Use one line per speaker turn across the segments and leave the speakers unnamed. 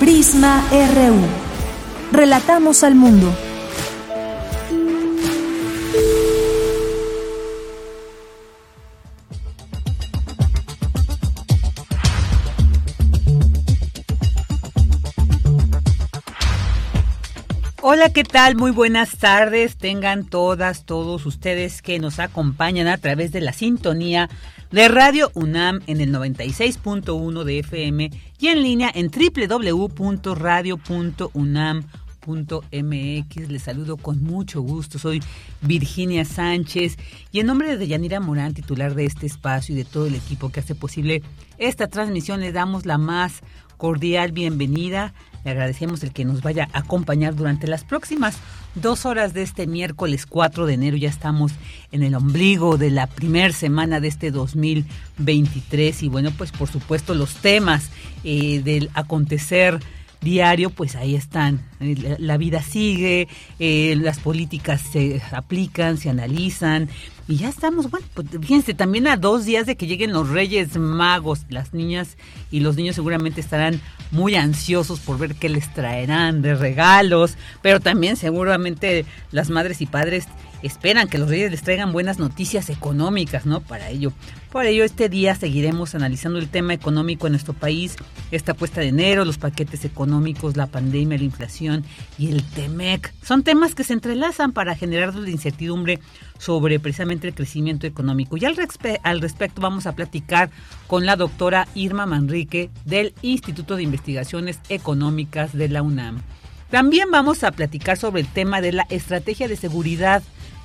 Prisma RU. Relatamos al mundo.
Hola, ¿qué tal? Muy buenas tardes. Tengan todas, todos ustedes que nos acompañan a través de la sintonía de Radio UNAM en el 96.1 de FM y en línea en www.radio.unam.mx. Les saludo con mucho gusto. Soy Virginia Sánchez y en nombre de Yanira Morán, titular de este espacio y de todo el equipo que hace posible esta transmisión, le damos la más cordial bienvenida le agradecemos el que nos vaya a acompañar durante las próximas dos horas de este miércoles 4 de enero. Ya estamos en el ombligo de la primera semana de este 2023 y bueno, pues por supuesto los temas eh, del acontecer diario, pues ahí están. Eh, la vida sigue, eh, las políticas se aplican, se analizan y ya estamos, bueno, pues fíjense, también a dos días de que lleguen los Reyes Magos, las niñas y los niños seguramente estarán muy ansiosos por ver qué les traerán de regalos, pero también seguramente las madres y padres esperan que los reyes les traigan buenas noticias económicas, ¿no? Para ello. Por ello, este día seguiremos analizando el tema económico en nuestro país, esta puesta de enero, los paquetes económicos, la pandemia, la inflación y el TEMEC. Son temas que se entrelazan para generar la incertidumbre sobre precisamente el crecimiento económico. Y al, al respecto vamos a platicar con la doctora Irma Manrique del Instituto de Investigaciones Económicas de la UNAM. También vamos a platicar sobre el tema de la estrategia de seguridad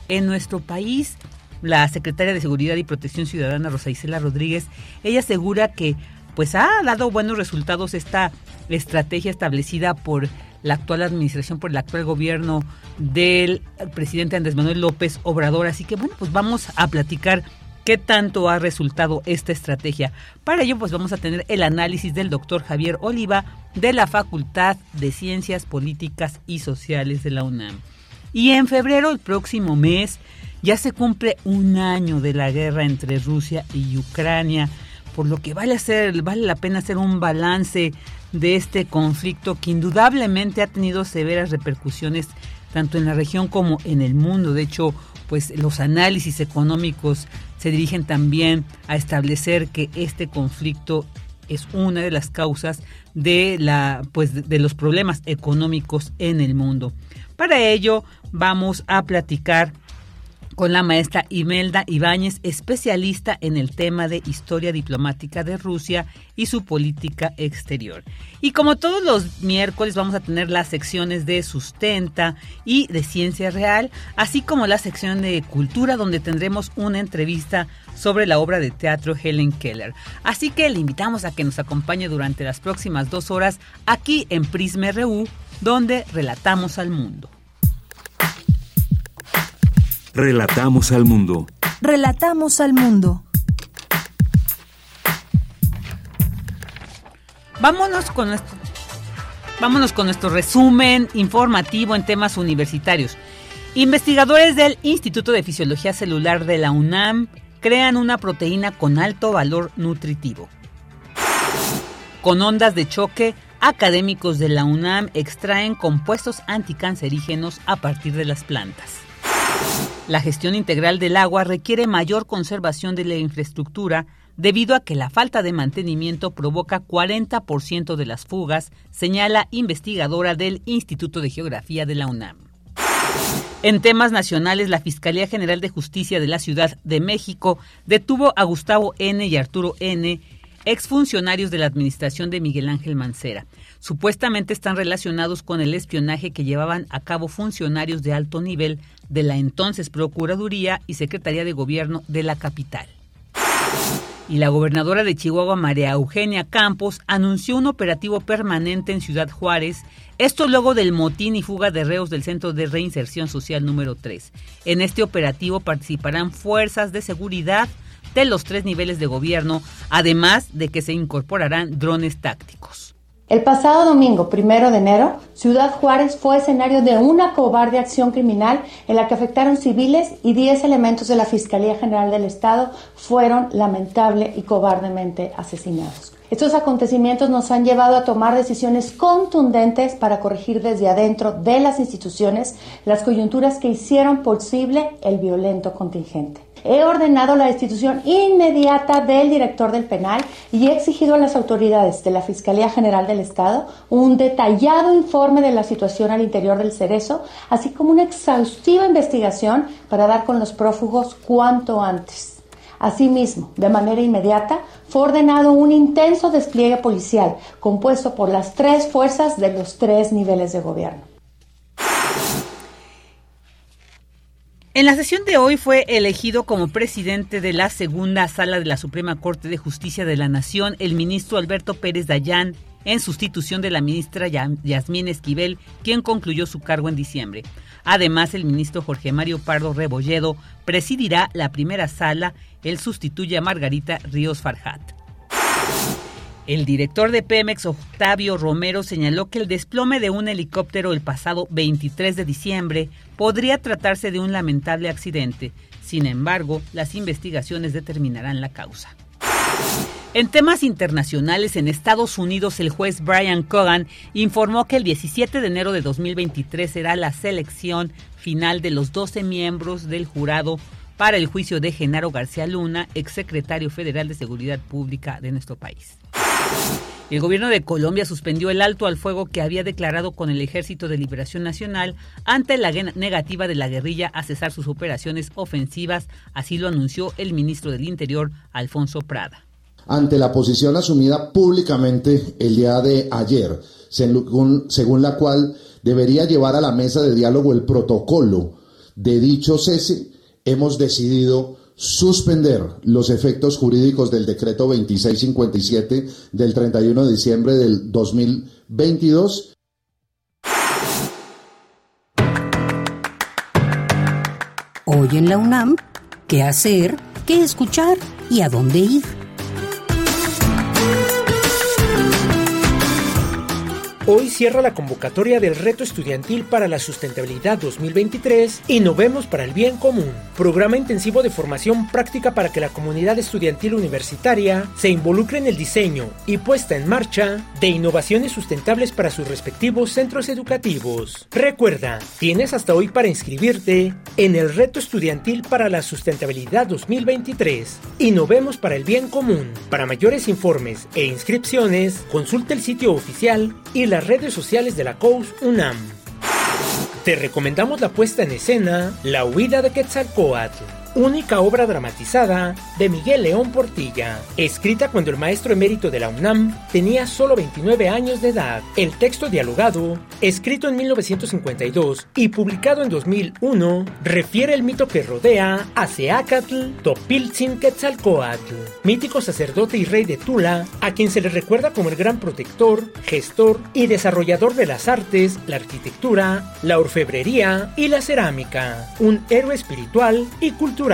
en nuestro país. La secretaria de Seguridad y Protección Ciudadana, Rosa Isela Rodríguez, ella asegura que pues ha dado buenos resultados esta estrategia establecida por la actual administración, por el actual gobierno del presidente Andrés Manuel López Obrador. Así que bueno, pues vamos a platicar qué tanto ha resultado esta estrategia. Para ello, pues vamos a tener el análisis del doctor Javier Oliva de la Facultad de Ciencias Políticas y Sociales de la UNAM. Y en febrero, el próximo mes, ya se cumple un año de la guerra entre Rusia y Ucrania, por lo que vale, hacer, vale la pena hacer un balance de este conflicto que indudablemente ha tenido severas repercusiones tanto en la región como en el mundo. De hecho, pues los análisis económicos se dirigen también a establecer que este conflicto es una de las causas de la pues de los problemas económicos en el mundo. Para ello vamos a platicar con la maestra Imelda Ibáñez, especialista en el tema de historia diplomática de Rusia y su política exterior. Y como todos los miércoles vamos a tener las secciones de sustenta y de ciencia real, así como la sección de cultura donde tendremos una entrevista sobre la obra de teatro Helen Keller. Así que le invitamos a que nos acompañe durante las próximas dos horas aquí en Prisma RU, donde relatamos al mundo.
Relatamos al mundo.
Relatamos al mundo.
Vámonos con nuestro, vámonos con nuestro resumen informativo en temas universitarios. Investigadores del Instituto de Fisiología Celular de la UNAM crean una proteína con alto valor nutritivo. Con ondas de choque, académicos de la UNAM extraen compuestos anticancerígenos a partir de las plantas. La gestión integral del agua requiere mayor conservación de la infraestructura debido a que la falta de mantenimiento provoca 40% de las fugas, señala investigadora del Instituto de Geografía de la UNAM. En temas nacionales, la Fiscalía General de Justicia de la Ciudad de México detuvo a Gustavo N. y Arturo N., exfuncionarios de la administración de Miguel Ángel Mancera. Supuestamente están relacionados con el espionaje que llevaban a cabo funcionarios de alto nivel de la entonces Procuraduría y Secretaría de Gobierno de la capital. Y la gobernadora de Chihuahua, María Eugenia Campos, anunció un operativo permanente en Ciudad Juárez, esto luego del motín y fuga de reos del Centro de Reinserción Social número 3. En este operativo participarán fuerzas de seguridad de los tres niveles de gobierno, además de que se incorporarán drones tácticos.
El pasado domingo, primero de enero, Ciudad Juárez fue escenario de una cobarde acción criminal en la que afectaron civiles y 10 elementos de la Fiscalía General del Estado fueron lamentable y cobardemente asesinados. Estos acontecimientos nos han llevado a tomar decisiones contundentes para corregir desde adentro de las instituciones las coyunturas que hicieron posible el violento contingente he ordenado la destitución inmediata del director del penal y he exigido a las autoridades de la Fiscalía General del Estado un detallado informe de la situación al interior del cerezo, así como una exhaustiva investigación para dar con los prófugos cuanto antes. Asimismo, de manera inmediata, fue ordenado un intenso despliegue policial compuesto por las tres fuerzas de los tres niveles de gobierno.
En la sesión de hoy fue elegido como presidente de la segunda sala de la Suprema Corte de Justicia de la Nación el ministro Alberto Pérez Dayán, en sustitución de la ministra Yasmín Esquivel, quien concluyó su cargo en diciembre. Además, el ministro Jorge Mario Pardo Rebolledo presidirá la primera sala, él sustituye a Margarita Ríos Farjat. El director de Pemex, Octavio Romero, señaló que el desplome de un helicóptero el pasado 23 de diciembre podría tratarse de un lamentable accidente. Sin embargo, las investigaciones determinarán la causa. En temas internacionales, en Estados Unidos, el juez Brian Cogan informó que el 17 de enero de 2023 será la selección final de los 12 miembros del jurado para el juicio de Genaro García Luna, exsecretario federal de Seguridad Pública de nuestro país. El gobierno de Colombia suspendió el alto al fuego que había declarado con el Ejército de Liberación Nacional ante la negativa de la guerrilla a cesar sus operaciones ofensivas, así lo anunció el ministro del Interior, Alfonso Prada.
Ante la posición asumida públicamente el día de ayer, según, según la cual debería llevar a la mesa de diálogo el protocolo de dicho cese, hemos decidido suspender los efectos jurídicos del decreto 2657 del 31 de diciembre del 2022.
Hoy en la UNAM, ¿qué hacer? ¿Qué escuchar? ¿Y a dónde ir?
Hoy cierra la convocatoria del Reto Estudiantil para la Sustentabilidad 2023 y Novemos para el Bien Común, programa intensivo de formación práctica para que la comunidad estudiantil universitaria se involucre en el diseño y puesta en marcha de innovaciones sustentables para sus respectivos centros educativos. Recuerda, tienes hasta hoy para inscribirte en el Reto Estudiantil para la Sustentabilidad 2023 y Novemos para el Bien Común. Para mayores informes e inscripciones, consulta el sitio oficial y la las redes sociales de la COUS UNAM. Te recomendamos la puesta en escena La huida de Quetzalcoatl única obra dramatizada de Miguel León Portilla, escrita cuando el maestro emérito de la UNAM tenía solo 29 años de edad. El texto dialogado, escrito en 1952 y publicado en 2001, refiere el mito que rodea a Seacatl Topiltzin Quetzalcoatl, mítico sacerdote y rey de Tula, a quien se le recuerda como el gran protector, gestor y desarrollador de las artes, la arquitectura, la orfebrería y la cerámica, un héroe espiritual y cultural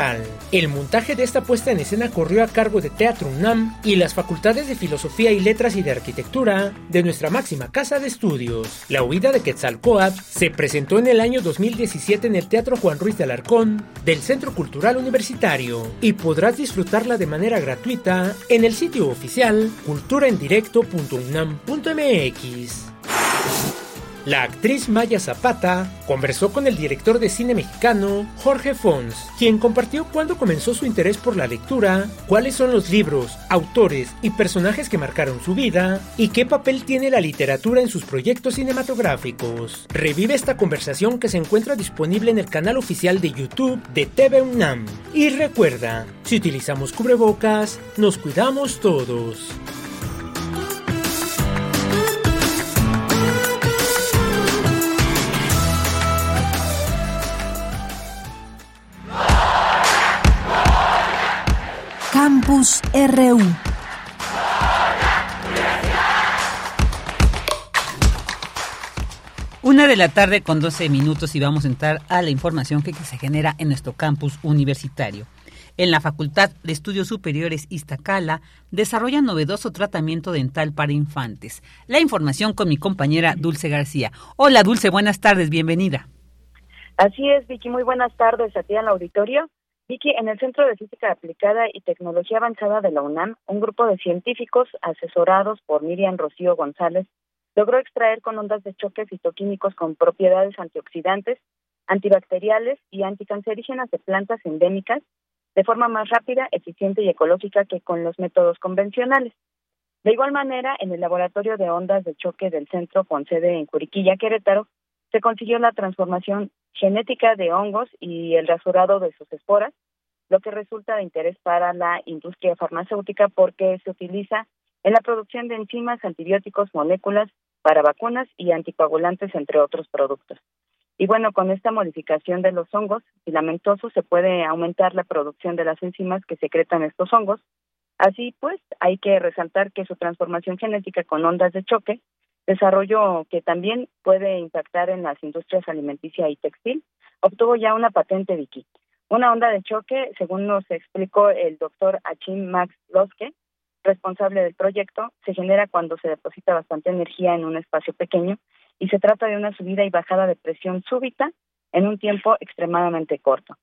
el montaje de esta puesta en escena corrió a cargo de Teatro UNAM y las facultades de Filosofía y Letras y de Arquitectura de nuestra máxima casa de estudios. La huida de Quetzalcoatl se presentó en el año 2017 en el Teatro Juan Ruiz de Alarcón del Centro Cultural Universitario y podrás disfrutarla de manera gratuita en el sitio oficial culturaendirecto.unam.mx. La actriz Maya Zapata conversó con el director de cine mexicano Jorge Fons, quien compartió cuándo comenzó su interés por la lectura, cuáles son los libros, autores y personajes que marcaron su vida y qué papel tiene la literatura en sus proyectos cinematográficos. Revive esta conversación que se encuentra disponible en el canal oficial de YouTube de TV UNAM. Y recuerda, si utilizamos cubrebocas, nos cuidamos todos.
Campus RU.
Una de la tarde con 12 minutos y vamos a entrar a la información que, se genera en nuestro campus universitario. En la Facultad de Estudios Superiores Iztacala desarrolla novedoso tratamiento dental para infantes. La información con mi compañera Dulce García. Hola Dulce, buenas tardes, bienvenida.
Así es, Vicky, muy buenas tardes a ti en el auditorio. Vicky, en el Centro de Física Aplicada y Tecnología Avanzada de la UNAM, un grupo de científicos asesorados por Miriam Rocío González logró extraer con ondas de choque fitoquímicos con propiedades antioxidantes, antibacteriales y anticancerígenas de plantas endémicas de forma más rápida, eficiente y ecológica que con los métodos convencionales. De igual manera, en el laboratorio de ondas de choque del centro con sede en Curiquilla, Querétaro, se consiguió la transformación genética de hongos y el rasurado de sus esporas, lo que resulta de interés para la industria farmacéutica porque se utiliza en la producción de enzimas, antibióticos, moléculas para vacunas y anticoagulantes, entre otros productos. Y bueno, con esta modificación de los hongos filamentosos se puede aumentar la producción de las enzimas que secretan estos hongos. Así pues, hay que resaltar que su transformación genética con ondas de choque, desarrollo que también puede impactar en las industrias alimenticia y textil, obtuvo ya una patente Vicky. Una onda de choque, según nos explicó el doctor Achim Max Loske, responsable del proyecto se genera cuando se deposita bastante energía en un espacio pequeño y se trata de una subida y bajada de presión súbita en un tiempo extremadamente corto.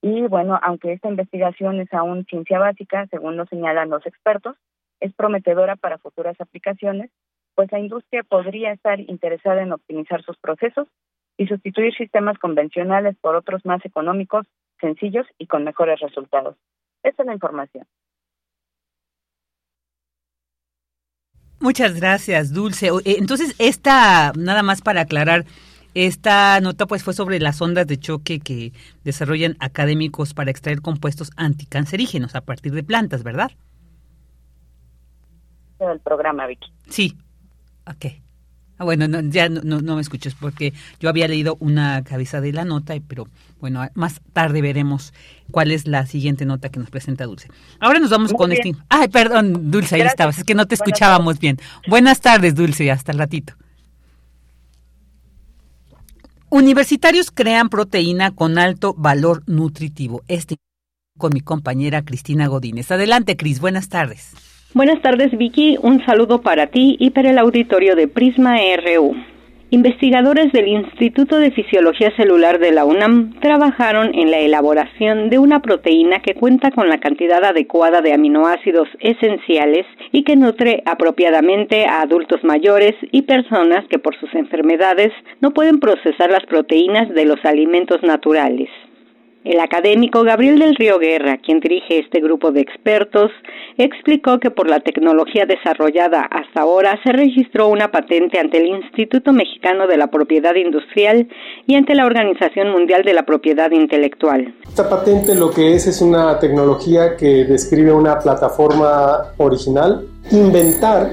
Y bueno, aunque esta investigación es aún ciencia básica, según lo señalan los expertos, es prometedora para futuras aplicaciones, pues la industria podría estar interesada en optimizar sus procesos y sustituir sistemas convencionales por otros más económicos, sencillos y con mejores resultados. Esta es la información.
Muchas gracias, Dulce. Eh, entonces, esta, nada más para aclarar, esta nota pues fue sobre las ondas de choque que desarrollan académicos para extraer compuestos anticancerígenos a partir de plantas, ¿verdad?
El programa, Vicky.
Sí. Ok. Ah, bueno, no, ya no, no, me escuches porque yo había leído una cabeza de la nota, pero bueno, más tarde veremos cuál es la siguiente nota que nos presenta Dulce. Ahora nos vamos con este... Ay, perdón, Dulce, ahí estabas, es que no te escuchábamos bien. Buenas tardes, Dulce, hasta el ratito. Universitarios crean proteína con alto valor nutritivo. Este con mi compañera Cristina Godínez. Adelante, Cris, buenas tardes.
Buenas tardes, Vicky. Un saludo para ti y para el auditorio de Prisma RU. Investigadores del Instituto de Fisiología Celular de la UNAM trabajaron en la elaboración de una proteína que cuenta con la cantidad adecuada de aminoácidos esenciales y que nutre apropiadamente a adultos mayores y personas que por sus enfermedades no pueden procesar las proteínas de los alimentos naturales. El académico Gabriel del Río Guerra, quien dirige este grupo de expertos, explicó que por la tecnología desarrollada hasta ahora se registró una patente ante el Instituto Mexicano de la Propiedad Industrial y ante la Organización Mundial de la Propiedad Intelectual.
Esta patente lo que es es una tecnología que describe una plataforma original, inventar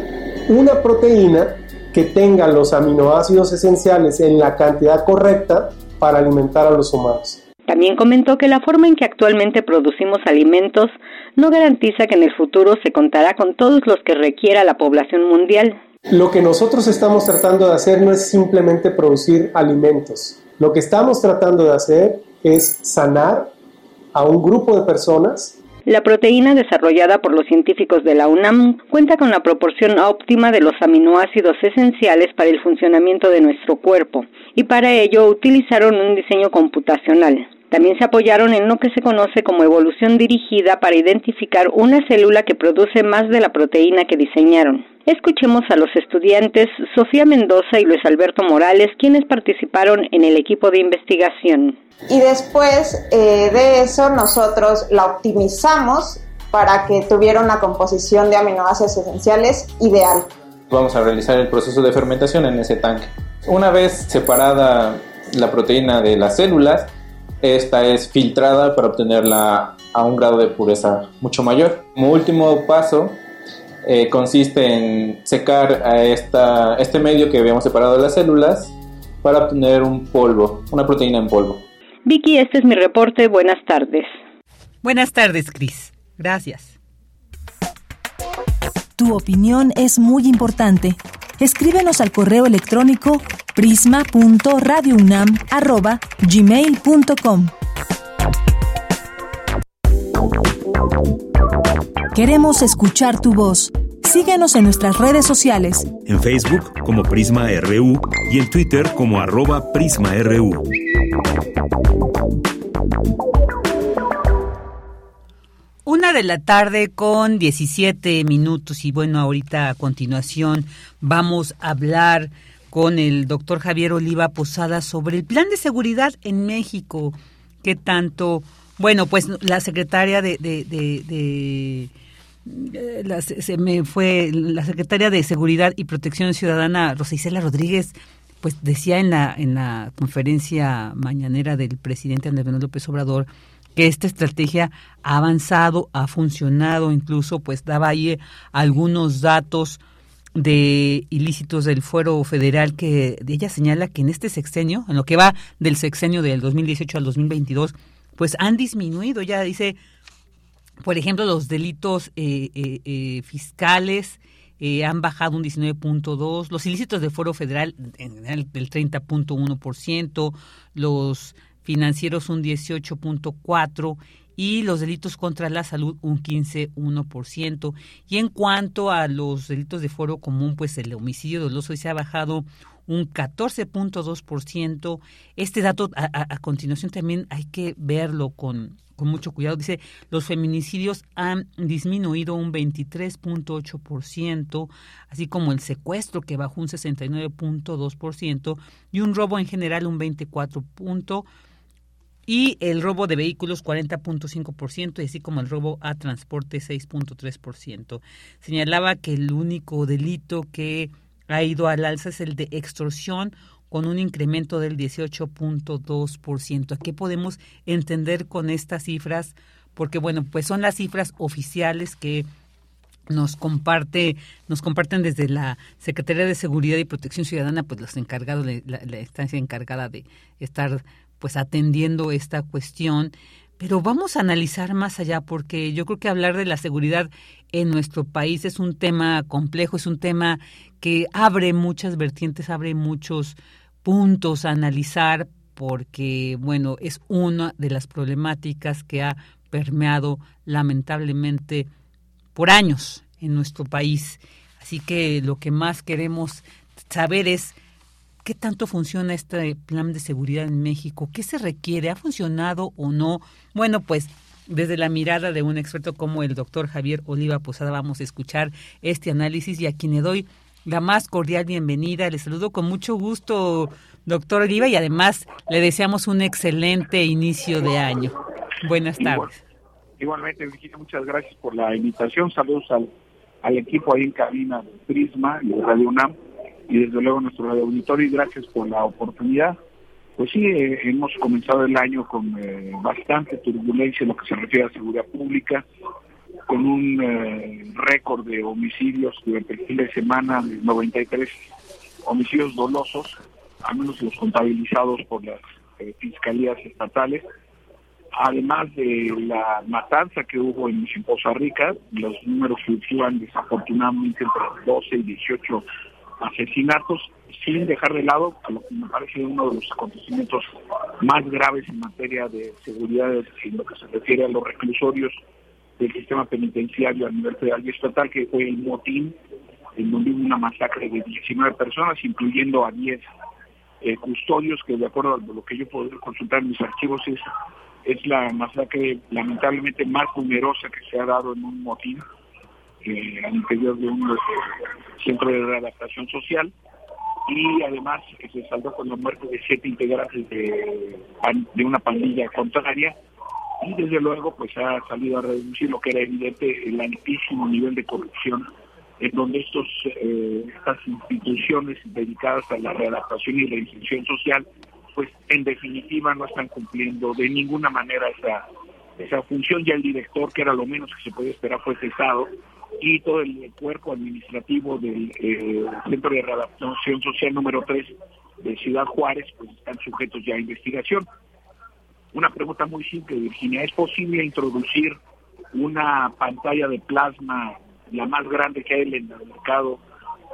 una proteína que tenga los aminoácidos esenciales en la cantidad correcta para alimentar a los humanos.
También comentó que la forma en que actualmente producimos alimentos no garantiza que en el futuro se contará con todos los que requiera la población mundial.
Lo que nosotros estamos tratando de hacer no es simplemente producir alimentos. Lo que estamos tratando de hacer es sanar a un grupo de personas
la proteína desarrollada por los científicos de la UNAM cuenta con la proporción óptima de los aminoácidos esenciales para el funcionamiento de nuestro cuerpo y para ello utilizaron un diseño computacional. También se apoyaron en lo que se conoce como evolución dirigida para identificar una célula que produce más de la proteína que diseñaron. Escuchemos a los estudiantes Sofía Mendoza y Luis Alberto Morales, quienes participaron en el equipo de investigación.
Y después eh, de eso nosotros la optimizamos para que tuviera una composición de aminoácidos esenciales ideal.
Vamos a realizar el proceso de fermentación en ese tanque. Una vez separada la proteína de las células, esta es filtrada para obtenerla a un grado de pureza mucho mayor. Como último paso, eh, consiste en secar a esta, este medio que habíamos separado de las células para obtener un polvo, una proteína en polvo.
Vicky, este es mi reporte. Buenas tardes.
Buenas tardes, Cris. Gracias.
Tu opinión es muy importante. Escríbenos al correo electrónico prisma.radiounam@gmail.com. Queremos escuchar tu voz. Síguenos en nuestras redes sociales.
En Facebook como Prisma RU y en Twitter como arroba PrismaRU.
Una de la tarde con 17 minutos y bueno, ahorita a continuación vamos a hablar con el doctor Javier Oliva Posada sobre el plan de seguridad en México. ¿Qué tanto? Bueno, pues la secretaria de, de, de eh, la, se me fue la secretaria de Seguridad y Protección Ciudadana, Rosa Isela Rodríguez, pues decía en la, en la conferencia mañanera del presidente Andrés Manuel López Obrador que esta estrategia ha avanzado, ha funcionado, incluso pues daba ahí algunos datos de ilícitos del fuero federal que ella señala que en este sexenio, en lo que va del sexenio del 2018 al 2022, pues han disminuido, ya dice por ejemplo, los delitos eh, eh, eh, fiscales han bajado un 19.2, los ilícitos de foro federal en el, del 30.1%, los financieros un 18.4% y los delitos contra la salud un 15.1%. Y en cuanto a los delitos de foro común, pues el homicidio doloso se ha bajado un 14.2%. Este dato a, continuación también hay que verlo con, con mucho cuidado. Dice, los feminicidios han disminuido un 23.8%, así como el secuestro que bajó un 69.2% y un robo en general un 24%. Y el robo de vehículos 40.5% y así como el robo a transporte 6.3%. Señalaba que el único delito que ha ido al alza es el de extorsión con un incremento del 18.2%. ¿Qué podemos entender con estas cifras? Porque bueno, pues son las cifras oficiales que nos comparte nos comparten desde la Secretaría de Seguridad y Protección Ciudadana pues los encargados la, estancia encargada de estar pues atendiendo esta cuestión pero vamos a analizar más allá porque yo creo que hablar de la seguridad en nuestro país es un tema complejo, es un tema que abre muchas vertientes, abre muchos puntos a analizar porque, bueno, es una de las problemáticas que ha permeado lamentablemente por años en nuestro país. Así que lo que más queremos saber es qué tanto funciona este plan de seguridad en México, qué se requiere, ha funcionado o no. Bueno, pues desde la mirada de un experto como el doctor Javier Oliva Posada vamos a escuchar este análisis y a quien le doy la más cordial bienvenida. Le saludo con mucho gusto, doctor Oliva, y además le deseamos un excelente inicio de año. Buenas tardes.
igualmente, Virginia, muchas gracias por la invitación. Saludos al, al equipo ahí en cabina de Prisma y de Radio UNAM, y desde luego nuestro radio auditorio, y gracias por la oportunidad. Pues sí, eh, hemos comenzado el año con eh, bastante turbulencia en lo que se refiere a seguridad pública con un eh, récord de homicidios durante el fin de semana, 93 homicidios dolosos, al menos los contabilizados por las fiscalías estatales. Además de la matanza que hubo en, Poza Rica, los números fluctúan desafortunadamente entre 12 y 18 asesinatos, sin dejar de lado a lo que me parece uno de los acontecimientos más graves en materia de seguridad en lo que se refiere a los reclusorios del sistema penitenciario a nivel federal y estatal, que fue el motín, en donde hubo una masacre de 19 personas, incluyendo a 10 eh, custodios, que de acuerdo a lo que yo puedo consultar en mis archivos es, es la masacre lamentablemente más numerosa que se ha dado en un motín eh, al interior de un centro de readaptación social y además se saldó con la muerte de siete integrantes de, de una pandilla contraria y desde luego pues ha salido a reducir lo que era evidente el altísimo nivel de corrupción en donde estos eh, estas instituciones dedicadas a la readaptación y reinserción social pues en definitiva no están cumpliendo de ninguna manera esa esa función. Ya el director que era lo menos que se podía esperar fue cesado y todo el cuerpo administrativo del eh, Centro de Readaptación Social número 3 de Ciudad Juárez pues están sujetos ya a investigación una pregunta muy simple, Virginia. ¿Es posible introducir una pantalla de plasma la más grande que hay en el mercado,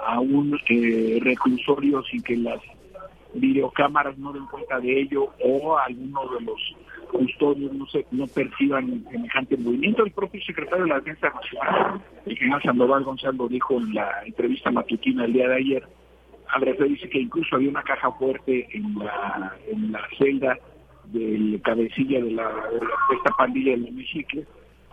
a un eh, reclusorio sin que las videocámaras no den cuenta de ello o alguno de los custodios no se no perciban semejante movimiento. El propio secretario de la Defensa Nacional, el general Sandoval Gonzalo, dijo en la entrevista matutina el día de ayer, al referirse que incluso había una caja fuerte en la, en la celda del cabecilla de, la, de, esta pandilla del hemiciclo,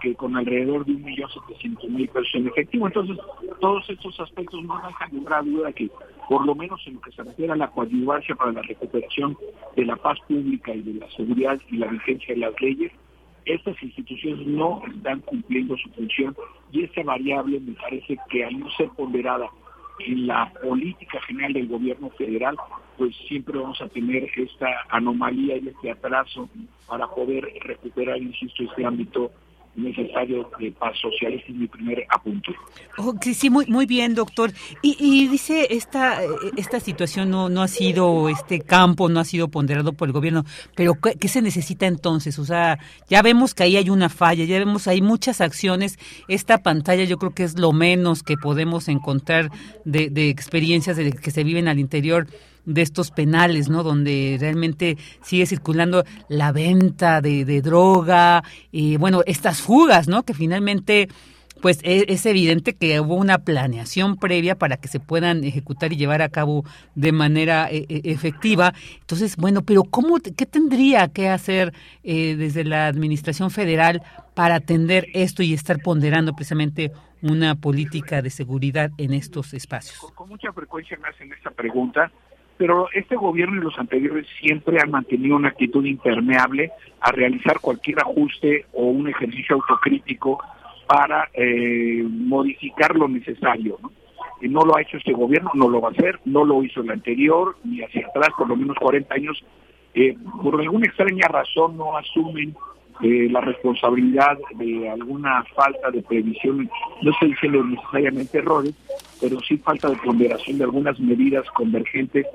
que con alrededor de un millón setecientos mil pesos en efectivo. Entonces, todos estos aspectos no dejan ninguna duda que, por lo menos en lo que se refiere a la coadyuvancia para la recuperación de la paz pública y de la seguridad y la vigencia de las leyes, estas instituciones no están cumpliendo su función y esta variable me parece que al no ser ponderada en la política general del gobierno federal, pues siempre vamos a tener esta anomalía y este atraso para poder recuperar, insisto, este ámbito necesario de paz social. Ese es mi primer apunte.
Oh, sí, muy, muy bien, doctor. Y, dice, esta, esta situación no, no ha sido, este campo no ha sido ponderado por el gobierno, pero ¿qué, ¿qué, se necesita entonces? O sea, ya vemos que ahí hay una falla, ya vemos hay muchas acciones. Esta pantalla yo creo que es lo menos que podemos encontrar de, de experiencias de que se viven al interior de estos penales, ¿no? Donde realmente sigue circulando la venta de, de droga y, bueno, estas fugas, ¿no? Que finalmente pues es, evidente que hubo una planeación previa para que se puedan ejecutar y llevar a cabo de manera eh, efectiva. Entonces, bueno, pero ¿cómo, qué tendría que hacer eh, desde la Administración Federal para atender esto y estar ponderando precisamente una política de seguridad en estos espacios?
Con mucha frecuencia me hacen esta pregunta pero este gobierno y los anteriores siempre han mantenido una actitud impermeable a realizar cualquier ajuste o un ejercicio autocrítico para eh, modificar lo necesario. ¿no? Y no lo ha hecho este gobierno, no lo va a hacer, no lo hizo el anterior, ni hacia atrás, por lo menos 40 años. Eh, por alguna extraña razón no asumen eh, la responsabilidad de alguna falta de previsión, no estoy diciendo necesariamente errores, pero sí falta de ponderación de algunas medidas convergentes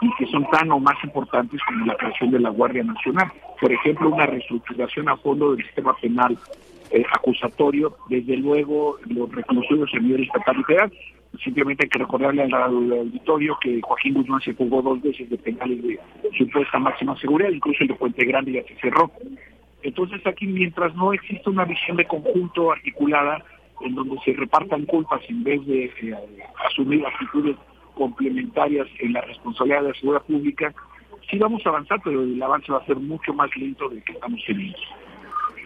y que son tan o más importantes como la creación de la Guardia Nacional. Por ejemplo, una reestructuración a fondo del sistema penal eh, acusatorio, desde luego los reconocidos a nivel estatal y federal. Simplemente hay que recordarle al, auditorio que Joaquín Guzmán se jugó dos veces de penales de supuesta máxima seguridad, incluso el Puente Grande ya se cerró. Entonces aquí, mientras no existe una visión de conjunto articulada, en donde se repartan culpas en vez de eh, asumir actitudes complementarias en la responsabilidad de la seguridad pública, sí vamos a avanzar, pero el avance va a ser mucho más lento del que estamos teniendo.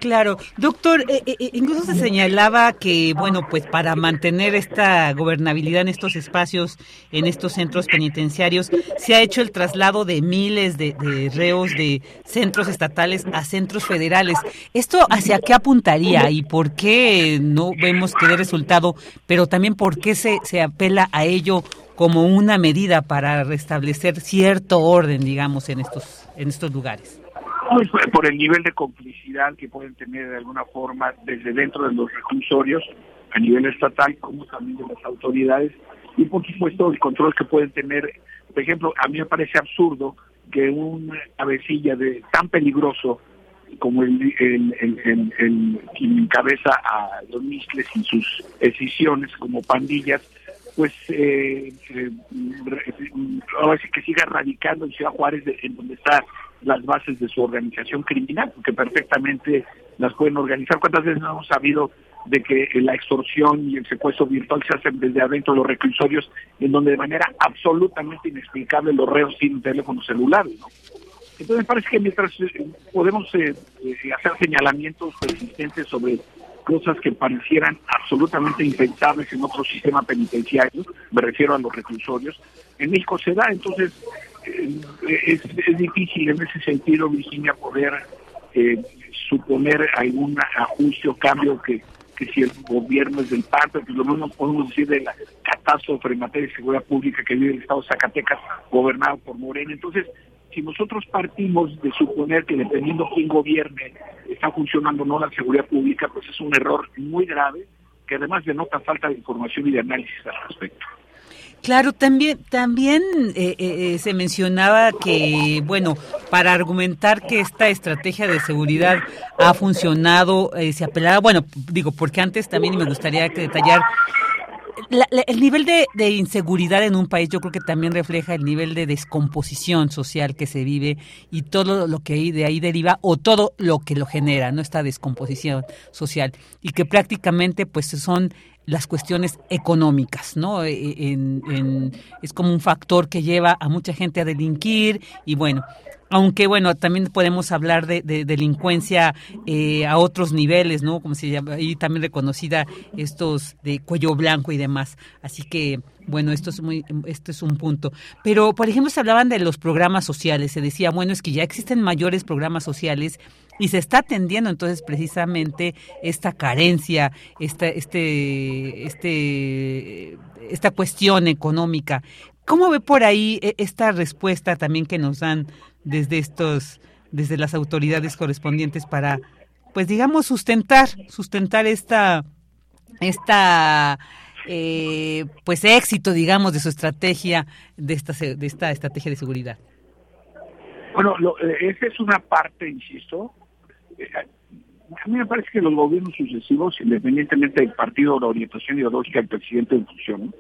Claro, doctor, eh, eh, incluso se señalaba que, bueno, pues para mantener esta gobernabilidad en estos espacios, en estos centros penitenciarios, se ha hecho el traslado de miles de, de reos de centros estatales a centros federales. ¿Esto hacia qué apuntaría y por qué no vemos que dé resultado, pero también por qué se, se apela a ello como una medida para restablecer cierto orden, digamos, en estos, en estos lugares?
Por el nivel de complicidad que pueden tener de alguna forma desde dentro de los reclusorios a nivel estatal como también de las autoridades y por supuesto el control que pueden tener. Por ejemplo a mí me parece absurdo que un cabecilla de tan peligroso como el, el, el, quien encabeza a los misles y sus decisiones como pandillas pues eh, eh, ahora que siga radicando en Ciudad Juárez de, en donde está las bases de su organización criminal, porque perfectamente las pueden organizar. ¿Cuántas veces no hemos sabido de que la extorsión y el secuestro virtual se hacen desde adentro de los reclusorios, en donde de manera absolutamente inexplicable los reos tienen teléfonos celulares? ¿no? Entonces me parece que mientras eh, podemos eh, eh, hacer señalamientos persistentes sobre cosas que parecieran absolutamente impensables en otro sistema penitenciario, me refiero a los reclusorios, en México se da, entonces es, es, difícil en ese sentido, Virginia, poder eh, suponer algún ajuste o cambio que, que si el gobierno es del PAN, pues lo mismo podemos decir de la catástrofe en materia de seguridad pública que vive el Estado de Zacatecas, gobernado por Morena. Entonces, si nosotros partimos de suponer que dependiendo quién gobierne está funcionando o no la seguridad pública, pues es un error muy grave que además denota falta de información y de análisis al respecto.
Claro, también, también eh, eh, se mencionaba que, bueno, para argumentar que esta estrategia de seguridad ha funcionado, se apelaba, bueno, digo, porque antes también me gustaría que detallar el nivel de, inseguridad en un país yo creo que también refleja el nivel de descomposición social que se vive y todo lo que de ahí deriva o todo lo que lo genera, ¿no? Esta descomposición social y que prácticamente pues son las cuestiones económicas, ¿no? E, e, es como un factor que lleva a mucha gente a delinquir y bueno, aunque bueno, también podemos hablar de, delincuencia eh, a otros niveles, ¿no? Como se llama, y también reconocida estos de cuello blanco y demás. Así que bueno, esto es muy, esto es un punto. Pero, por ejemplo, se hablaban de los programas sociales. Se decía, bueno, es que ya existen mayores programas sociales y se está atendiendo entonces precisamente esta carencia, esta, este, este, esta cuestión económica. ¿Cómo ve por ahí e, esta respuesta también que nos dan desde estos, desde las autoridades correspondientes para, pues digamos, sustentar, sustentar esta, esta eh, pues éxito, digamos, de su estrategia, de esta, de esta estrategia de seguridad?
Bueno, lo, eh, esa es una parte, insisto. Eh, a mí me parece que los gobiernos sucesivos, independientemente del partido o la orientación ideológica del presidente en función,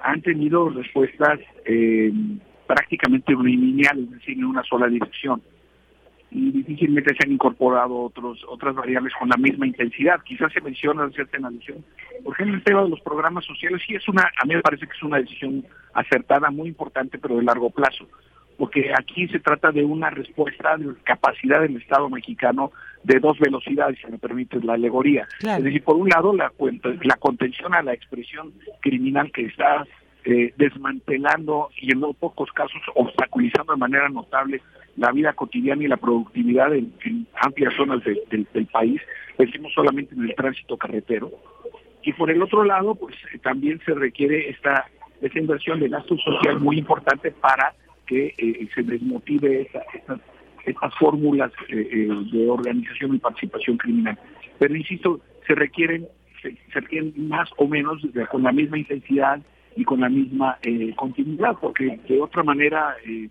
han tenido respuestas eh, prácticamente lineales, es decir, en una sola dirección y difícilmente se han incorporado otros otras variables con la misma intensidad. Quizás se menciona cierta alusión. Por ejemplo, el tema de los programas sociales sí es una, a mí me parece que es una decisión acertada, muy importante, pero de largo plazo, porque aquí se trata de una respuesta de capacidad del Estado mexicano de dos velocidades, si me permite la alegoría. Es decir, por un lado, la, la contención a la expresión criminal que está eh, desmantelando y en no pocos casos obstaculizando de manera notable la vida cotidiana y la productividad en, amplias zonas del país, decimos solamente en el tránsito carretero. Y por el otro lado, pues eh, también se requiere esta, esta inversión de gasto social muy importante para que eh, se desmotive estas fórmulas de organización y participación criminal. Pero insisto, se, requieren más o menos con la misma intensidad y con la misma eh, continuidad, porque de otra manera, eh,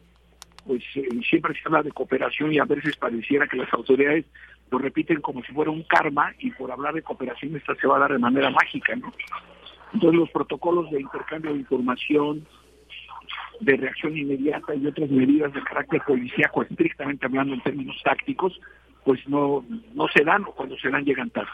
pues eh, siempre se habla de cooperación y a veces pareciera que las autoridades lo repiten como si fuera un karma y por hablar de cooperación esta se va a dar de manera mágica, ¿no? Entonces los protocolos de intercambio de información, de reacción inmediata y otras medidas de carácter policíaco, estrictamente hablando en términos tácticos, pues no, no se dan o cuando se dan llegan tarde.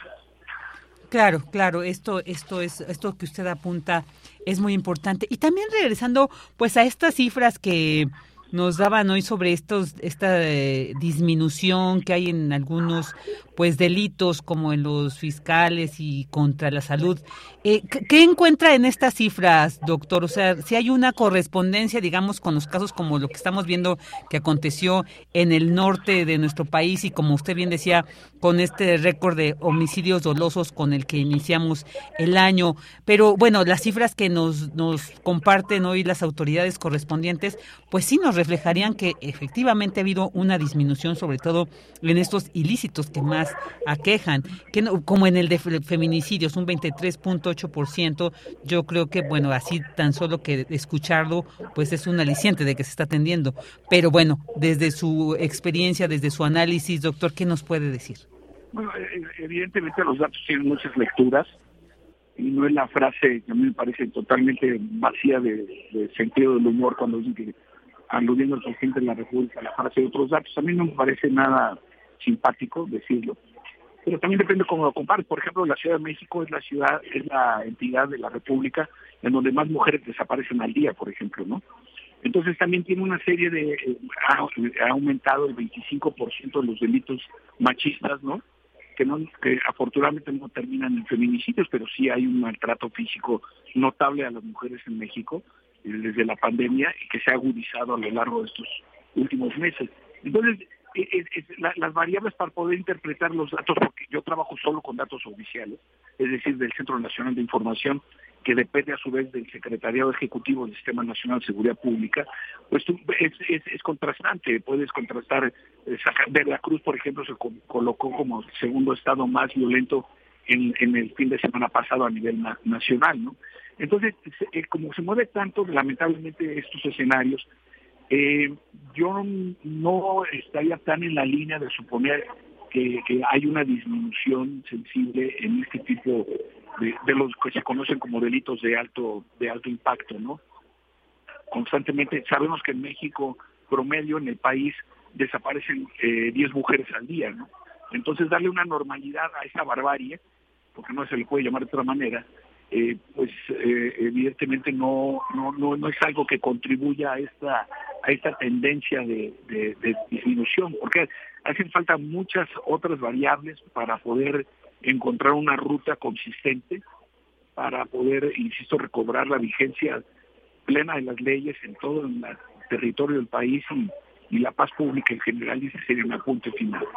Claro, claro, esto, esto es, esto que usted apunta es muy importante. Y también regresando, pues, a estas cifras que nos daban hoy sobre estos esta eh, disminución que hay en algunos pues delitos como en los fiscales y contra la salud. Eh, ¿Qué encuentra en estas cifras, doctor? O sea, si hay una correspondencia, digamos, con los casos como lo que estamos viendo que aconteció en el norte de nuestro país y como usted bien decía, con este récord de homicidios dolosos con el que iniciamos el año. Pero bueno, las cifras que nos, nos comparten hoy las autoridades correspondientes, pues sí nos reflejarían que efectivamente ha habido una disminución, sobre todo en estos ilícitos que más aquejan, que como en el de feminicidios, un 23.8%, yo creo que, bueno, así tan solo que escucharlo, pues es un aliciente de que se está atendiendo. Pero bueno, desde su experiencia, desde su análisis, doctor, ¿qué nos puede decir?
Bueno, e, e, evidentemente los datos tienen muchas lecturas y no es la frase que a mí me parece totalmente vacía de, sentido del humor cuando dicen que aludiendo al presidente de la República la frase de otros datos. A mí no me parece nada simpático decirlo. Pero también depende cómo lo compares. Por ejemplo, la Ciudad de México es la ciudad, es la entidad de la República en donde más mujeres desaparecen al día, por ejemplo, ¿no? Entonces también tiene una serie de, eh, ha, aumentado el 25% de los delitos machistas, ¿no? Que, no, que afortunadamente no terminan en feminicidios, pero sí hay un maltrato físico notable a las mujeres en México desde la pandemia y que se ha agudizado a lo largo de estos últimos meses. Entonces, las variables para poder interpretar los datos, porque yo trabajo solo con datos oficiales, es decir, del Centro Nacional de Información, que depende a su vez del Secretariado Ejecutivo del Sistema Nacional de Seguridad Pública, pues es, contrastante, puedes contrastar, eh, de la Cruz, por ejemplo, se colocó como segundo estado más violento en, el fin de semana pasado a nivel nacional, ¿no? Entonces, eh, como se mueve tanto, lamentablemente, estos escenarios, eh, yo no estaría tan en la línea de suponer que, hay una disminución sensible en este tipo de, de, los que se conocen como delitos de alto de alto impacto, ¿no? Constantemente sabemos que en México promedio en el país desaparecen eh, 10 mujeres al día, ¿no? Entonces darle una normalidad a esa barbarie, porque no se le puede llamar de otra manera, eh, pues eh, evidentemente no, no, no, no es algo que contribuya a esta, a esta tendencia de, disminución, porque hacen falta muchas otras variables para poder encontrar una ruta consistente, para poder, insisto, recobrar la vigencia plena de las leyes en todo el territorio del país y, y la paz pública en general, y ese sería un apunte final.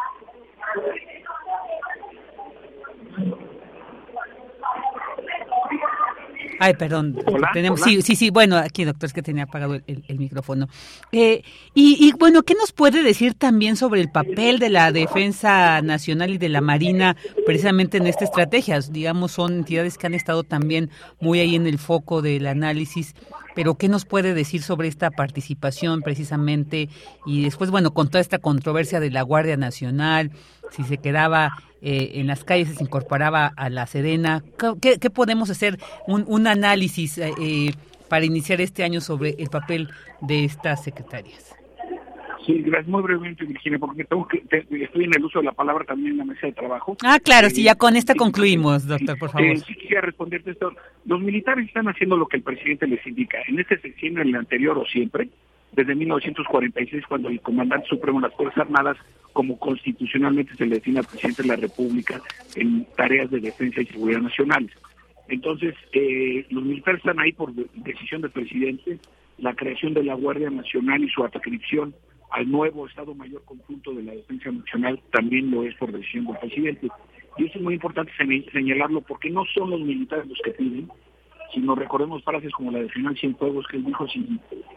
Ay, perdón. tenemos, Sí, sí, sí. Bueno, aquí, doctor, es que tenía apagado el, micrófono. Eh, y, y, bueno, ¿qué nos puede decir también sobre el papel de la Defensa Nacional y de la Marina precisamente en esta estrategia? Digamos, son entidades que han estado también muy ahí en el foco del análisis pero ¿qué nos puede decir sobre esta participación precisamente? Y después, bueno, con toda esta controversia de la Guardia Nacional, si se quedaba eh, en las calles, se incorporaba a la Serena, ¿qué, podemos hacer? Un, un análisis eh, eh, para iniciar este año sobre el papel de estas secretarias.
Sí, gracias. Muy brevemente, Virginia, porque tengo que, estoy en el uso de la palabra también en la mesa de trabajo.
Ah, claro, sí, ya con esta concluimos, doctor, por favor.
sí, quisiera responderte esto. Los militares están haciendo lo que el presidente les indica. En este sexenio, en el anterior o siempre, desde 1946, cuando el comandante supremo de las Fuerzas Armadas, como constitucionalmente se le define al presidente de la República en tareas de defensa y seguridad nacionales. Entonces, eh, los militares están ahí por decisión del presidente, la creación de la Guardia Nacional y su adscripción al nuevo Estado Mayor Conjunto de la Defensa Nacional también lo es por decisión del presidente. Y eso es muy importante señalarlo porque no son los militares los que piden, sino recordemos frases como la de Final Cienfuegos que él dijo si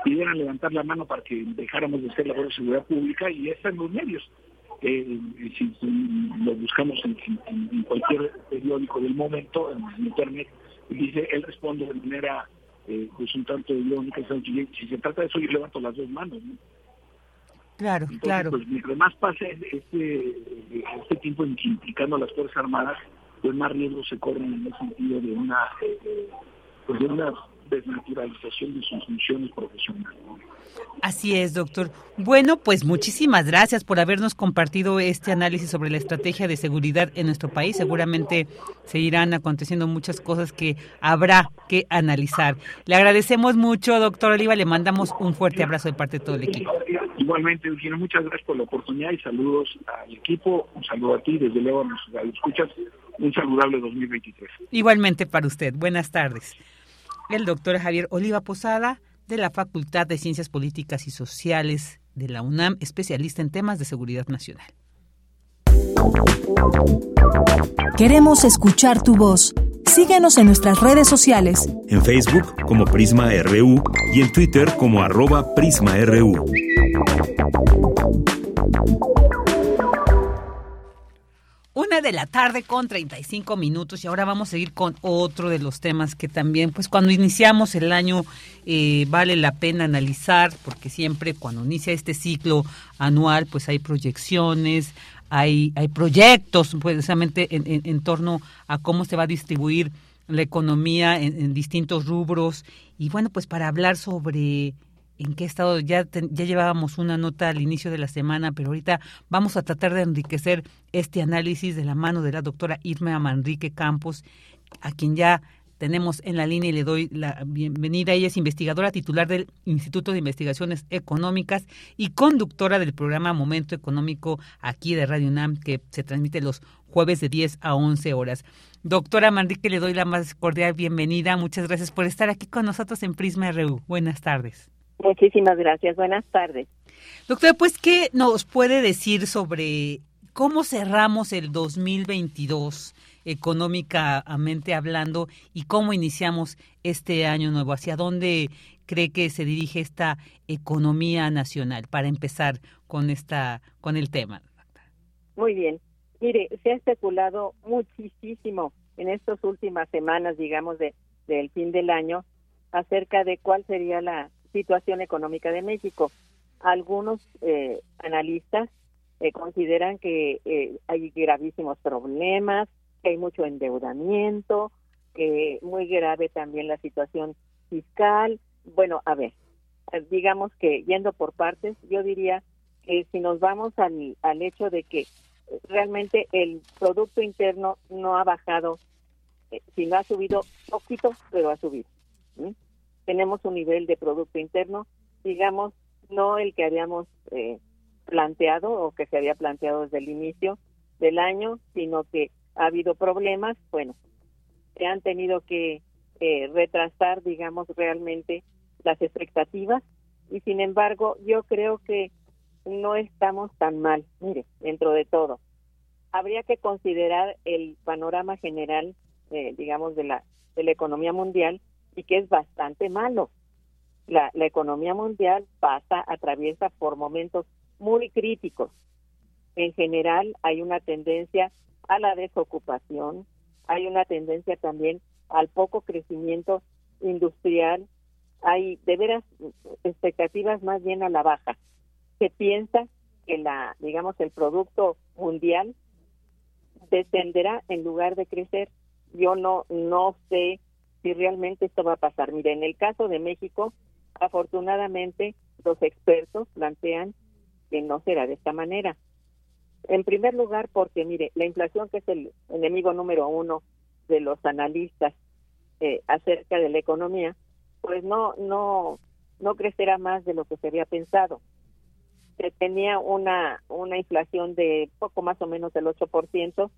pidieran levantar la mano para que dejáramos de ser la de seguridad pública y ya está en los medios. Eh, si, lo buscamos en, cualquier periódico del momento, en internet, dice, él responde de manera eh, pues un tanto irónica, si se trata de eso yo levanto las dos manos. ¿no?
Claro, claro.
Pues mientras más pase este, este tiempo implicando a las Fuerzas Armadas, pues más riesgos se corren en el sentido de una, eh, pues de una desnaturalización de sus funciones profesionales.
Así es, doctor. Bueno, pues muchísimas gracias por habernos compartido este análisis sobre la estrategia de seguridad en nuestro país. Seguramente seguirán aconteciendo muchas cosas que habrá que analizar. Le agradecemos mucho, doctor Oliva. Le mandamos un fuerte abrazo de parte de todo el equipo.
Igualmente, Eugenia, muchas gracias por la oportunidad y saludos al equipo. Un saludo a ti, desde luego nos escuchas. Un saludable 2023.
Igualmente para usted. Buenas tardes. El doctor Javier Oliva Posada de la Facultad de Ciencias Políticas y Sociales de la UNAM, especialista en temas de seguridad nacional.
Queremos escuchar tu voz. Síguenos en nuestras redes sociales.
En Facebook como Prisma RU y en Twitter como arroba PrismaRU.
Una de la tarde con 35 minutos y ahora vamos a seguir con otro de los temas que también, pues cuando iniciamos el año eh, vale la pena analizar porque siempre cuando inicia este ciclo anual pues hay proyecciones, hay, hay proyectos precisamente en, en, torno a cómo se va a distribuir la economía en distintos rubros. Y bueno pues para hablar sobre en qué estado ya ya llevábamos una nota al inicio de la semana, pero ahorita vamos a tratar de enriquecer este análisis de la mano de la doctora Irma Manrique Campos, a quien ya tenemos en la línea y le doy la bienvenida. Ella es investigadora titular del Instituto de Investigaciones Económicas y conductora del programa Momento Económico aquí de Radio UNAM, que se transmite los jueves de 10 a 11 horas. Doctora Manrique, le doy la más cordial bienvenida. Muchas gracias por estar aquí con nosotros en Prisma RU. Buenas tardes.
Muchísimas gracias. Buenas tardes.
Doctora, pues, ¿qué nos puede decir sobre cómo cerramos el 2022 económicamente hablando y cómo iniciamos este año nuevo? ¿Hacia dónde cree que se dirige esta economía nacional para empezar con esta con el tema?
Muy bien. Mire, se ha especulado muchísimo en estas últimas semanas, digamos, de del fin del año acerca de cuál sería la situación económica de México. Algunos eh, analistas eh, consideran que eh, hay gravísimos problemas, que hay mucho endeudamiento, que muy grave también la situación fiscal. Bueno, a ver, digamos que yendo por partes, yo diría que si nos vamos al, al hecho de que realmente el Producto Interno no ha bajado, si no ha subido poquito, pero ha subido tenemos un nivel de Producto Interno, digamos, no el que habíamos eh, planteado o que se había planteado desde el inicio del año, sino que ha habido problemas, bueno, se han tenido que eh, retrasar, digamos, realmente las expectativas y sin embargo yo creo que no estamos tan mal, mire, dentro de todo. Habría que considerar el panorama general, eh, digamos, de la, de la economía mundial y que es bastante malo. La, la economía mundial pasa, atraviesa por momentos muy críticos. En general hay una tendencia a la desocupación, hay una tendencia también al poco crecimiento industrial, hay de veras expectativas más bien a la baja. Se piensa que la, digamos, el producto mundial descenderá en lugar de crecer. Yo no, no sé si realmente esto va a pasar. Mire, en el caso de México, afortunadamente los expertos plantean que no será de esta manera. En primer lugar, porque mire, la inflación, que es el enemigo número uno de los analistas eh, acerca de la economía, pues no, no, no crecerá más de lo que se había pensado. Se tenía una, una inflación de poco más o menos del 8%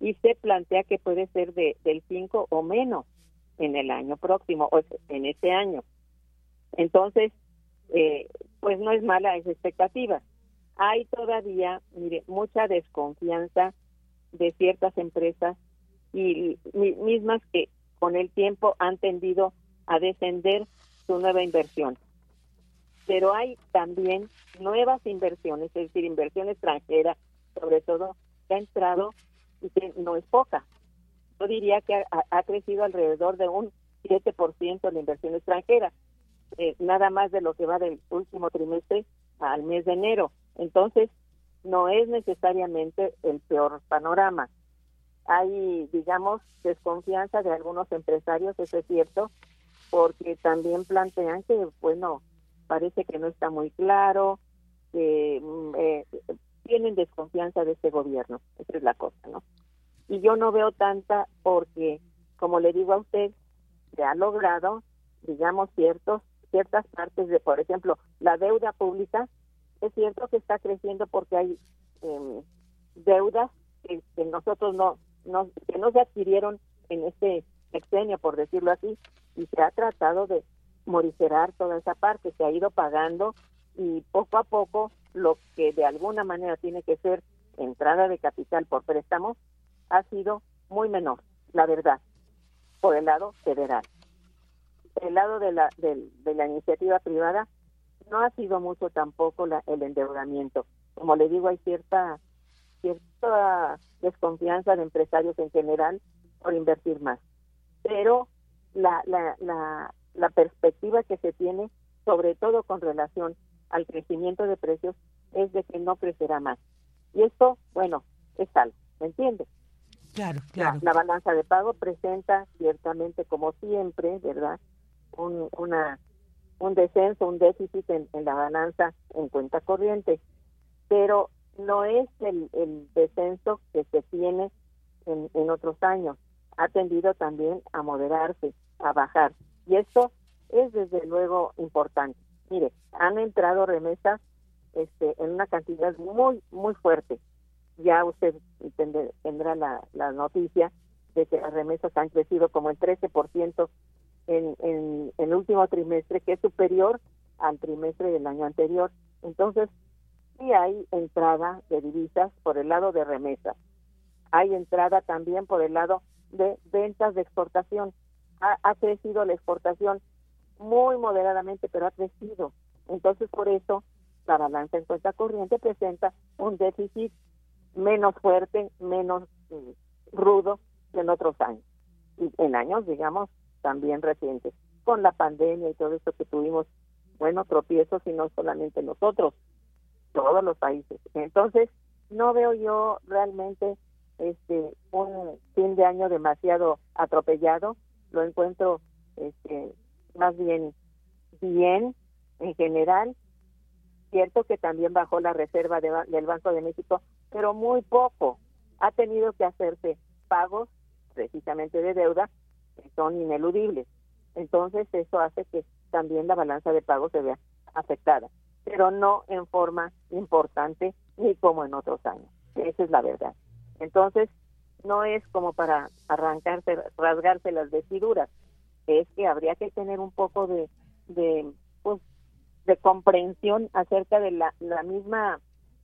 y se plantea que puede ser de, del 5 o menos en el año próximo o en este año. Entonces, eh, pues no es mala esa expectativa. Hay todavía, mire, mucha desconfianza de ciertas empresas y, mismas que con el tiempo han tendido a descender su nueva inversión. Pero hay también nuevas inversiones, es decir, inversión extranjera, sobre todo, que ha entrado y que no es poca, yo diría que ha, crecido alrededor de un 7% la inversión extranjera, eh, nada más de lo que va del último trimestre al mes de enero. Entonces, no es necesariamente el peor panorama. Hay, digamos, desconfianza de algunos empresarios, eso es cierto, porque también plantean que, bueno, parece que no está muy claro, que mm, eh, tienen desconfianza de este gobierno. Esa es la cosa, ¿no? y yo no veo tanta porque, como le digo a usted, se ha logrado, digamos, ciertos ciertas partes de, por ejemplo, la deuda pública, es cierto que está creciendo porque hay em, deudas que, nosotros no, no, que no se adquirieron en este sexenio, por decirlo así, y se ha tratado de morigerar toda esa parte, se ha ido pagando y poco a poco lo que de alguna manera tiene que ser entrada de capital por préstamos ha sido muy menor, la verdad, por el lado federal. El lado de la, de, la iniciativa privada no ha sido mucho tampoco la, el endeudamiento. Como le digo, hay cierta, cierta desconfianza de empresarios en general por invertir más. Pero la, la, la, la perspectiva que se tiene, sobre todo con relación al crecimiento de precios, es de que no crecerá más. Y esto, bueno, es algo, ¿me entiendes?
Claro, claro.
La, balanza de pago presenta ciertamente, como siempre, ¿verdad? Un, una, un descenso, un déficit en, la balanza en cuenta corriente, pero no es el, descenso que se tiene en, en otros años. Ha tendido también a moderarse, a bajar. Y esto es desde luego importante. Mire, han entrado remesas este, en una cantidad muy, muy fuerte ya usted tendrá la, la noticia de que las remesas han crecido como el 13% en, en, el último trimestre, que es superior al trimestre del año anterior. Entonces, sí hay entrada de divisas por el lado de remesas. Hay entrada también por el lado de ventas de exportación. Ha, crecido la exportación muy moderadamente, pero ha crecido. Entonces, por eso, la balanza en cuenta corriente presenta un déficit menos fuerte, menos mm, rudo que en otros años. Y en años, digamos, también recientes, con la pandemia y todo esto que tuvimos, bueno, tropiezos y no solamente nosotros, todos los países. Entonces, no veo yo realmente este un fin de año demasiado atropellado, lo encuentro este más bien bien en general. Cierto que también bajó la reserva del Banco de México, pero muy poco. Ha tenido que hacerse pagos precisamente de deuda son ineludibles. Entonces eso hace que también la balanza de pagos se vea afectada, pero no en forma importante ni como en otros años. Esa es la verdad. Entonces, no es como para arrancarse, rasgarse las vestiduras, es que habría que tener un poco de, de, pues, de comprensión acerca de la, la misma,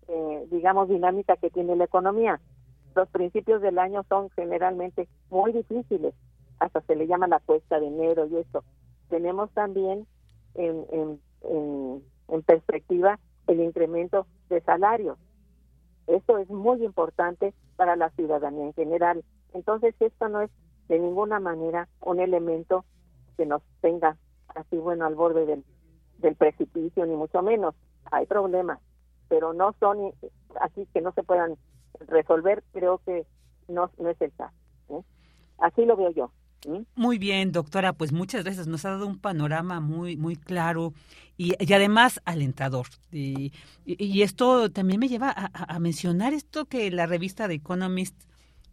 eh, digamos, dinámica que tiene la economía. Los principios del año son generalmente muy difíciles, hasta se le llama la cuesta de enero y eso. Tenemos también en, en, en, perspectiva el incremento de salarios. Esto es muy importante para la ciudadanía en general. Entonces, esto no es de ninguna manera un elemento que nos tenga así, bueno, al borde del, del precipicio, ni mucho menos. Hay problemas, pero no son así que no se puedan resolver, creo que no, no es el caso. ¿eh? Así lo veo yo.
Muy bien, doctora, pues muchas gracias. Nos ha dado un panorama muy, muy claro y, además alentador. Y, y, esto también me lleva a, mencionar esto que la revista The Economist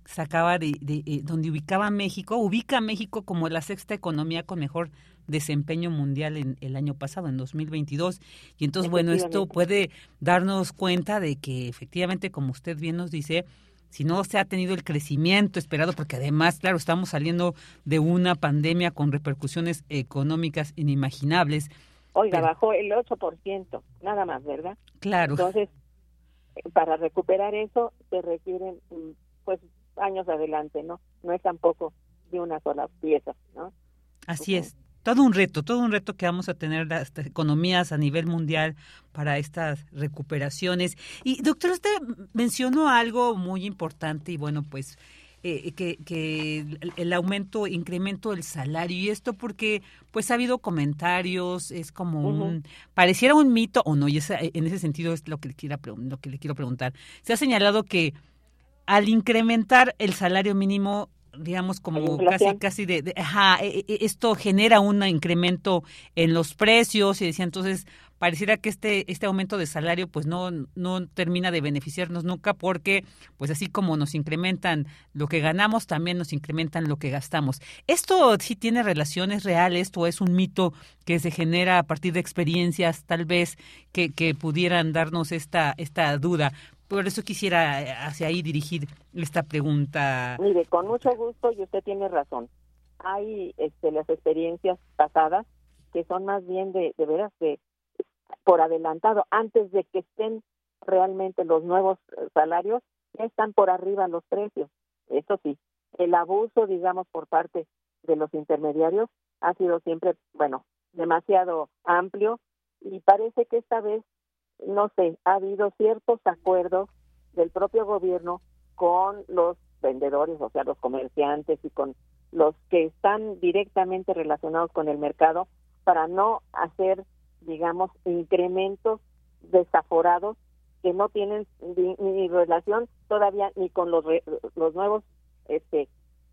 sacaba de, de, eh, donde ubicaba México, ubica a México como la sexta economía con mejor desempeño mundial en el año pasado, en 2022. Y entonces, bueno, esto puede darnos cuenta de que efectivamente, como usted bien nos dice, si no se ha tenido el crecimiento esperado, porque además, claro, estamos saliendo de una pandemia con repercusiones económicas inimaginables.
Oiga, bajó el 8%, nada más, ¿verdad?
Claro.
Entonces, para recuperar eso se requieren mm, pues años adelante, ¿no? No es tampoco de una sola pieza, ¿no?
Así es todo un reto, todo un reto que vamos a tener las economías a nivel mundial para estas recuperaciones. Y doctor, usted mencionó algo muy importante y bueno, pues eh, que, que, el aumento, incremento del salario y esto porque pues ha habido comentarios, es como un, pareciera un mito o no, y en ese sentido es lo que, le quiera, lo que le quiero preguntar. Se ha señalado que al incrementar el salario mínimo digamos como casi casi de, ajá, e, e, esto genera un incremento en los precios y decía entonces pareciera que este este aumento de salario pues no no termina de beneficiarnos nunca porque pues así como nos incrementan lo que ganamos también nos incrementan lo que gastamos esto sí tiene relaciones reales o es un mito que se genera a partir de experiencias tal vez que, que pudieran darnos esta esta duda por eso quisiera eh, hacia ahí dirigir esta pregunta.
Mire, con mucho gusto y usted tiene razón. Hay este, las experiencias pasadas que son más bien de, de veras de por adelantado, antes de que estén realmente los nuevos eh, salarios, están por arriba los precios. Eso sí, el abuso, digamos, por parte de los intermediarios ha sido siempre, bueno, demasiado amplio y parece que esta vez no sé, ha habido ciertos acuerdos del propio gobierno con los vendedores, o sea, los comerciantes y con los que están directamente relacionados con el mercado para no hacer, digamos, incrementos desaforados que no tienen ni, relación todavía ni con los, los nuevos este,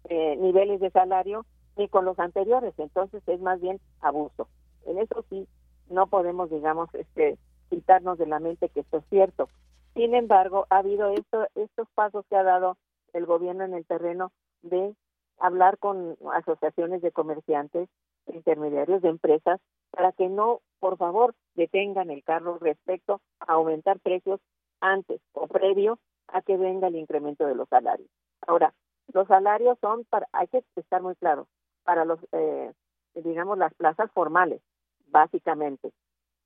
eh, niveles de salario ni con los anteriores. Entonces es más bien abuso. En eso sí, no podemos, digamos, este, quitarnos de la mente que esto es cierto. Sin embargo, ha habido esto, estos pasos que ha dado el gobierno en el terreno de hablar con asociaciones de comerciantes, intermediarios de empresas, para que no, por favor, detengan el carro respecto a aumentar precios antes o previo a que venga el incremento de los salarios. Ahora, los salarios son para, hay que estar muy claro, para los, eh, digamos, las plazas formales, básicamente.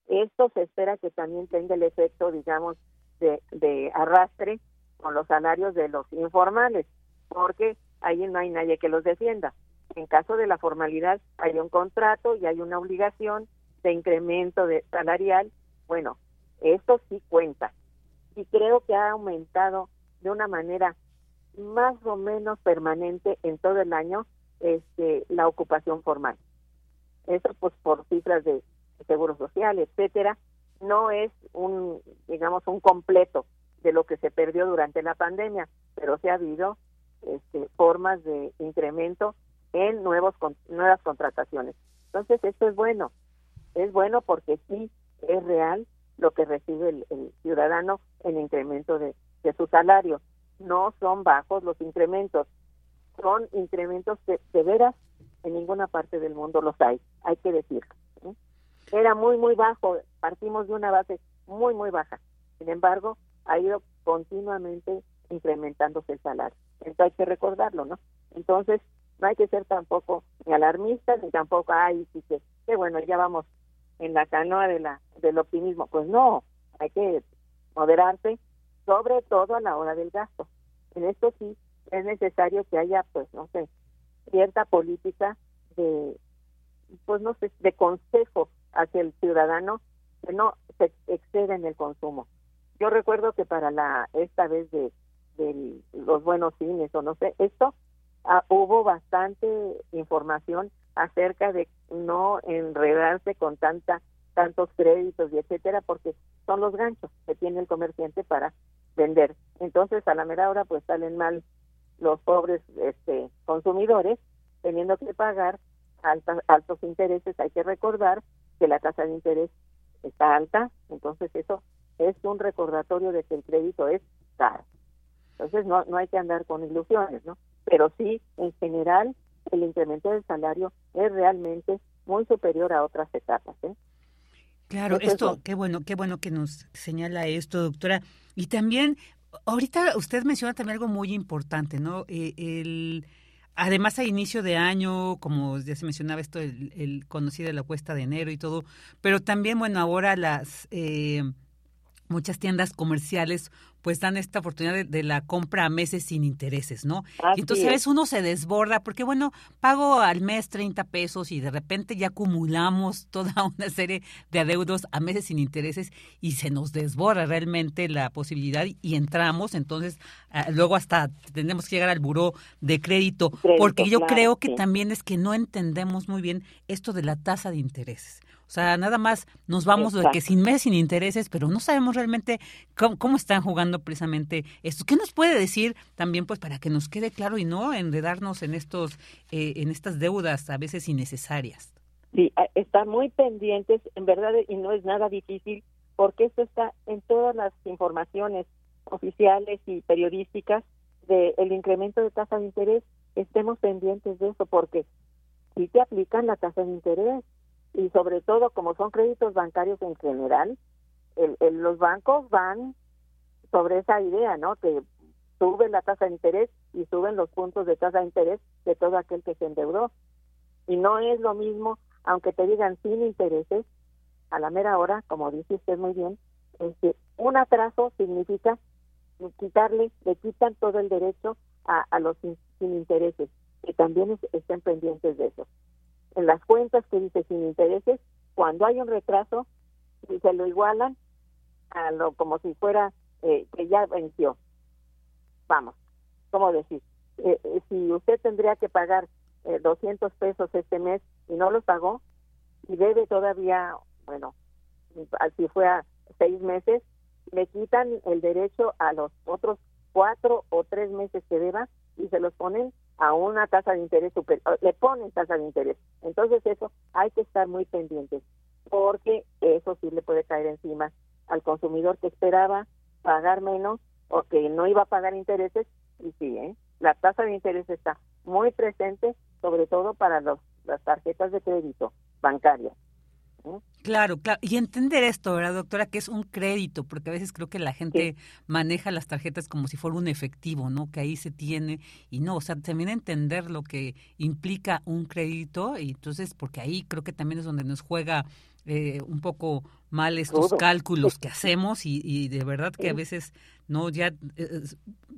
Esto se espera que también tenga el efecto, digamos, de, de arrastre con los salarios de los informales, porque ahí no hay nadie que los defienda. En caso de la formalidad hay un contrato y hay una obligación de incremento de salarial. Bueno, esto sí cuenta. Y creo que ha aumentado de una manera más o menos permanente en todo el año este, la ocupación formal. Eso pues por cifras de seguro social, etcétera, no es un, digamos, un completo de lo que se perdió durante la pandemia, pero sí ha habido este, formas de incremento en nuevos nuevas contrataciones. Entonces, esto es bueno. Es bueno porque sí es real lo que recibe el, ciudadano en incremento de, su salario. No son bajos los incrementos, son incrementos que de en ninguna parte del mundo los hay, hay que decirlo. Era muy, muy bajo, partimos de una base muy, muy baja. Sin embargo, ha ido continuamente incrementándose el salario. Entonces hay que recordarlo, ¿no? Entonces, no hay que ser tampoco ni alarmistas ni tampoco, ay, sí que, bueno, ya vamos en la canoa de la, del optimismo. Pues no, hay que moderarse, sobre todo a la hora del gasto. En esto sí es necesario que haya, pues, no sé, cierta política de, pues, no sé, de consejo hacia el ciudadano que no se exceda en el consumo. Yo recuerdo que para la esta vez de, de los buenos cines o no sé, esto ah, hubo bastante información acerca de no enredarse con tanta tantos créditos y etcétera porque son los ganchos que tiene el comerciante para vender. Entonces, a la mera hora pues salen mal los pobres este consumidores teniendo que pagar altos intereses. Hay que recordar que la tasa de interés está alta, entonces eso es un recordatorio de que el crédito es caro. Entonces no, no hay que andar con ilusiones, ¿no? Pero sí, en general, el incremento del salario es realmente muy superior a otras etapas. ¿eh?
Claro, esto, qué bueno, qué bueno que nos señala esto, doctora. Y también, ahorita usted menciona también algo muy importante, ¿no? Eh, el, además, a inicio de año, como ya se mencionaba esto, el, el conocido la cuesta de enero y todo, pero también, bueno, ahora las... Eh, muchas tiendas comerciales pues dan esta oportunidad de, la compra a meses sin intereses, ¿no? y entonces a veces uno se desborda porque, bueno, pago al mes 30 pesos y de repente ya acumulamos toda una serie de adeudos a meses sin intereses y se nos desborda realmente la posibilidad y entramos, entonces ah, luego hasta tenemos que llegar al buró de crédito, porque yo creo que también es que no entendemos muy bien esto de la tasa de intereses. O sea, nada más nos vamos de que sin mes, sin intereses, pero no sabemos realmente cómo, están jugando precisamente esto. ¿Qué nos puede decir también, pues, para que nos quede claro y no enredarnos en estos, eh, en estas deudas a veces innecesarias?
Sí, están muy pendientes, en verdad, y no es nada difícil, porque esto está en todas las informaciones oficiales y periodísticas del incremento de tasa de interés. Estemos pendientes de eso, porque si te aplican la tasa de interés, y sobre todo como son créditos bancarios en general, el, los bancos van sobre esa idea, ¿no? Que suben la tasa de interés y suben los puntos de tasa de interés de todo aquel que se endeudó. Y no es lo mismo, aunque te digan sin intereses, a la mera hora, como dice usted muy bien, este, un atraso significa quitarle, le quitan todo el derecho a, a los sin, intereses, que también estén pendientes de eso en las cuentas que dice sin intereses, cuando hay un retraso, y se lo igualan a lo como si fuera eh, que ya venció. Vamos, ¿cómo decir? Eh, eh, si usted tendría que pagar 200 pesos este mes y no los pagó, y debe todavía, bueno, si fue a seis meses, le quitan el derecho a los otros cuatro o tres meses que deba y se los ponen a una tasa de interés superior, le ponen tasa de interés. Entonces eso hay que estar muy pendientes porque eso sí le puede caer encima al consumidor que esperaba pagar menos o que no iba a pagar intereses y sí, ¿eh? la tasa de interés está muy presente sobre todo para los, las tarjetas de crédito bancarias.
Claro, claro. Y entender esto, ¿verdad, doctora? Que es un crédito, porque a veces creo que la gente maneja las tarjetas como si fuera un efectivo, ¿no? Que ahí se tiene y no, o sea, también entender lo que implica un crédito y entonces, porque ahí creo que también es donde nos juega eh, un poco mal estos cálculos que hacemos y, de verdad que a veces no ya eh,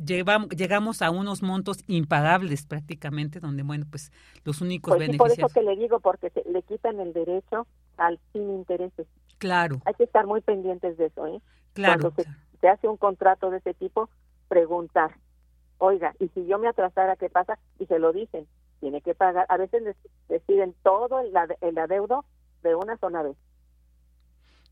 llevamos, llegamos a unos montos impagables prácticamente donde bueno pues los únicos
pues
beneficios
por eso que le digo porque le quitan el derecho al sin intereses
claro
hay que estar muy pendientes de eso ¿eh?
claro
cuando se, hace un contrato de ese tipo preguntar oiga y si yo me atrasara qué pasa y se lo dicen tiene que pagar. A veces les, piden todo el, el adeudo de una sola vez.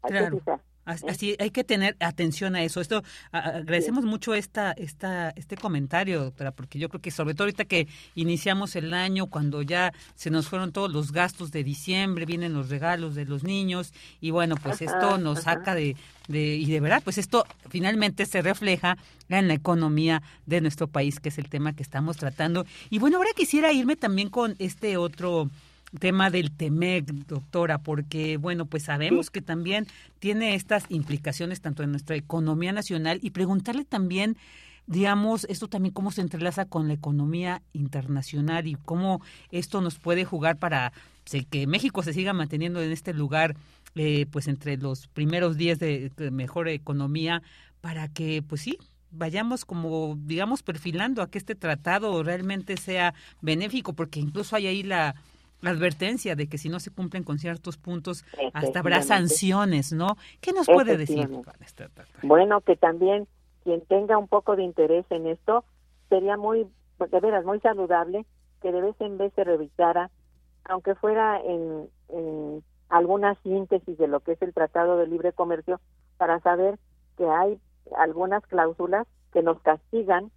claro. Así hay que tener atención a eso. Esto agradecemos mucho esta esta este comentario, doctora, porque yo creo que sobre todo ahorita que iniciamos el año cuando ya se nos fueron todos los gastos de diciembre, vienen los regalos de los niños y bueno, pues esto nos saca de, de y de verdad, pues esto finalmente se refleja en la economía de nuestro país, que es el tema que estamos tratando. Y bueno, ahora quisiera irme también con este otro tema del TEMEC, doctora, porque, bueno, pues sabemos que también tiene estas implicaciones tanto en nuestra economía nacional y preguntarle también, digamos, esto también cómo se entrelaza con la economía internacional y cómo esto nos puede jugar para que México se siga manteniendo en este lugar, eh, pues entre los primeros días de, de mejor economía, para que, pues sí, vayamos como, digamos, perfilando a que este tratado realmente sea benéfico, porque incluso hay ahí la advertencia de que si no se cumplen con ciertos puntos, hasta habrá sanciones, ¿no? ¿Qué nos puede decir?
Bueno, que también quien tenga un poco de interés en esto, sería muy, de veras, muy saludable que de vez en vez se revisara, aunque fuera en, en alguna síntesis de lo que es el Tratado de Libre Comercio, para saber que hay algunas cláusulas que nos castigan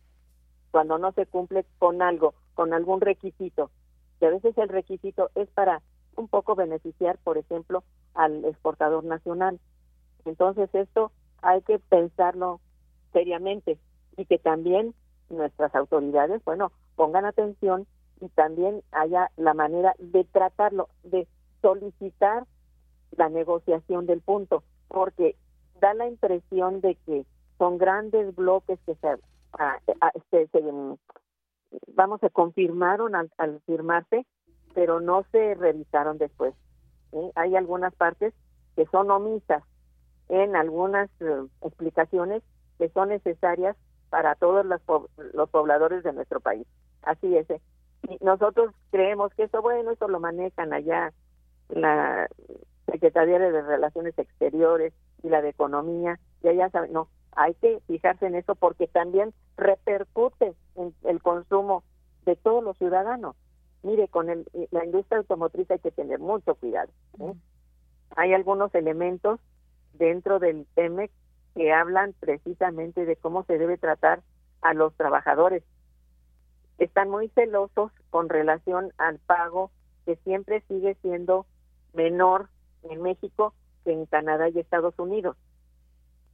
cuando no se cumple con algo, con algún requisito que a veces el requisito es para un poco beneficiar, por ejemplo, al exportador nacional. Entonces esto hay que pensarlo seriamente y que también nuestras autoridades, bueno, pongan atención y también haya la manera de tratarlo, de solicitar la negociación del punto, porque da la impresión de que son grandes bloques que se, ah, ah, se, se, vamos, se confirmaron al, firmarse, pero no se revisaron después. Hay algunas partes que son omisas en algunas eh, explicaciones que son necesarias para todos los, los pobladores de nuestro país. Así es. ¿eh? Y nosotros creemos que eso, bueno, eso lo manejan allá la Secretaría de Relaciones Exteriores y la de Economía, y allá saben, no, hay que fijarse en eso porque también repercute en el consumo de todos los ciudadanos. Mire, con el, la industria automotriz hay que tener mucho cuidado. ¿eh? Hay algunos elementos dentro del TEMEC que hablan precisamente de cómo se debe tratar a los trabajadores. Están muy celosos con relación al pago que siempre sigue siendo menor en México que en Canadá y Estados Unidos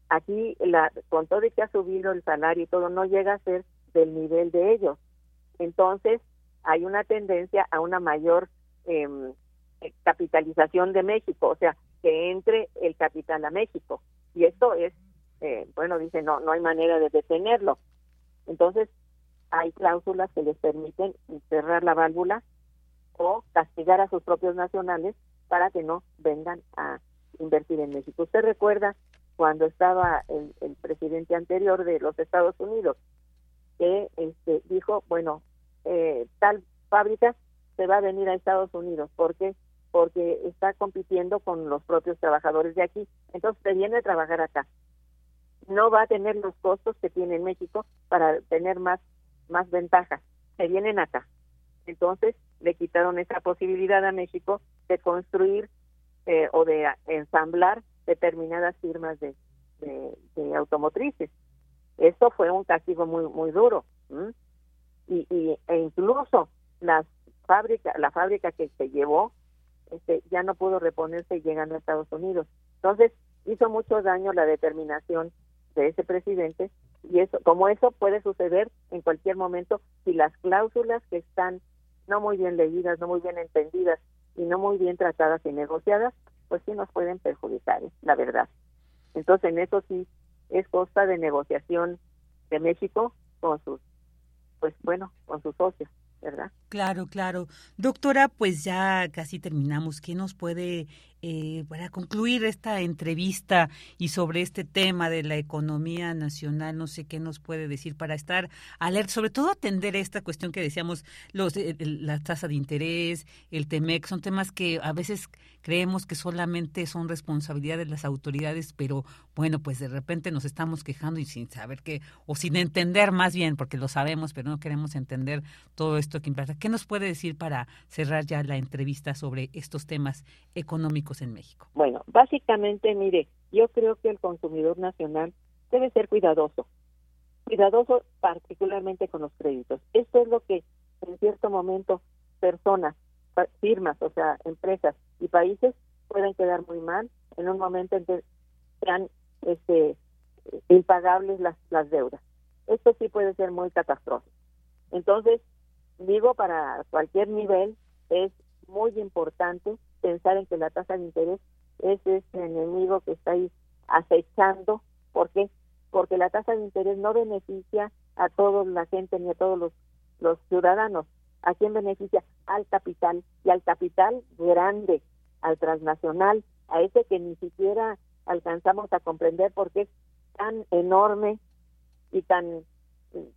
aquí la, con todo y que ha subido el salario y todo, no llega a ser del nivel de ellos. Entonces, hay una tendencia a una mayor em, eh, capitalización de México, o sea, que entre el capital a México. Y esto es, eh, bueno, dice, no, no hay manera de detenerlo. Entonces, hay cláusulas que les permiten cerrar la válvula o castigar a sus propios nacionales para que no vengan a invertir en México. Usted recuerda cuando estaba el, el, presidente anterior de los Estados Unidos, que este, dijo, bueno, eh, tal fábrica se va a venir a Estados Unidos. ¿Por qué? Porque está compitiendo con los propios trabajadores de aquí. Entonces se viene a trabajar acá. No va a tener los costos que tiene en México para tener más, más ventajas. Se vienen acá. Entonces le quitaron esa posibilidad a México de construir eh, o de ensamblar determinadas firmas de, automotrices. Eso fue un castigo muy muy duro. Y, y, e incluso las fábrica, la fábrica que se llevó este, ya no pudo reponerse llegando a Estados Unidos. Entonces hizo mucho daño la determinación de ese presidente y eso como eso puede suceder en cualquier momento si las cláusulas que están no muy bien leídas, no muy bien entendidas y no muy bien tratadas y negociadas pues sí nos pueden perjudicar, ¿eh? la verdad. Entonces, en eso sí es costa de negociación de México con sus, pues bueno, con sus socios. ¿verdad?
Claro, claro. Doctora, pues ya casi terminamos. ¿Qué nos puede, eh, para concluir esta entrevista y sobre este tema de la economía nacional, no sé qué nos puede decir para estar alerta, sobre todo atender esta cuestión que decíamos, los, eh, la tasa de interés, el TEMEC, son temas que a veces creemos que solamente son responsabilidad de las autoridades, pero bueno, pues de repente nos estamos quejando y sin saber qué, o sin entender más bien, porque lo sabemos, pero no queremos entender todo esto que impacta. ¿Qué nos puede decir para cerrar ya la entrevista sobre estos temas económicos en México?
Bueno, básicamente, mire, yo creo que el consumidor nacional debe ser cuidadoso, cuidadoso particularmente con los créditos. Esto es lo que en cierto momento personas, firmas, o sea, empresas y países pueden quedar muy mal en un momento en que sean este, impagables las, las deudas. Esto sí puede ser muy catastrófico. Entonces, digo, para cualquier nivel es muy importante pensar en que la tasa de interés es ese enemigo que está ahí acechando. ¿Por qué? Porque la tasa de interés no beneficia a toda la gente ni a todos los, los ciudadanos. ¿A quién beneficia? Al capital y al capital grande, al transnacional, a ese que ni siquiera alcanzamos a comprender por qué es tan enorme y tan,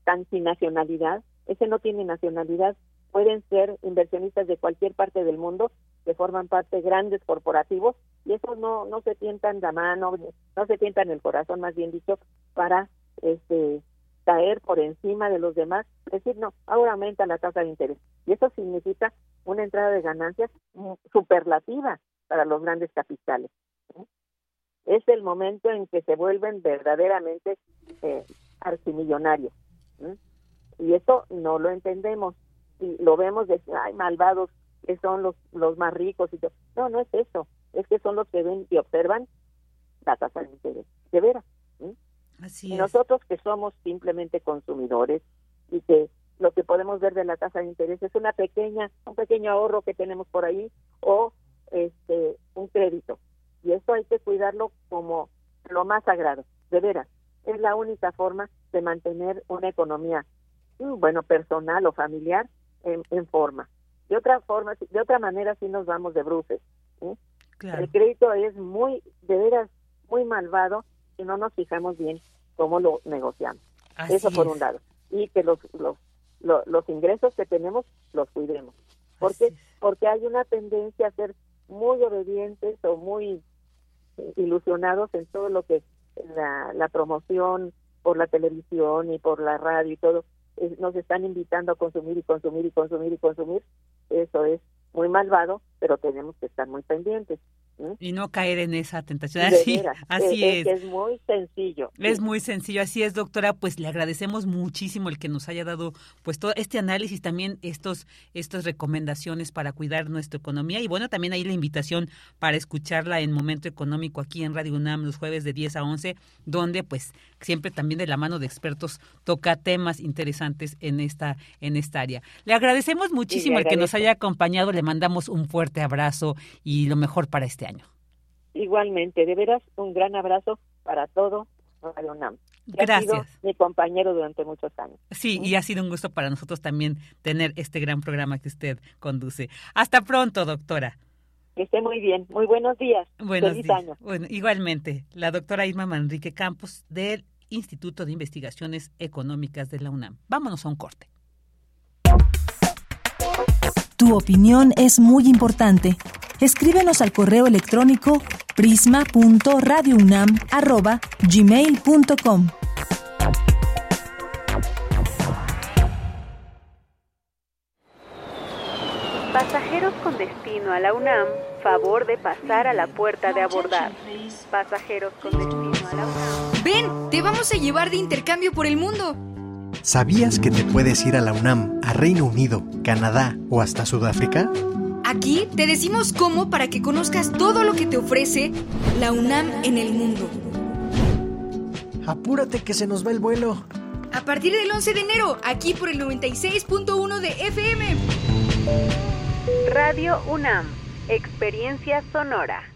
tan sin nacionalidad. Ese no tiene nacionalidad. Pueden ser inversionistas de cualquier parte del mundo que forman parte de grandes corporativos y esos no, no se tientan la mano, no se tientan el corazón, más bien dicho, para este caer por encima de los demás, decir, no, ahora aumenta la tasa de interés. Y eso significa una entrada de ganancias superlativa para los grandes capitales. Es el momento en que se vuelven verdaderamente eh. Y eso no lo entendemos. Y lo vemos de, ay, malvados, que son los, los más ricos. y No, no es eso. Es que son los que ven y observan la tasa de interés. De veras.
Así
y nosotros que somos simplemente consumidores y que lo que podemos ver de la tasa de interés es una pequeña, un pequeño ahorro que tenemos por ahí o este un crédito. Y eso hay que cuidarlo como lo más sagrado, de veras. Es la única forma de mantener una economía, mm, bueno, personal o familiar en, en forma. De otra forma, de otra manera sí nos vamos de bruces. El crédito es muy, de veras, muy malvado si no nos fijamos bien cómo lo negociamos. Eso por un lado. Y que los, los, los, ingresos que tenemos los cuidemos. porque Porque hay una tendencia a ser muy obedientes o muy ilusionados en todo lo que la, la promoción por la televisión y por la radio y todo nos están invitando a consumir y consumir y consumir y consumir. Eso es muy malvado, pero tenemos que estar muy pendientes.
Y no caer en esa tentación. Así, así es,
es. muy sencillo.
Es muy sencillo, así es, doctora. Pues le agradecemos muchísimo el que nos haya dado pues todo este análisis, también estos, estas recomendaciones para cuidar nuestra economía. Y bueno, también ahí la invitación para escucharla en Momento Económico aquí en Radio UNAM los jueves de 10 a 11, donde pues siempre también de la mano de expertos toca temas interesantes en esta, en esta área. Le agradecemos muchísimo el que nos haya acompañado, le mandamos un fuerte abrazo y lo mejor para este año.
Igualmente, de veras, un gran abrazo para todo Radio UNAM.
Gracias.
mi compañero durante muchos años.
Sí, y ha sido un gusto para nosotros también tener este gran programa que usted conduce. Hasta pronto, doctora.
Que esté muy bien. Muy buenos días.
Buenos Feliz días. Año. Bueno, igualmente, la doctora Irma Manrique Campos del Instituto de Investigaciones Económicas de la UNAM. Vámonos a un corte.
Tu opinión es muy importante. Escríbenos al correo electrónico prisma.radiounam@gmail.com.
Pasajeros con destino a la UNAM, favor de pasar a la puerta de abordar. Pasajeros con destino a la UNAM.
Ven, te vamos a llevar de intercambio por el mundo.
¿Sabías que te puedes ir a la UNAM, a Reino Unido, Canadá o hasta Sudáfrica?
Aquí te decimos cómo para que conozcas todo lo que te ofrece la UNAM en el mundo.
Apúrate que se nos va el vuelo.
A partir del 11 de enero, aquí por el 96.1 de FM.
Radio UNAM, Experiencia Sonora.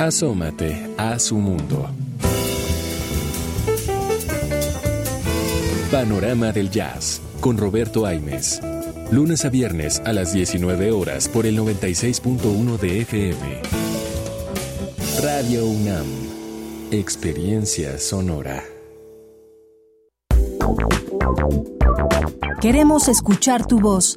Asómate a su mundo. Panorama del Jazz con Roberto Aimes. Lunes a viernes a las 19 horas por el 96.1 de FM. Radio UNAM. Experiencia sonora.
Queremos escuchar tu voz.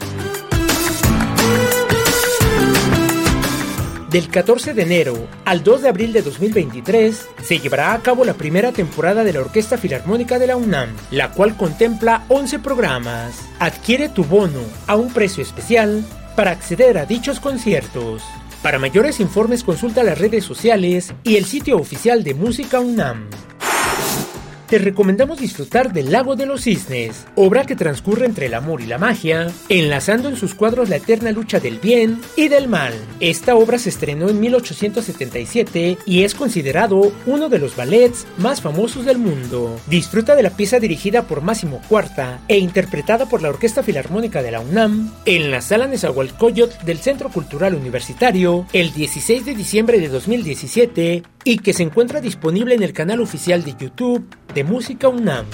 Del 14 de enero al 2 de abril de 2023 se llevará a cabo la primera temporada de la Orquesta Filarmónica de la UNAM, la cual contempla 11 programas. Adquiere tu bono a un precio especial para acceder a dichos conciertos. Para mayores informes consulta las redes sociales y el sitio oficial de Música UNAM te recomendamos disfrutar del Lago de los Cisnes, obra que transcurre entre el amor y la magia, enlazando en sus cuadros la eterna lucha del bien y del mal. Esta obra se estrenó en 1877 y es considerado uno de los ballets más famosos del mundo. Disfruta de la pieza dirigida por Máximo Cuarta e interpretada por la Orquesta Filarmónica de la UNAM en la Sala Nezahualcóyotl del Centro Cultural Universitario el 16 de diciembre de 2017 y que se encuentra disponible en el canal oficial de YouTube de Música UNAM.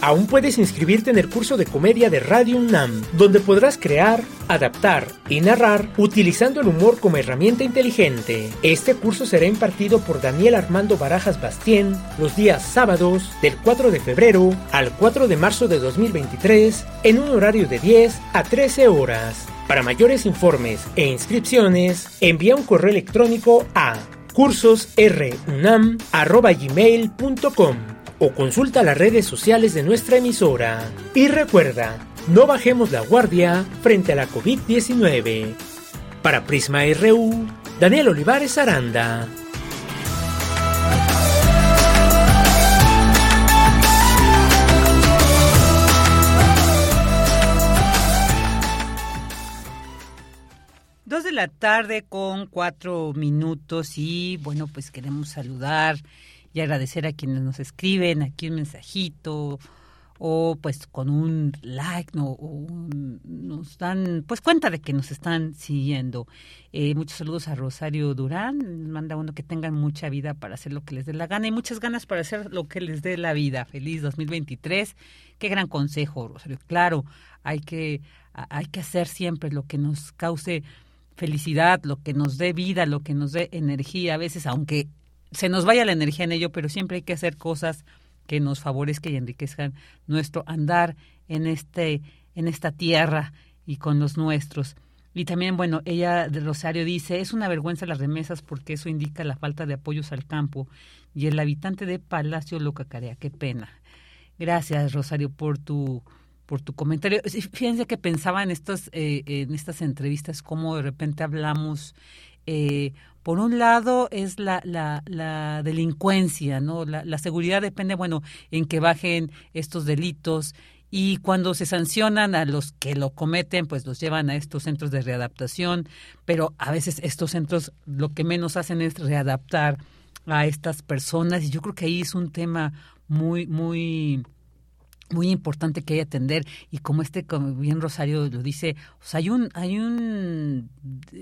Aún puedes inscribirte en el curso de comedia de Radio UNAM, donde podrás crear, adaptar y narrar utilizando el humor como herramienta inteligente. Este curso será impartido por Daniel Armando Barajas Bastien los días sábados del 4 de febrero al 4 de marzo de 2023 en un horario de 10 a 13 horas. Para mayores informes e inscripciones, envía un correo electrónico a cursosrunam.gmail.com o consulta las redes sociales de nuestra emisora. Y recuerda, no bajemos la guardia frente a la COVID-19. Para Prisma RU, Daniel Olivares Aranda.
La tarde con cuatro minutos y bueno, pues queremos saludar y agradecer a quienes nos escriben aquí un mensajito o pues con un like no o nos dan pues cuenta de que nos están siguiendo. Eh, muchos saludos a Rosario Durán manda uno que tengan mucha vida para hacer lo que les dé la gana y muchas ganas para hacer lo que les dé la vida. Feliz 2023 qué gran consejo Rosario. Claro hay que hay que hacer siempre lo que nos cause felicidad lo que nos dé vida lo que nos dé energía a veces aunque se nos vaya la energía en ello pero siempre hay que hacer cosas que nos favorezcan y enriquezcan nuestro andar en este en esta tierra y con los nuestros. Y también, bueno, ella de Rosario dice, es una vergüenza las remesas porque eso indica la falta de apoyos al campo. Y el habitante de Palacio lo cacarea, qué pena. Gracias, Rosario, por tu por tu comentario. Fíjense que pensaba en estos, eh, en estas entrevistas cómo de repente hablamos eh, por un lado es la, la, la delincuencia, ¿no? La, la, seguridad depende, bueno, en que bajen estos delitos y cuando se sancionan a los que lo cometen, pues los llevan a estos centros de readaptación, pero a veces estos centros lo que menos hacen es readaptar a estas personas y yo creo que ahí es un tema muy, muy muy importante que hay que atender y como este como bien Rosario lo dice hay un hay un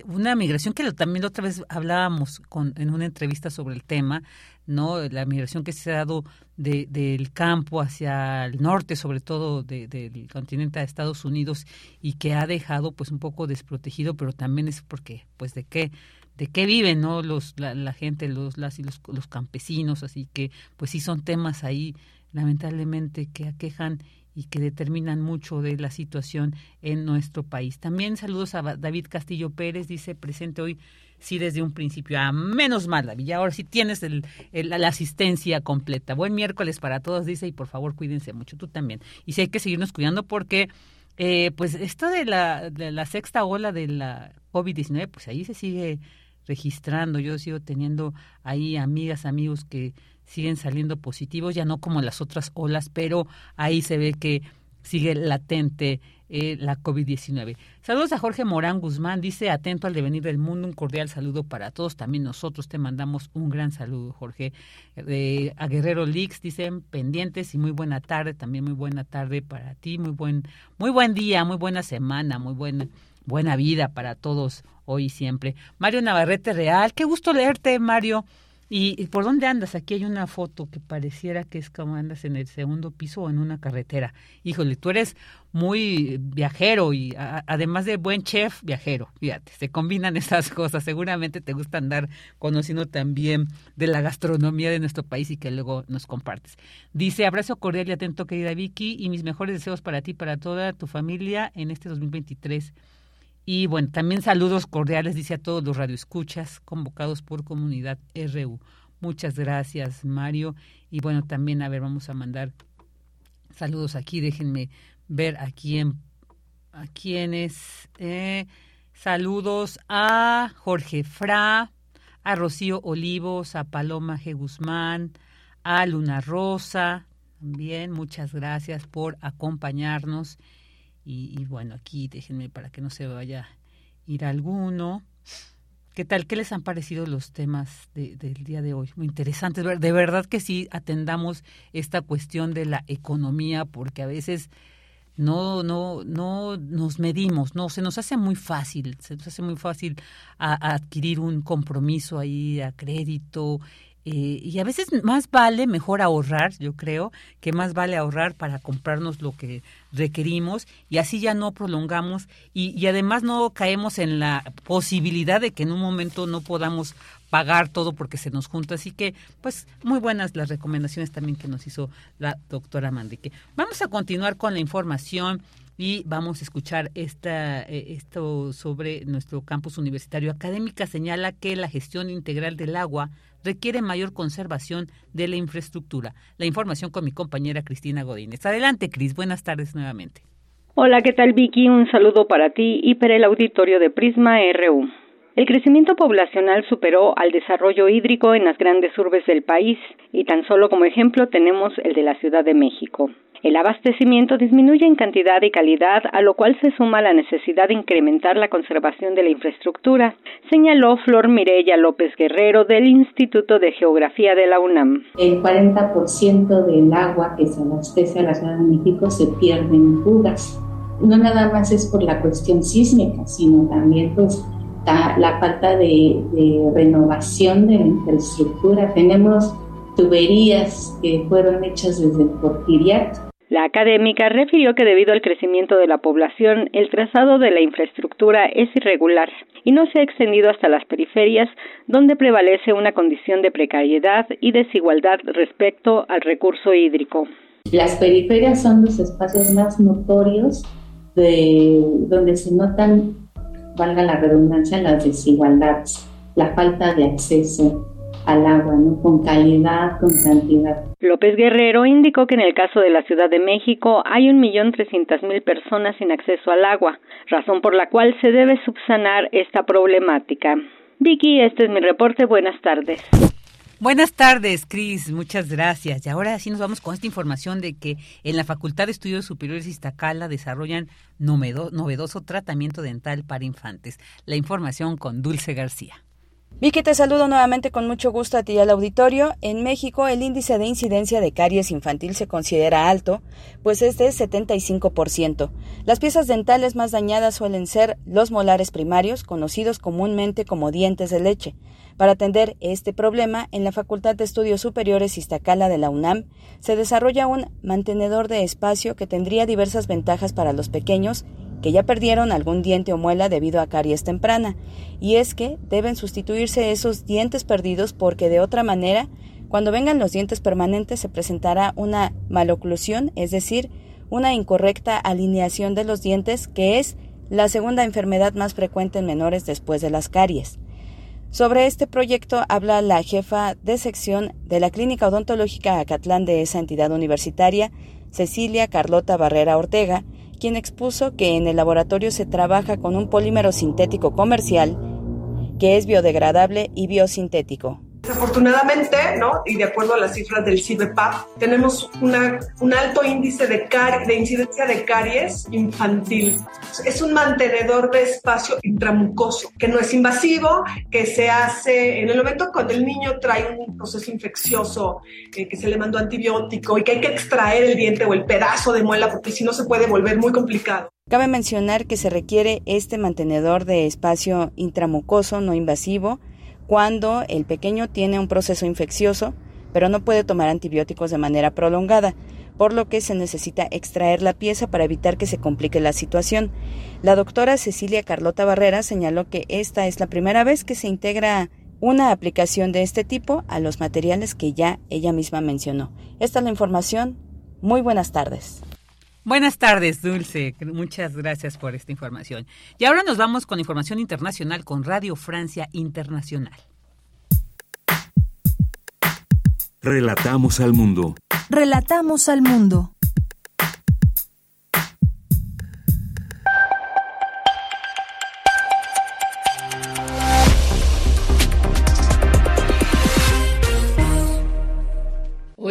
una migración que también otra vez hablábamos con en una entrevista sobre el tema no la migración que se ha dado de, del campo hacia el norte sobre todo de, del continente de Estados Unidos y que ha dejado pues un poco desprotegido pero también es porque pues de qué de qué viven no los la, la gente los las y los, los campesinos así que pues sí son temas ahí lamentablemente que aquejan y que determinan mucho de la situación en nuestro país. También saludos a David Castillo Pérez, dice presente hoy sí desde un principio. a menos mal, David, ahora sí tienes el, la asistencia completa. Buen miércoles para todos, dice, y por favor cuídense mucho, tú también. Y sí hay que seguirnos cuidando porque, eh, pues, esto de la, de la sexta ola de la COVID-19, pues ahí se sigue registrando. Yo sigo teniendo ahí amigas, amigos que siguen saliendo positivos, ya no como las otras olas, pero ahí se ve que sigue latente eh, la COVID-19. Saludos a Jorge Morán Guzmán, dice atento al devenir del mundo, un cordial saludo para todos, también nosotros te mandamos un gran saludo, Jorge. Eh, a Guerrero Lix dicen pendientes y muy buena tarde, también muy buena tarde para ti, muy buen, muy buen día, muy buena semana, muy buena, buena vida para todos hoy y siempre. Mario Navarrete Real, qué gusto leerte, Mario. ¿Y, por dónde andas? Aquí hay una foto que pareciera que es como andas en el segundo piso o en una carretera. Híjole, tú eres muy viajero y además de buen chef, viajero. Fíjate, se combinan esas cosas. Seguramente te gusta andar conociendo también de la gastronomía de nuestro país y que luego nos compartes. Dice, abrazo cordial y atento, querida Vicky, y mis mejores deseos para ti para toda tu familia en este 2023 y bueno, también saludos cordiales, dice a todos los radioescuchas convocados por Comunidad RU. Muchas gracias, Mario. Y bueno, también, a ver, vamos a mandar saludos aquí. Déjenme ver a quién, a quiénes. Eh, saludos a Jorge Fra, a Rocío Olivos, a Paloma G. Guzmán, a Luna Rosa. También, muchas gracias por acompañarnos. Y, bueno, aquí déjenme para que no se vaya a ir alguno. ¿Qué tal? ¿Qué les han parecido los temas del día de hoy? Muy interesantes. De verdad que sí atendamos esta cuestión de la economía, porque a veces no, no, no nos medimos, no, se nos hace muy fácil, se nos hace muy fácil adquirir un compromiso ahí a crédito, eh, y a veces más vale mejor ahorrar, yo creo, que más vale ahorrar para comprarnos lo que requerimos y así ya no prolongamos y, y, además no caemos en la posibilidad de que en un momento no podamos pagar todo porque se nos junta. Así que, pues, muy buenas las recomendaciones también que nos hizo la doctora Mandique. Vamos a continuar con la información y vamos a escuchar esta, eh, esto sobre nuestro campus universitario. Académica señala que la gestión integral del agua requiere mayor conservación de la infraestructura. La información con mi compañera Cristina Godínez. Adelante, Cris. Buenas tardes nuevamente.
Hola, ¿qué tal, Vicky? Un saludo para ti y para el auditorio de Prisma RU. El crecimiento poblacional superó al desarrollo hídrico en las grandes urbes del país y tan solo como ejemplo tenemos el de la Ciudad de México. El abastecimiento disminuye en cantidad y calidad, a lo cual se suma la necesidad de incrementar la conservación de la infraestructura, señaló Flor Mirella López Guerrero del Instituto de Geografía de la UNAM.
El 40% del agua que se abastece a la Ciudad de México se pierde en fugas. No nada más es por la cuestión sísmica, sino también pues la falta de, renovación de la infraestructura. Tenemos tuberías que fueron hechas desde el porfiriato
la académica refirió que debido al crecimiento de la población, el trazado de la infraestructura es irregular y no se ha extendido hasta las periferias, donde prevalece una condición de precariedad y desigualdad respecto al recurso hídrico.
Las periferias son los espacios más notorios de donde se notan, valga la redundancia, las desigualdades, la falta de acceso, al agua, ¿no? Con calidad, con cantidad.
López Guerrero indicó que en el caso de la Ciudad de México hay un millón trescientas mil personas sin acceso al agua, razón por la cual se debe subsanar esta problemática. Vicky, este es mi reporte. Buenas tardes.
Buenas tardes, Cris. Muchas gracias. Y ahora sí nos vamos con esta información de que en la Facultad de Estudios Superiores Iztacala desarrollan novedoso tratamiento dental para infantes. La información con Dulce García.
Vicky, te saludo nuevamente con mucho gusto a ti y al auditorio. En México, el índice de incidencia de caries infantil se considera alto, pues es de 75%. Las piezas dentales más dañadas suelen ser los molares primarios, conocidos comúnmente como dientes de leche. Para atender este problema, en la Facultad de Estudios Superiores Iztacala de la UNAM se desarrolla un mantenedor de espacio que tendría diversas ventajas para los pequeños que ya perdieron algún diente o muela debido a caries temprana, y es que deben sustituirse esos dientes perdidos porque de otra manera, cuando vengan los dientes permanentes se presentará una maloclusión, es decir, una incorrecta alineación de los dientes que es la segunda enfermedad más frecuente en menores después de las caries. Sobre este proyecto habla la jefa de sección de la Clínica Odontológica Acatlán de esa entidad universitaria, Cecilia Carlota Barrera Ortega, quien expuso que en el laboratorio se trabaja con un polímero sintético comercial que es biodegradable y biosintético.
Desafortunadamente, ¿no? y de acuerdo a las cifras del CIBEPAP, tenemos un alto índice de, de incidencia de caries infantil. Es un mantenedor de espacio intramucoso, que no es invasivo, que se hace en el momento cuando el niño trae un proceso infeccioso, eh, que se le mandó antibiótico y que hay que extraer el diente o el pedazo de muela porque si no se puede volver muy complicado.
Cabe mencionar que se requiere este mantenedor de espacio intramucoso no invasivo cuando el pequeño tiene un proceso infeccioso, pero no puede tomar antibióticos de manera prolongada, por lo que se necesita extraer la pieza para evitar que se complique la situación. La doctora Cecilia Carlota Barrera señaló que esta es la primera vez que se integra una aplicación de este tipo a los materiales que ya ella misma mencionó. Esta es la información. Muy buenas tardes.
Buenas tardes, Dulce. Muchas gracias por esta información. Y ahora nos vamos con información internacional con Radio Francia Internacional.
Relatamos al mundo.
Relatamos al mundo.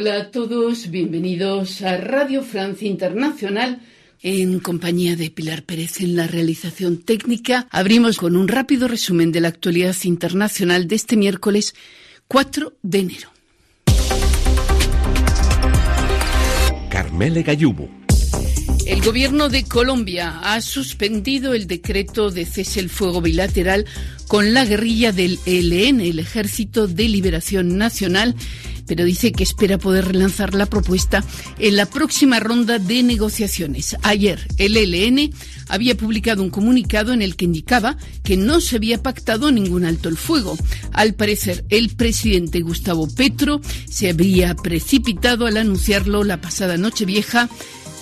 Hola a todos, bienvenidos a Radio Francia Internacional. En compañía de Pilar Pérez en la realización técnica, abrimos con un rápido resumen de la actualidad internacional de este miércoles 4 de enero.
Carmele Gallubo.
El gobierno de Colombia ha suspendido el decreto de cese el fuego bilateral con la guerrilla del ELN, el Ejército de Liberación Nacional, pero dice que espera poder relanzar la propuesta en la próxima ronda de negociaciones. Ayer, el ELN había publicado un comunicado en el que indicaba que no se había pactado ningún alto el fuego. Al parecer, el presidente Gustavo Petro se había precipitado al anunciarlo la pasada noche vieja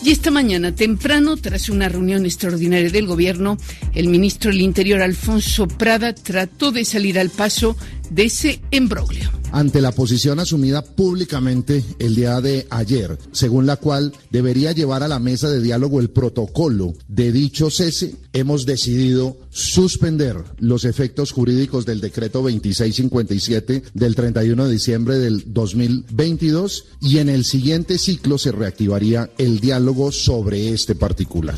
y esta mañana temprano, tras una reunión extraordinaria del Gobierno, el ministro del Interior, Alfonso Prada, trató de salir al paso de ese embroglio
ante la posición asumida públicamente el día de ayer, según la cual debería llevar a la mesa de diálogo el protocolo de dicho cese, hemos decidido suspender los efectos jurídicos del decreto 2657 del 31 de diciembre del 2022 y en el siguiente ciclo se reactivaría el diálogo sobre este particular.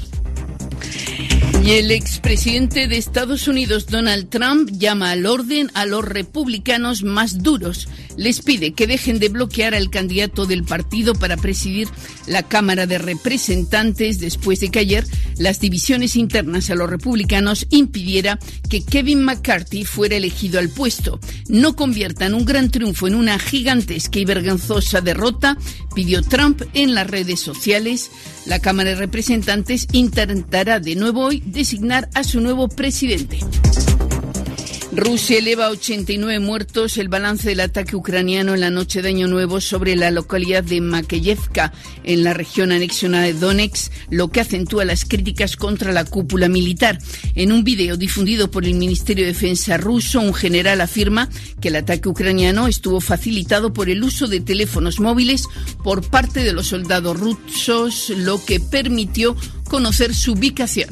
Y el expresidente de Estados Unidos, Donald Trump, llama al orden a los republicanos más duros. Les pide que dejen de bloquear al candidato del partido para presidir la Cámara de Representantes después de que ayer las divisiones internas a los republicanos impidiera que Kevin McCarthy fuera elegido al puesto. No conviertan un gran triunfo en una gigantesca y vergonzosa derrota, pidió Trump en las redes sociales. La Cámara de Representantes intentará de nuevo hoy designar a su nuevo presidente. Rusia eleva a 89 muertos el balance del ataque ucraniano en la noche de Año Nuevo sobre la localidad de Makeyevka, en la región anexionada de Donetsk, lo que acentúa las críticas contra la cúpula militar. En un video difundido por el Ministerio de Defensa ruso, un general afirma que el ataque ucraniano estuvo facilitado por el uso de teléfonos móviles por parte de los soldados rusos, lo que permitió conocer su ubicación.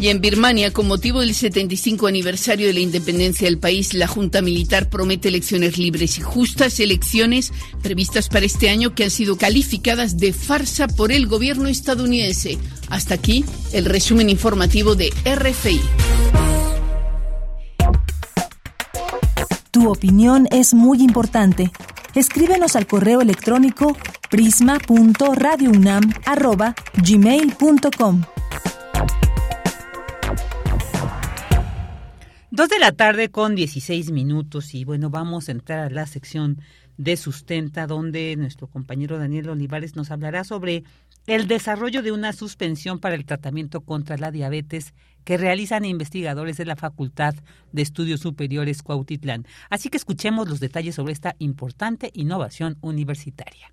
Y en Birmania, con motivo del 75 aniversario de la independencia del país, la Junta Militar promete elecciones libres y justas, elecciones previstas para este año que han sido calificadas de farsa por el gobierno estadounidense. Hasta aquí el resumen informativo de RFI.
Tu opinión es muy importante. Escríbenos al correo electrónico prisma.radiounam@gmail.com.
Dos de la tarde con 16 minutos y bueno, vamos a entrar a la sección de sustenta donde nuestro compañero Daniel Olivares nos hablará sobre el desarrollo de una suspensión para el tratamiento contra la diabetes que realizan investigadores de la Facultad de Estudios Superiores Cuautitlán. Así que escuchemos los detalles sobre esta importante innovación universitaria.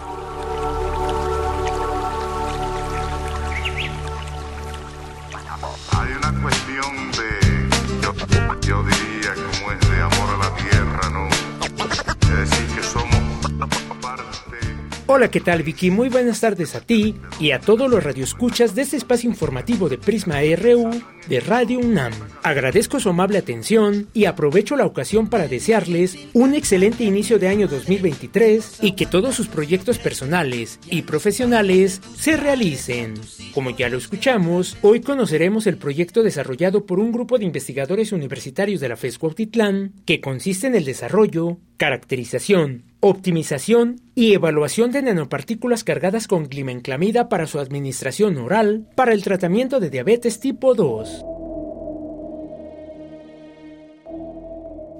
Hola, ¿qué tal Vicky? Muy buenas tardes a ti y a todos los radioescuchas de este espacio informativo de Prisma RU de Radio UNAM. Agradezco su amable atención y aprovecho la ocasión para desearles un excelente inicio de año 2023 y que todos sus proyectos personales y profesionales se realicen. Como ya lo escuchamos, hoy conoceremos el proyecto desarrollado por un grupo de investigadores universitarios de la FES Cuautitlán que consiste en el desarrollo, caracterización, optimización y evaluación de nanopartículas cargadas con glimenclamida para su administración oral para el tratamiento de diabetes tipo 2.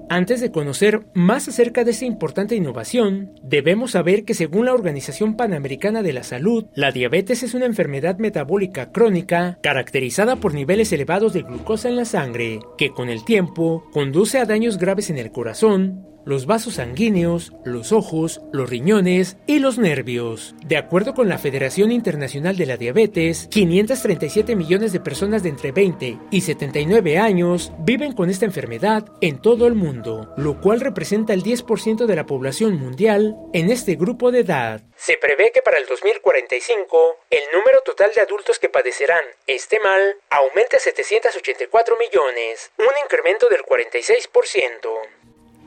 Antes de conocer más acerca de esta importante innovación, debemos saber que según la Organización Panamericana de la Salud, la diabetes es una enfermedad metabólica crónica caracterizada por niveles elevados de glucosa en la sangre, que con el tiempo conduce a daños graves en el corazón, los vasos sanguíneos, los ojos, los riñones y los nervios. De acuerdo con la Federación Internacional de la Diabetes, 537 millones de personas de entre 20 y 79 años viven con esta enfermedad en todo el mundo, lo cual representa el 10% de la población mundial en este grupo de edad. Se prevé que para el 2045 el número total de adultos que padecerán este mal aumente a 784 millones, un incremento del 46%.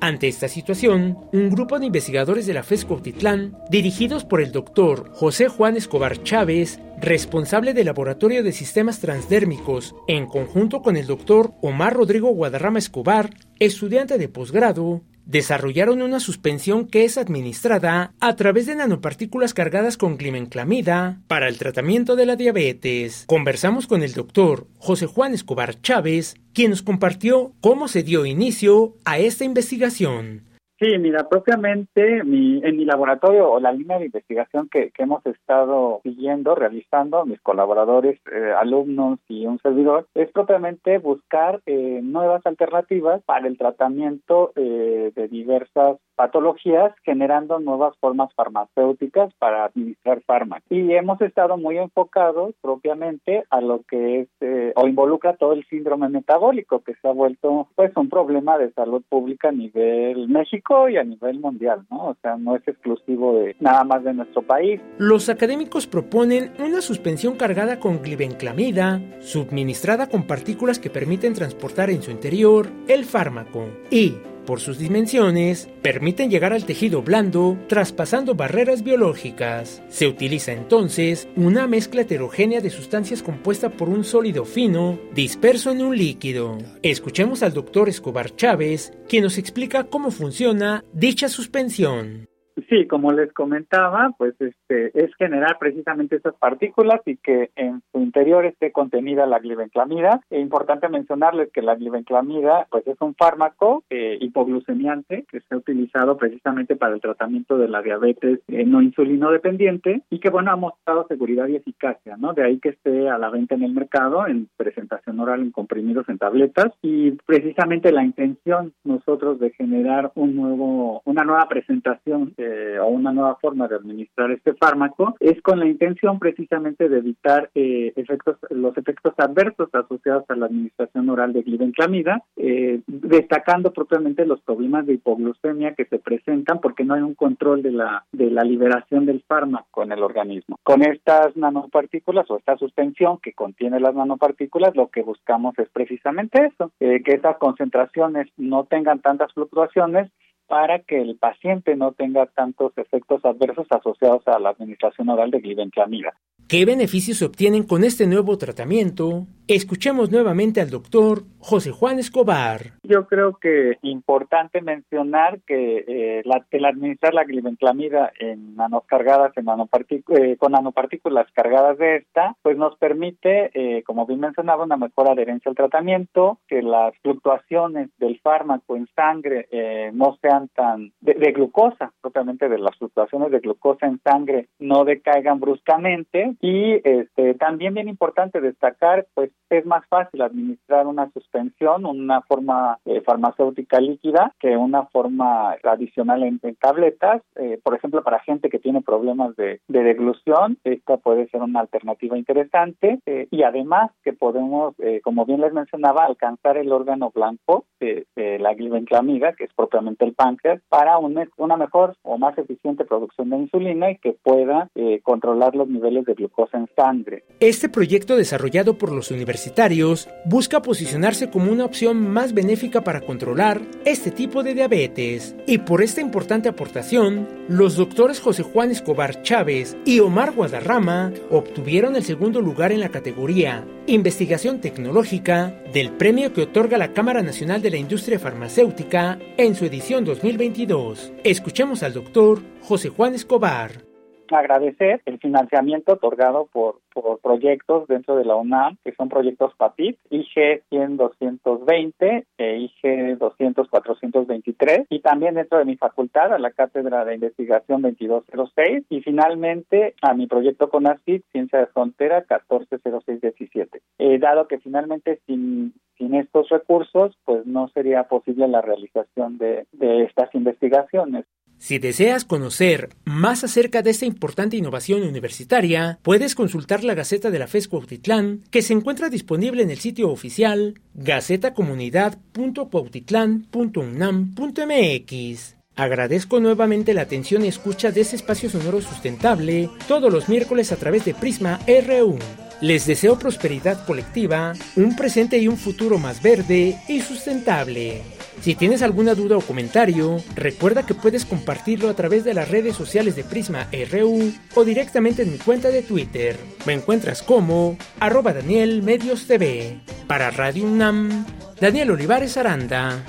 Ante esta situación, un grupo de investigadores de la FES Cuautitlán, dirigidos por el doctor José Juan Escobar Chávez, responsable del Laboratorio de Sistemas Transdérmicos, en conjunto con el doctor Omar Rodrigo Guadarrama Escobar, estudiante de posgrado, desarrollaron una suspensión que es administrada a través de nanopartículas cargadas con glimenclamida para el tratamiento de la diabetes. Conversamos con el doctor José Juan Escobar Chávez, quien nos compartió cómo se dio inicio a esta investigación.
Sí, mira, propiamente mi, en mi laboratorio o la línea de investigación que, hemos estado siguiendo, realizando, mis colaboradores, eh, alumnos y un servidor, es propiamente buscar eh, nuevas alternativas para el tratamiento eh, de diversas patologías, generando nuevas formas farmacéuticas para administrar fármacos. Y hemos estado muy enfocados propiamente a lo que es o involucra todo el síndrome metabólico, que se ha vuelto pues un problema de salud pública a nivel México y a nivel mundial, ¿no? O sea, no es exclusivo de nada más de nuestro país.
Los académicos proponen una suspensión cargada con glibenclamida, suministrada con partículas que permiten transportar en su interior el fármaco y por sus dimensiones, permiten llegar al tejido blando traspasando barreras biológicas. Se utiliza entonces una mezcla heterogénea de sustancias compuesta por un sólido fino disperso en un líquido. Escuchemos al doctor Escobar Chávez, quien nos explica cómo funciona dicha suspensión.
Sí, como les comentaba, pues este es generar precisamente esas partículas y que en su interior esté contenida la glibenclamida. Es importante mencionarles que la glibenclamida pues es un fármaco eh, hipoglucemiante que se ha utilizado precisamente para el tratamiento de la diabetes eh, no insulino dependiente y que bueno ha mostrado seguridad y eficacia, ¿no? De ahí que esté a la venta en el mercado en presentación oral en comprimidos en tabletas y precisamente la intención nosotros de generar un nuevo una nueva presentación o una nueva forma de administrar este fármaco es con la intención precisamente de evitar eh, efectos, los efectos adversos asociados a la administración oral de glibenclamida, eh, destacando propiamente los problemas de hipoglucemia que se presentan porque no hay un control de la, de la liberación del fármaco en el organismo. Con estas nanopartículas o esta suspensión que contiene las nanopartículas, lo que buscamos es precisamente eso, que esas concentraciones no tengan tantas fluctuaciones para que el paciente no tenga tantos efectos adversos asociados a la administración oral de glibenclamida.
¿Qué beneficios se obtienen con este nuevo tratamiento? Escuchemos nuevamente al doctor José Juan Escobar.
Yo creo que importante mencionar que eh, la, el administrar la glibenclamida en nanocargadas, en eh, con nanopartículas cargadas de esta, pues nos permite, eh, como bien mencionaba, una mejor adherencia al tratamiento, que las fluctuaciones del fármaco en sangre no sean tan de, de glucosa, propiamente de las fluctuaciones de glucosa en sangre no decaigan bruscamente y este, también bien importante destacar pues es más fácil administrar una suspensión, una forma eh, farmacéutica líquida, que una forma tradicional en, tabletas. Eh, por ejemplo, para gente que tiene problemas de, deglución, esta puede ser una alternativa interesante. Eh, y además que podemos, como bien les mencionaba, alcanzar el órgano blanco de, la glibenclamida, que es propiamente el páncreas, para una mejor o más eficiente producción de insulina y que pueda controlar los niveles de glucosa en sangre.
Este proyecto desarrollado por los universitarios busca posicionarse como una opción más benéfica para controlar este tipo de diabetes. Y por esta importante aportación, los doctores José Juan Escobar Chávez y Omar Guadarrama obtuvieron el segundo lugar en la categoría Investigación Tecnológica del premio que otorga la Cámara Nacional de la Industria Farmacéutica en su edición 2022. Escuchemos al doctor José Juan Escobar
agradecer el financiamiento otorgado por, por proyectos dentro de la UNAM, que son proyectos PAPIT, IG 100-220 e IG 200-423, y también dentro de mi facultad, a la Cátedra de Investigación 2206, y finalmente a mi proyecto CONACYT, Ciencia de Frontera 140617. Eh, dado que finalmente sin, sin estos recursos, pues no sería posible la realización de, de estas investigaciones.
Si deseas conocer más acerca de esta importante innovación universitaria, puedes consultar la Gaceta de la FES Cuautitlán, que se encuentra disponible en el sitio oficial gacetacomunidad.cuautitlán.unam.mx. Agradezco nuevamente la atención y escucha de ese espacio sonoro sustentable todos los miércoles a través de Prisma RU. Les deseo prosperidad colectiva, un presente y un futuro más verde y sustentable. Si tienes alguna duda o comentario, recuerda que puedes compartirlo a través de las redes sociales de Prisma RU o directamente en mi cuenta de Twitter. Me encuentras como arroba Daniel Medios TV. Para Radio UNAM, Daniel Olivares Aranda.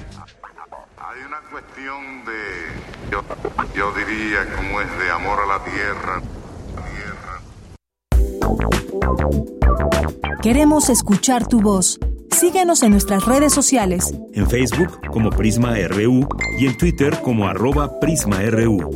Hay una cuestión de, yo, yo diría como es de amor a la tierra.
Queremos escuchar tu voz. Síguenos en nuestras redes sociales.
En Facebook como Prisma RU y en Twitter como arroba PrismaRU.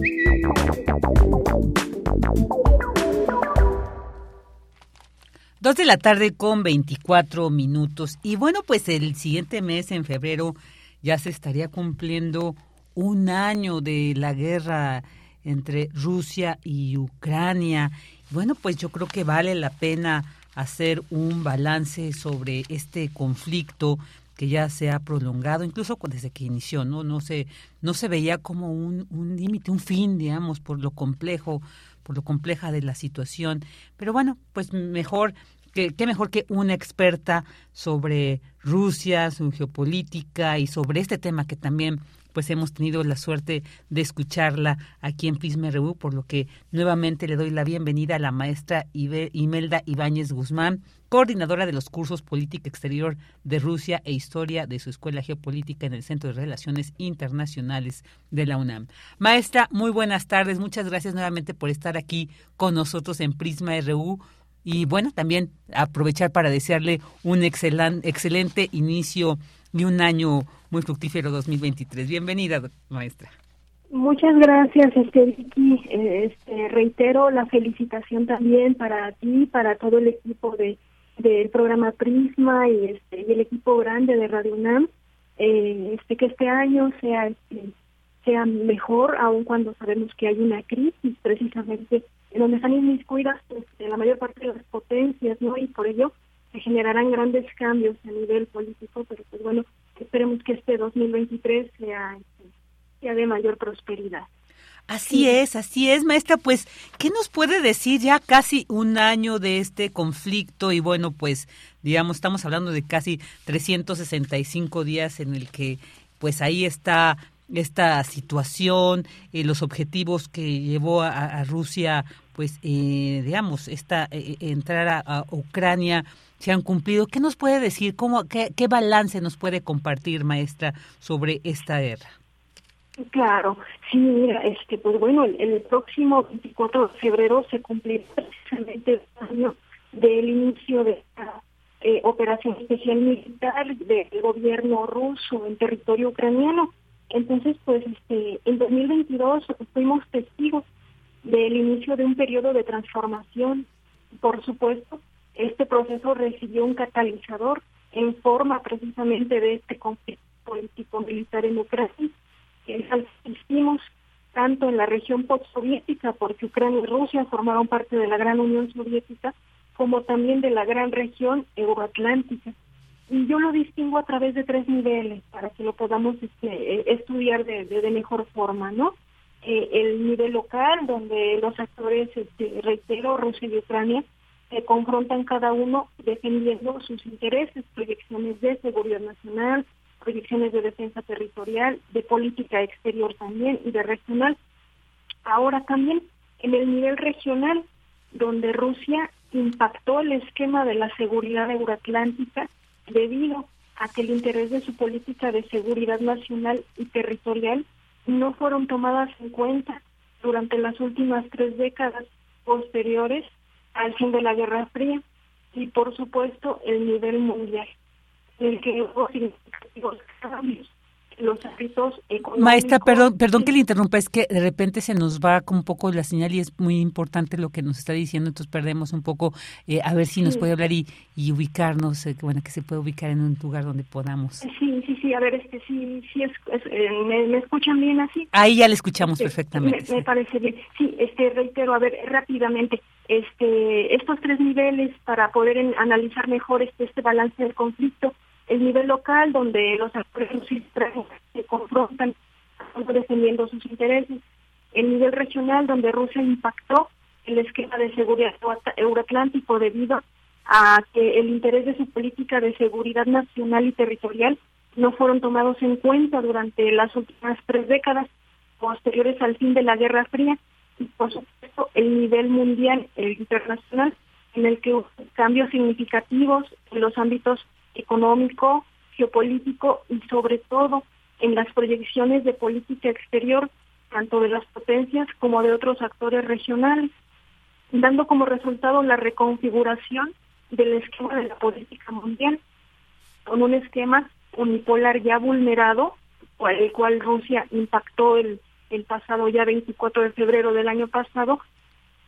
Dos de la tarde con 24 minutos. Y bueno, pues el siguiente mes, en febrero, ya se estaría cumpliendo un año de la guerra entre Rusia y Ucrania. Bueno, pues yo creo que vale la pena hacer un balance sobre este conflicto que ya se ha prolongado, incluso desde que inició, ¿no? No se, no se veía como un, un límite, un fin, digamos, por lo complejo, por lo compleja de la situación. Pero bueno, pues mejor, que, qué mejor que una experta sobre Rusia, su geopolítica y sobre este tema que también pues hemos tenido la suerte de escucharla aquí en Prisma RU, por lo que nuevamente le doy la bienvenida a la maestra Imelda Ibáñez Guzmán, coordinadora de los cursos Política Exterior de Rusia e Historia de su Escuela Geopolítica en el Centro de Relaciones Internacionales de la UNAM. Maestra, muy buenas tardes, muchas gracias nuevamente por estar aquí con nosotros en Prisma RU. Y bueno, también aprovechar para desearle un excelente inicio y un año muy fructífero 2023. Bienvenida, maestra.
Muchas gracias, este Vicky. Eh, este, reitero la felicitación también para ti, para todo el equipo de del programa Prisma y este y el equipo grande de Radio UNAM. Eh, este que este año sea este, sea mejor, aun cuando sabemos que hay una crisis precisamente en donde están inmiscuidas este, la mayor parte de las potencias, ¿no? Y por ello se generarán grandes cambios a nivel político, pero pues bueno, esperemos que este 2023 sea, sea de mayor prosperidad.
Así es, así es, maestra. Pues, ¿qué nos puede decir ya casi un año de este conflicto? Y bueno, pues, digamos, estamos hablando de casi 365 días en el que, pues, ahí está esta situación, eh, los objetivos que llevó a, Rusia, pues, eh, digamos, esta eh, entrar a Ucrania se han cumplido. ¿Qué nos puede decir? ¿Cómo, qué, qué balance nos puede compartir, maestra, sobre esta guerra?
Claro, sí, mira, este, pues bueno, el, próximo 24 de febrero se cumplirá precisamente el año del inicio de esta eh, operación especial militar del gobierno ruso en territorio ucraniano. Entonces, pues, este, en 2022 fuimos testigos del inicio de un periodo de transformación, por supuesto, este proceso recibió un catalizador en forma precisamente de este conflicto político-militar en Ucrania, que asistimos tanto en la región postsoviética, porque Ucrania y Rusia formaron parte de la gran Unión Soviética, como también de la gran región euroatlántica. Y yo lo distingo a través de tres niveles para que lo podamos este, eh, estudiar de, de, mejor forma, ¿no? Eh, el nivel local, donde los actores, este, reitero, Rusia y Ucrania, se confrontan cada uno defendiendo sus intereses, proyecciones de seguridad nacional, proyecciones de defensa territorial, de política exterior también y de regional. Ahora también en el nivel regional, donde Rusia impactó el esquema de la seguridad euroatlántica debido a que el interés de su política de seguridad nacional y territorial no fueron tomadas en cuenta durante las últimas tres décadas posteriores al fin de la Guerra Fría y por supuesto el nivel mundial el que hubo significativos cambios los hábitos económicos.
Maestra, perdón, perdón que le interrumpa, es que de repente se nos va como un poco la señal y es muy importante lo que nos está diciendo, entonces perdemos un poco, eh, a ver si nos puede hablar y, y ubicarnos, eh, bueno, que se puede ubicar en un lugar donde podamos.
Sí, sí, sí, a ver, este, sí, sí, es, eh, ¿me, escuchan bien así?
Ahí ya le escuchamos perfectamente.
Me, parece bien. Sí, este, reitero, a ver, rápidamente, este, estos tres niveles para poder analizar mejor este, este balance del conflicto, el nivel local donde los actores se confrontan defendiendo sus intereses, el nivel regional donde Rusia impactó el esquema de seguridad euroatlántico debido a que el interés de su política de seguridad nacional y territorial no fueron tomados en cuenta durante las últimas tres décadas posteriores al fin de la Guerra Fría y por supuesto el nivel mundial, el internacional, en el que hubo cambios significativos en los ámbitos económico, geopolítico y sobre todo en las proyecciones de política exterior, tanto de las potencias como de otros actores regionales, dando como resultado la reconfiguración del esquema de la política mundial, con un esquema unipolar ya vulnerado, el cual Rusia impactó el, el pasado ya 24 de febrero del año pasado,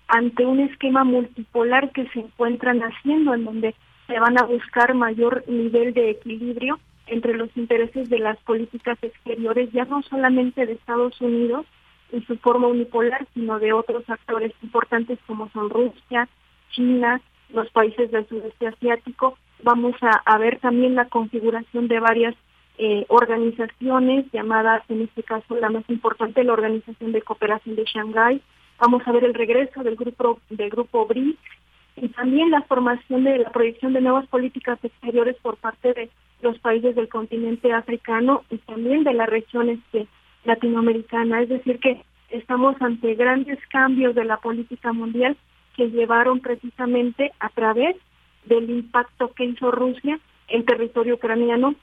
ante un esquema multipolar que se encuentra naciendo, en donde se van a buscar mayor nivel de equilibrio entre los intereses de las políticas exteriores, ya no solamente de Estados Unidos en su forma unipolar, sino de otros actores importantes como son Rusia, China, los países del sudeste asiático. Vamos a, ver también la configuración de varias eh, organizaciones llamadas, en este caso la más importante, la Organización de Cooperación de Shanghái. Vamos a ver el regreso del grupo del grupo BRICS y también la formación de la proyección de nuevas políticas exteriores por parte de los países del continente africano y también de la región este, latinoamericana. Es decir, que estamos ante grandes cambios de la política mundial que llevaron precisamente a través del impacto que hizo Rusia en territorio ucraniano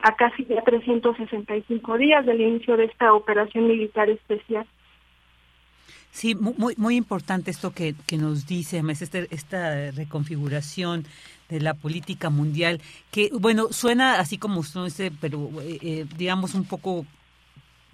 a casi ya 365 días del inicio de esta operación militar especial.
Sí, muy, muy importante esto que, que nos dice, este, esta reconfiguración de la política mundial, que, bueno, suena así como usted dice, pero eh, eh, digamos un poco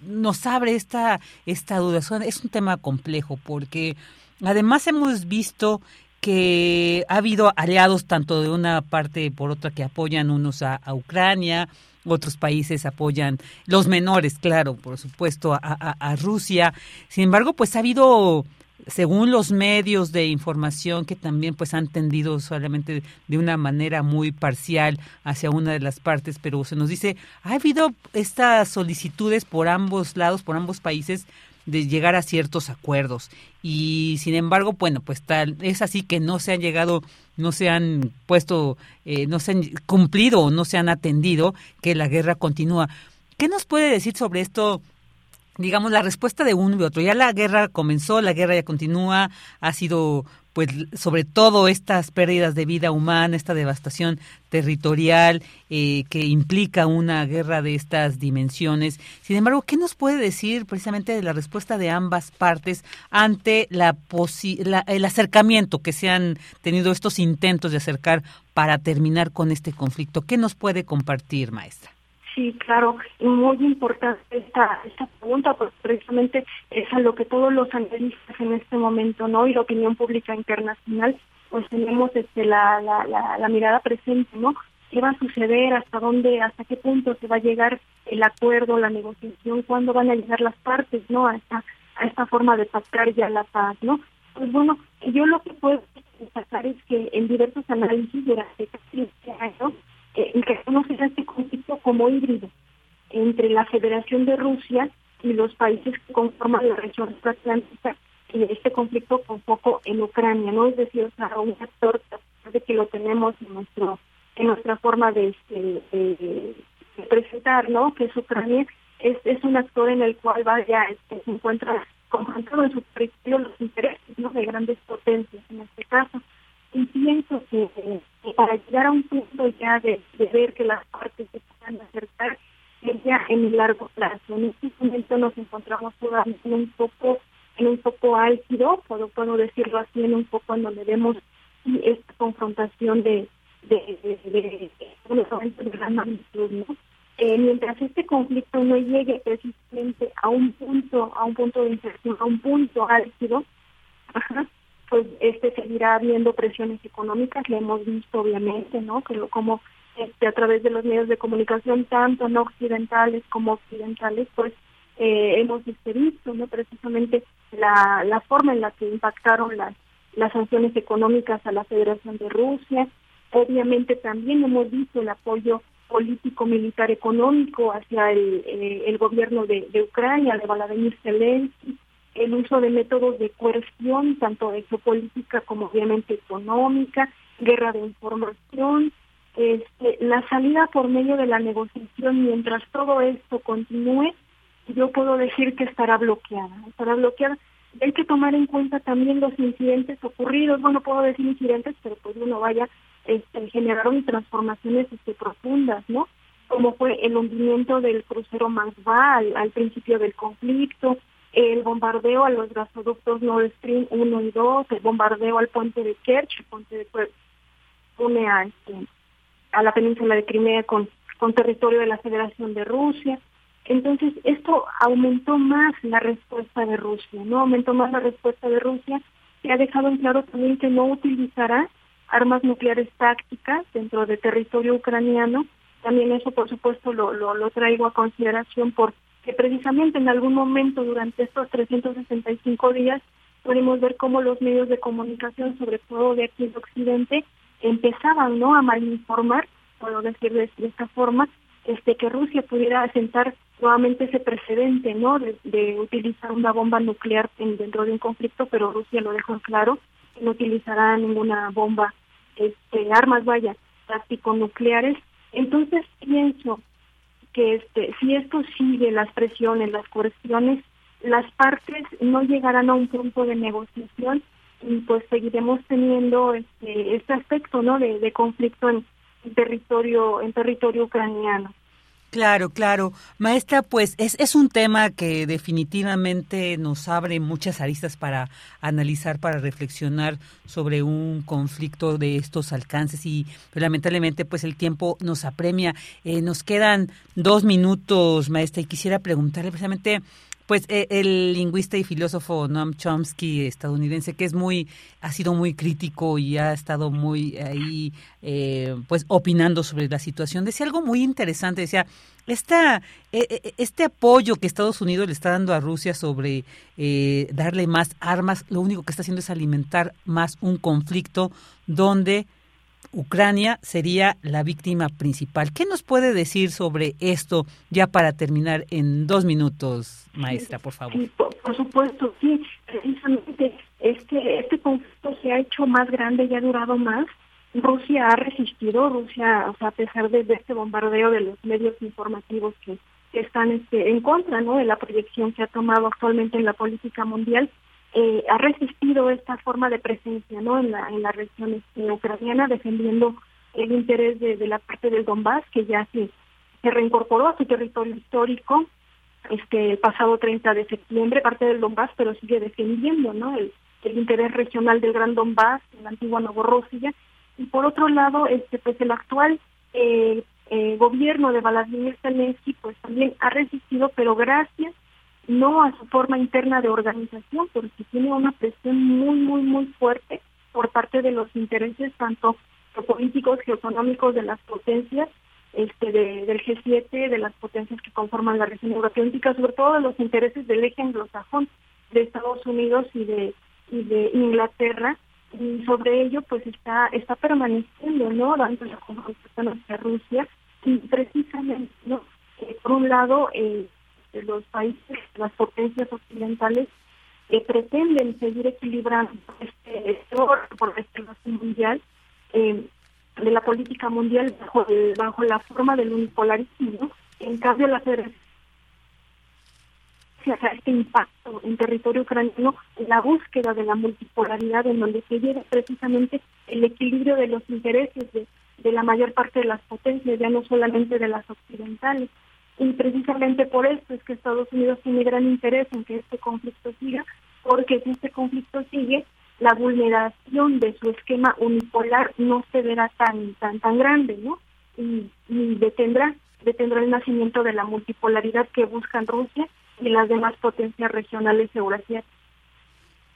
nos abre esta, esta duda. Es un tema complejo porque además hemos visto que ha habido aliados tanto de una parte por otra que apoyan unos a Ucrania, otros países apoyan, los menores, claro, por supuesto, a, Rusia. Sin embargo, pues ha habido según los medios de información que también pues han tendido solamente de una manera muy parcial hacia una de las partes, pero se nos dice, ha habido estas solicitudes por ambos lados, por ambos países, de llegar a ciertos acuerdos. Y sin embargo bueno pues tal es así que no se han llegado no se han puesto eh, no se han cumplido o no se han atendido que la guerra continúa. Qué nos puede decir sobre esto digamos la respuesta de uno y otro. Ya la guerra comenzó la guerra ya continúa ha sido pues sobre todo estas pérdidas de vida humana, esta devastación territorial eh, que implica una guerra de estas dimensiones. Sin embargo, ¿qué nos puede decir precisamente de la respuesta de ambas partes ante la, el acercamiento que se han tenido estos intentos de acercar para terminar con este conflicto? ¿Qué nos puede compartir, maestra?
Sí, claro, muy importante esta, esta pregunta, pues precisamente es a lo que todos los analistas en este momento, ¿no? Y la opinión pública internacional pues tenemos este la, la, la, la mirada presente, ¿no? ¿Qué va a suceder? ¿Hasta dónde, hasta qué punto se va a llegar el acuerdo, la negociación? ¿Cuándo van a llegar las partes, ¿no? A esta, a esta forma de pactar ya la paz, ¿no? Pues bueno, yo lo que puedo destacar es que en diversos análisis durante casi este año, eh, reconoce este conflicto como híbrido entre la Federación de Rusia y los países que conforman la región atlántica y este conflicto con foco en Ucrania, ¿no? Es decir, o sea, un actor de que lo tenemos en nuestro en nuestra forma de, este, de, presentar, ¿no? Que es Ucrania es, es un actor en el cual vaya este, se encuentra confrontado en su territorio los intereses de grandes potencias en este caso y pienso que, para llegar a un punto ya de, ver que las partes se puedan acercar ya en el largo plazo. En este momento nos encontramos todavía en un poco, en un poco álgido, puedo, puedo decirlo así, en un poco en donde vemos esta confrontación de, de, de, de, gran magnitud, ¿no? Eh, mientras este conflicto no llegue precisamente a un punto, a un punto de inflexión, a un punto álgido, pues este seguirá habiendo presiones económicas, le hemos visto obviamente, ¿no? Que como este, a través de los medios de comunicación, tanto no occidentales como occidentales, pues eh, hemos este, visto ¿no? precisamente la, la forma en la que impactaron las, las sanciones económicas a la Federación de Rusia. Obviamente también hemos visto el apoyo político, militar, económico hacia el, eh, el gobierno de, de Ucrania, de Vladimir Zelensky, el uso de métodos de coerción, tanto de geopolítica como obviamente económica, guerra de información, este, la salida por medio de la negociación, mientras todo esto continúe, yo puedo decir que estará bloqueada, estará bloqueada. Hay que tomar en cuenta también los incidentes ocurridos, bueno, puedo decir incidentes, pero pues uno vaya, este, generaron transformaciones este, profundas, ¿no? Como fue el hundimiento del crucero Masva al, al principio del conflicto, el bombardeo a los gasoductos Nord Stream 1 y 2, el bombardeo al puente de Kerch, el puente de pues, une a, este, a la península de Crimea con, con territorio de la Federación de Rusia. Entonces, esto aumentó más la respuesta de Rusia, ¿no? Aumentó más la respuesta de Rusia, que ha dejado en claro también que no utilizará armas nucleares tácticas dentro del territorio ucraniano. También eso, por supuesto, lo, lo, lo traigo a consideración porque precisamente en algún momento durante estos 365 días podemos ver cómo los medios de comunicación, sobre todo de aquí en Occidente, empezaban no a malinformar, puedo decir de, esta forma, este que Rusia pudiera asentar nuevamente ese precedente no de, utilizar una bomba nuclear dentro de un conflicto, pero Rusia lo dejó claro, que no utilizará ninguna bomba, este armas vaya, táctico nucleares. Entonces pienso que este si esto sigue las presiones, las cuestiones, las partes no llegarán a un punto de negociación y pues seguiremos teniendo este, este aspecto no de, conflicto en, territorio en territorio ucraniano
Claro, claro. Maestra, pues es, es un tema que definitivamente nos abre muchas aristas para analizar, para reflexionar sobre un conflicto de estos alcances y pues, lamentablemente pues el tiempo nos apremia. Eh, nos quedan dos minutos, maestra, y quisiera preguntarle precisamente pues eh, el lingüista y filósofo Noam Chomsky estadounidense, que es muy, ha sido muy crítico y ha estado muy ahí, eh, pues opinando sobre la situación, decía algo muy interesante, decía, esta, e, este apoyo que Estados Unidos le está dando a Rusia sobre eh, darle más armas, lo único que está haciendo es alimentar más un conflicto donde Ucrania sería la víctima principal. ¿Qué nos puede decir sobre esto ya para terminar en dos minutos, maestra, por favor?
por, supuesto, sí. Precisamente este, este conflicto se ha hecho más grande y ha durado más. Rusia ha resistido, Rusia, o sea, a pesar de, este bombardeo de los medios informativos que, están este, en contra ¿no? de la proyección que ha tomado actualmente en la política mundial, eh, ha resistido esta forma de presencia no en la en la región este, ucraniana defendiendo el interés de, la parte del Donbass que ya se, se reincorporó a su territorio histórico este el pasado 30 de septiembre parte del Donbass pero sigue defendiendo no el, el interés regional del Gran Donbass la antigua Novorossiya y por otro lado este pues el actual eh, eh, gobierno de Vladimir Zelensky pues también ha resistido pero gracias no a su forma interna de organización, porque tiene una presión muy, muy, muy fuerte por parte de los intereses tanto políticos, geoeconómicos de las potencias, este del G7, de las potencias que conforman la región euroatlántica, sobre todo de los intereses del eje anglosajón de Estados Unidos y de y de Inglaterra. Y sobre ello pues está está permaneciendo no dando la confrontación hacia Rusia y precisamente no eh, por un lado eh, los países las potencias occidentales pretenden seguir equilibrando este, este por la mundial eh, de la política mundial bajo, bajo la forma del unipolarismo. En cambio, la federación este impacto en territorio ucraniano, la búsqueda de la multipolaridad en donde se llega precisamente el equilibrio de los intereses de la mayor parte de las potencias, ya no solamente de las occidentales. Y precisamente por esto es que Estados Unidos tiene gran interés en que este conflicto siga, porque si este conflicto sigue, la vulneración de su esquema unipolar no se verá tan tan tan grande, ¿no? Y, detendrá detendrá el nacimiento de la multipolaridad que buscan Rusia y las demás potencias regionales eurasiáticas.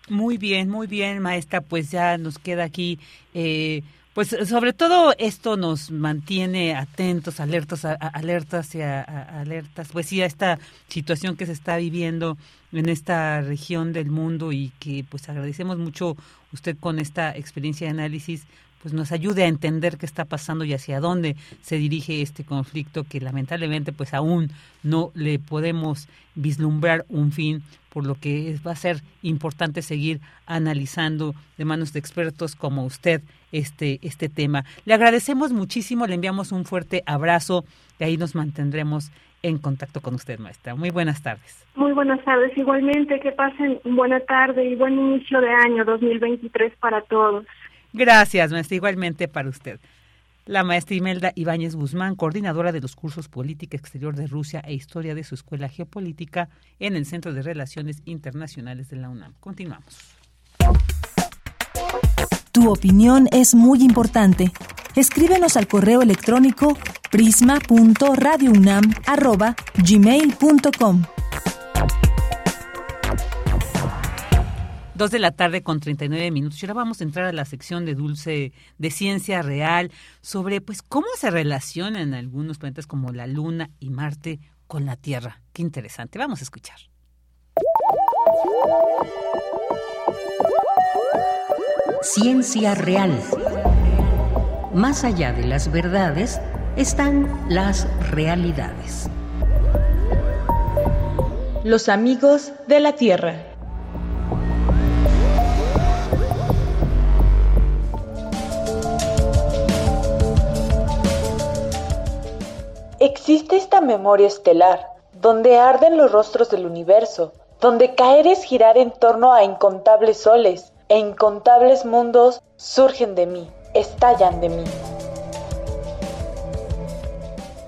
Muy bien, muy bien, maestra. Pues ya nos queda aquí eh, pues sobre todo esto nos mantiene atentos, alertos, alertas y alertas, pues sí, a esta situación que se está viviendo en esta región del mundo y que pues agradecemos mucho usted con esta experiencia de análisis pues nos ayude a entender qué está pasando y hacia dónde se dirige este conflicto que lamentablemente pues aún no le podemos vislumbrar un fin por lo que va a ser importante seguir analizando de manos de expertos como usted este, este tema. Le agradecemos muchísimo, le enviamos un fuerte abrazo y ahí nos mantendremos en contacto con usted, maestra. Muy buenas tardes.
Muy buenas tardes. Igualmente, que pasen buena tarde y buen inicio de año 2023 para todos.
Gracias, maestra. Igualmente para usted la maestra Imelda Ibáñez Guzmán, coordinadora de los cursos Política Exterior de Rusia e Historia de su Escuela Geopolítica en el Centro de Relaciones Internacionales de la UNAM. Continuamos.
Tu opinión es muy importante. Escríbenos al correo electrónico prisma.radiounam@gmail.com.
Dos de la tarde con 39 minutos. Y ahora vamos a entrar a la sección de dulce de ciencia real sobre pues cómo se relacionan algunos planetas como la Luna y Marte con la Tierra. Qué interesante. Vamos a escuchar.
Ciencia real. Más allá de las verdades están las realidades.
Los amigos de la Tierra. Existe esta memoria estelar, donde arden los rostros del universo, donde caer es girar en torno a incontables soles, e incontables mundos surgen de mí, estallan de mí.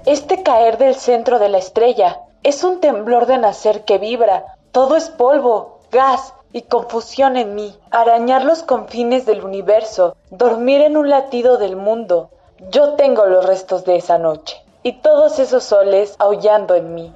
Este caer del centro de la estrella es un temblor de nacer que vibra, todo es polvo, gas y confusión en mí, arañar los confines del universo, dormir en un latido del mundo. Yo tengo los restos de esa noche y todos esos soles aullando en mí.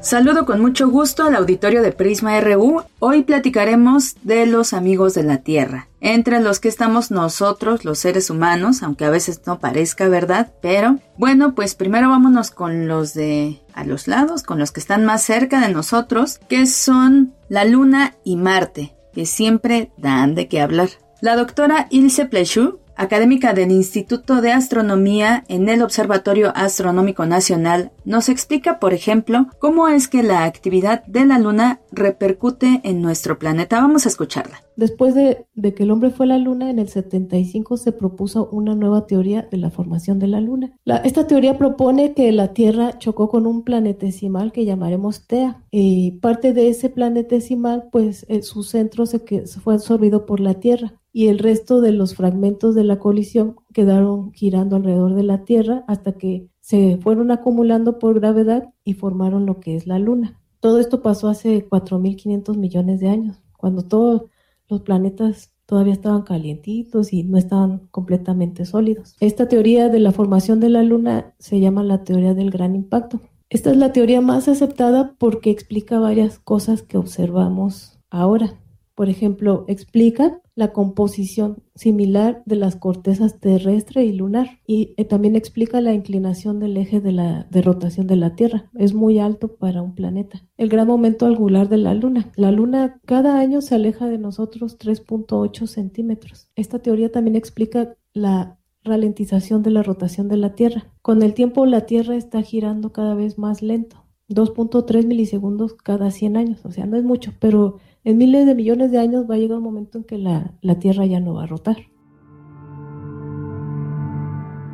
Saludo con mucho gusto al auditorio de Prisma RU. Hoy platicaremos de los amigos de la Tierra, entre los que estamos nosotros, los seres humanos, aunque a veces no parezca verdad, pero bueno, pues primero vámonos con los de a los lados, con los que están más cerca de nosotros, que son la Luna y Marte, que siempre dan de qué hablar. La doctora Ilse Plechou académica del Instituto de Astronomía en el Observatorio Astronómico Nacional, nos explica, por ejemplo, cómo es que la actividad de la Luna repercute en nuestro planeta. Vamos a escucharla.
Después de, que el hombre fue a la Luna, en el 75 se propuso una nueva teoría de la formación de la Luna. esta teoría propone que la Tierra chocó con un planetesimal que llamaremos Tea. Y parte de ese planetesimal, pues eh, su centro se, se fue absorbido por la Tierra y el resto de los fragmentos de la colisión quedaron girando alrededor de la Tierra hasta que se fueron acumulando por gravedad y formaron lo que es la Luna. Todo esto pasó hace 4.500 millones de años, cuando todos los planetas todavía estaban calientitos y no estaban completamente sólidos. Esta teoría de la formación de la Luna se llama la teoría del gran impacto. Esta es la teoría más aceptada porque explica varias cosas que observamos ahora. Por ejemplo, explica la composición similar de las cortezas terrestre y lunar y eh, también explica la inclinación del eje de, la, rotación de la Tierra. Es muy alto para un planeta. El gran momento angular de la Luna. La Luna cada año se aleja de nosotros 3.8 centímetros. Esta teoría también explica la ralentización de la rotación de la Tierra. Con el tiempo la Tierra está girando cada vez más lento. 2.3 milisegundos cada 100 años, o sea, no es mucho, pero en miles de millones de años va a llegar un momento en que la, la Tierra ya no va a rotar.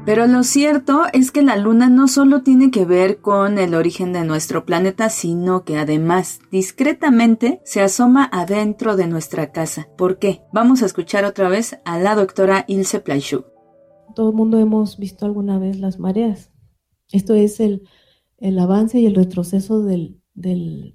Pero lo cierto es que la Luna no solo tiene que ver con el origen de nuestro planeta, sino que además discretamente se asoma adentro de nuestra casa. ¿Por qué? Vamos a escuchar otra vez a la doctora Ilse Plaichou.
Todo el mundo hemos visto alguna vez las mareas. Esto es el, el avance y el retroceso de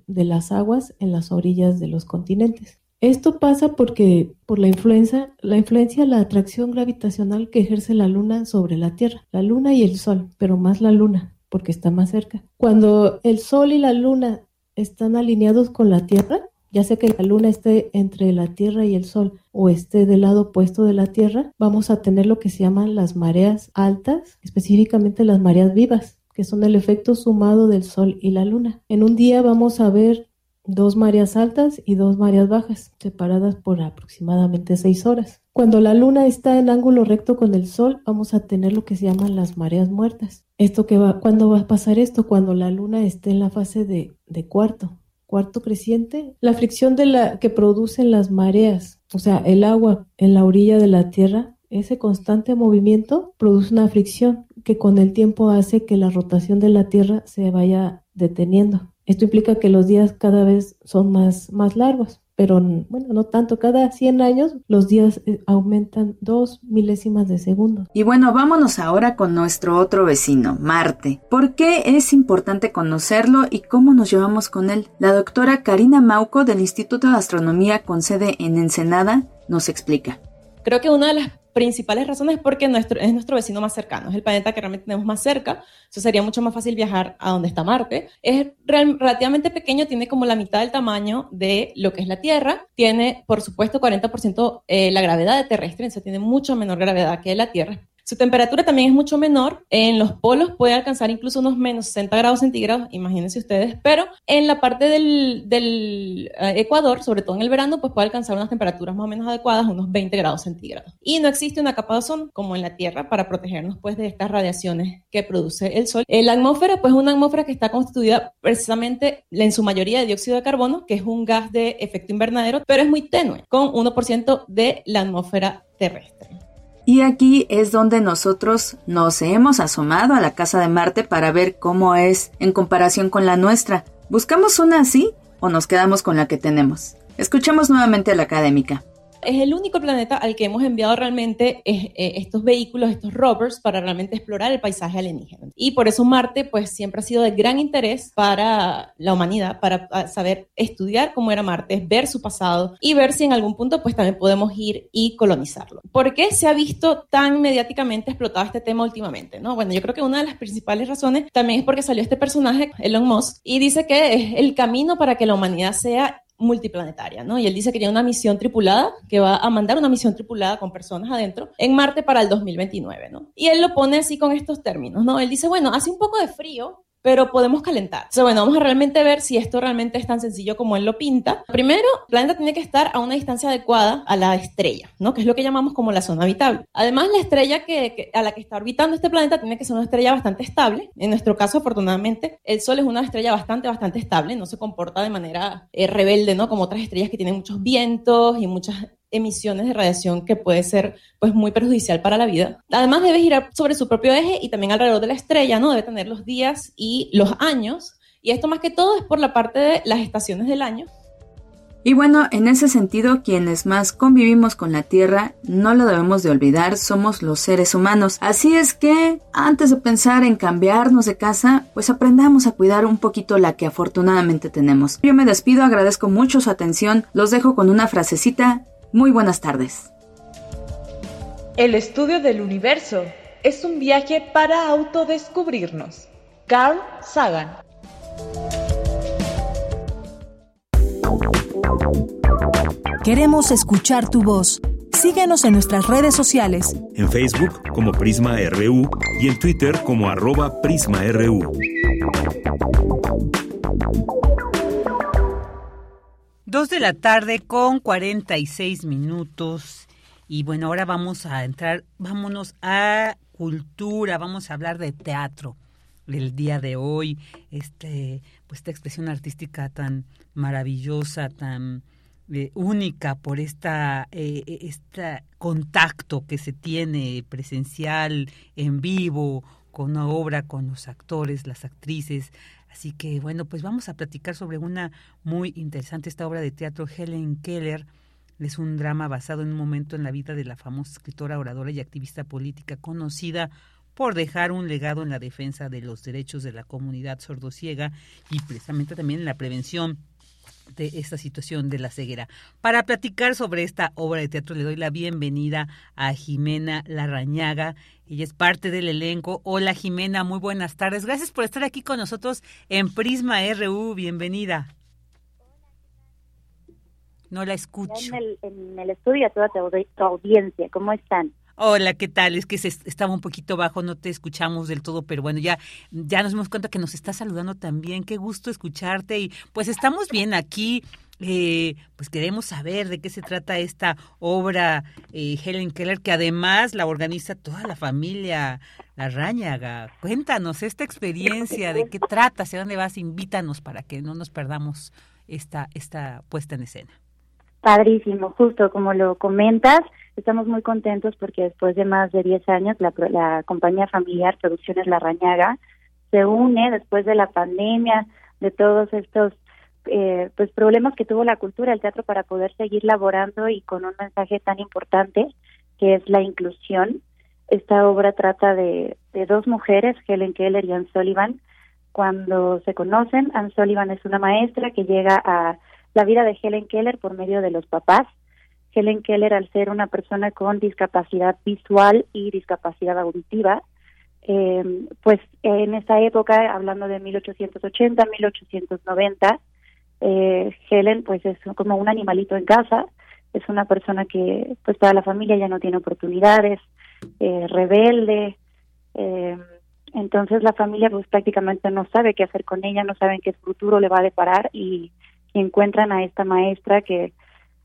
las aguas en las orillas de los continentes. Esto pasa porque por la influencia, la influencia, la atracción gravitacional que ejerce la luna sobre la Tierra, la luna y el sol, pero más la luna, porque está más cerca. Cuando el sol y la luna están alineados con la Tierra, ya sea que la luna esté entre la Tierra y el Sol o esté del lado opuesto de la Tierra, vamos a tener lo que se llaman las mareas altas, específicamente las mareas vivas que son el efecto sumado del Sol y la Luna. En un día vamos a ver dos mareas altas y dos mareas bajas, separadas por aproximadamente seis horas. Cuando la luna está en ángulo recto con el sol, vamos a tener lo que se llaman las mareas muertas. Esto que va, ¿cuándo va a pasar esto? Cuando la luna esté en la fase de, de cuarto, cuarto creciente. La fricción de la que producen las mareas, o sea, el agua en la orilla de la tierra, ese constante movimiento produce una fricción que con el tiempo hace que la rotación de la Tierra se vaya deteniendo. Esto implica que los días cada vez son más, más largos, pero bueno, no tanto. Cada 100 años los días eh, aumentan dos milésimas de segundo.
Y bueno, vámonos ahora con nuestro otro vecino, Marte. ¿Por qué es importante conocerlo y cómo nos llevamos con él? La doctora Karina Mauco del Instituto de Astronomía con sede en Ensenada nos explica.
Creo que una de las principales razones es porque nuestro, es nuestro vecino más cercano, es el planeta que realmente tenemos más cerca, eso sería mucho más fácil viajar a donde está Marte. Es relativamente pequeño, tiene como la mitad del tamaño de lo que es la Tierra, tiene por supuesto 40% eh, la gravedad terrestre, eso tiene mucho menor gravedad que la Tierra, su temperatura también es mucho menor. En los polos puede alcanzar incluso unos menos 60 grados centígrados, imagínense ustedes. Pero en la parte del, eh, Ecuador, sobre todo en el verano, pues puede alcanzar unas temperaturas más o menos adecuadas, unos 20 grados centígrados. Y no existe una capa de ozono como en la Tierra para protegernos pues de estas radiaciones que produce el Sol. La atmósfera, pues es una atmósfera que está constituida precisamente en su mayoría de dióxido de carbono, que es un gas de efecto invernadero, pero es muy tenue, con 1% de la atmósfera terrestre.
Y aquí es donde nosotros nos hemos asomado a la casa de Marte para ver cómo es en comparación con la nuestra. ¿Buscamos una así o nos quedamos con la que tenemos? Escuchemos nuevamente a la académica
es el único planeta al que hemos enviado realmente eh, eh, estos vehículos, estos rovers, para realmente explorar el paisaje alienígena. Y por eso Marte, pues siempre ha sido de gran interés para la humanidad, para ah, saber estudiar cómo era Marte, ver su pasado y ver si en algún punto, pues también podemos ir y colonizarlo. ¿Por qué se ha visto tan mediáticamente explotado este tema últimamente? ¿no? Bueno, yo creo que una de las principales razones también es porque salió este personaje, Elon Musk, y dice que es el camino para que la humanidad sea multiplanetaria, ¿no? Y él dice que tiene una misión tripulada, que va a mandar una misión tripulada con personas adentro en Marte para el 2029, ¿no? Y él lo pone así con estos términos, ¿no? Él dice, bueno, hace un poco de frío, pero podemos calentar. Entonces, bueno, vamos a realmente ver si esto realmente es tan sencillo como él lo pinta. Primero, el planeta tiene que estar a una distancia adecuada a la estrella, ¿no? Que es lo que llamamos como la zona habitable. Además, la estrella que, a la que está orbitando este planeta tiene que ser una estrella bastante estable. En nuestro caso, afortunadamente, el Sol es una estrella bastante, bastante estable, no se comporta de manera eh, rebelde, ¿no? Como otras estrellas que tienen muchos vientos y muchas emisiones de radiación que puede ser pues muy perjudicial para la vida. Además debe girar sobre su propio eje y también alrededor de la estrella, ¿no? Debe tener los días y los años. Y esto más que todo es por la parte de las estaciones del año.
Y bueno, en ese sentido, quienes más convivimos con la Tierra, no lo debemos de olvidar, somos los seres humanos. Así es que, antes de pensar en cambiarnos de casa, pues aprendamos a cuidar un poquito la que afortunadamente tenemos. Yo me despido, agradezco mucho su atención, los dejo con una frasecita muy buenas tardes.
El estudio del universo es un viaje para autodescubrirnos. Carl Sagan.
Queremos escuchar tu voz. Síguenos en nuestras redes sociales.
En Facebook como Prisma RU y en Twitter como arroba PrismaRU.
Dos de la tarde con 46 minutos. Y bueno, ahora vamos a entrar, vámonos a cultura, vamos a hablar de teatro el día de hoy, este, pues esta expresión artística tan maravillosa, tan eh, única por esta este contacto que se tiene presencial en vivo con una obra con los actores las actrices así que bueno pues vamos a platicar sobre una muy interesante esta obra de teatro Helen Keller. Es un drama basado en un momento en la vida de la famosa escritora, oradora y activista política conocida por dejar un legado en la defensa de los derechos de la comunidad sordociega y precisamente también en la prevención de esta situación de la ceguera. Para platicar sobre esta obra de teatro le doy la bienvenida a Jimena Larrañaga. Ella es parte del elenco. Hola Jimena, muy buenas tardes. Gracias por estar aquí con nosotros en Prisma RU. Bienvenida. No la escucho.
En el, en el estudio a toda tu, audiencia, ¿cómo están?
Hola, ¿qué tal? Es que se, estaba un poquito bajo, no te escuchamos del todo, pero bueno, ya, ya nos dimos cuenta que nos está saludando también. Qué gusto escucharte y pues estamos bien aquí. Eh, pues queremos saber de qué se trata esta obra eh, Helen Keller, que además la organiza toda la familia La Ráñaga. Cuéntanos esta experiencia, de qué trata, hacia dónde vas, invítanos para que no nos perdamos esta, esta puesta en escena.
Padrísimo, justo como lo comentas, estamos muy contentos porque después de más de 10 años la, la compañía familiar Producciones La Rañaga se une después de la pandemia, de todos estos eh, pues problemas que tuvo la cultura, el teatro para poder seguir laborando y con un mensaje tan importante que es la inclusión. Esta obra trata de, de dos mujeres, Helen Keller y Anne Sullivan. Cuando se conocen, Anne Sullivan es una maestra que llega a la vida de Helen Keller por medio de los papás. Helen Keller, al ser una persona con discapacidad visual y discapacidad auditiva, eh, pues en esa época, hablando de 1880, 1890, eh, Helen pues es como un animalito en casa, es una persona que pues toda la familia ya no tiene oportunidades, eh, rebelde, eh, entonces la familia pues prácticamente no sabe qué hacer con ella, no saben qué futuro le va a deparar y y encuentran a esta maestra que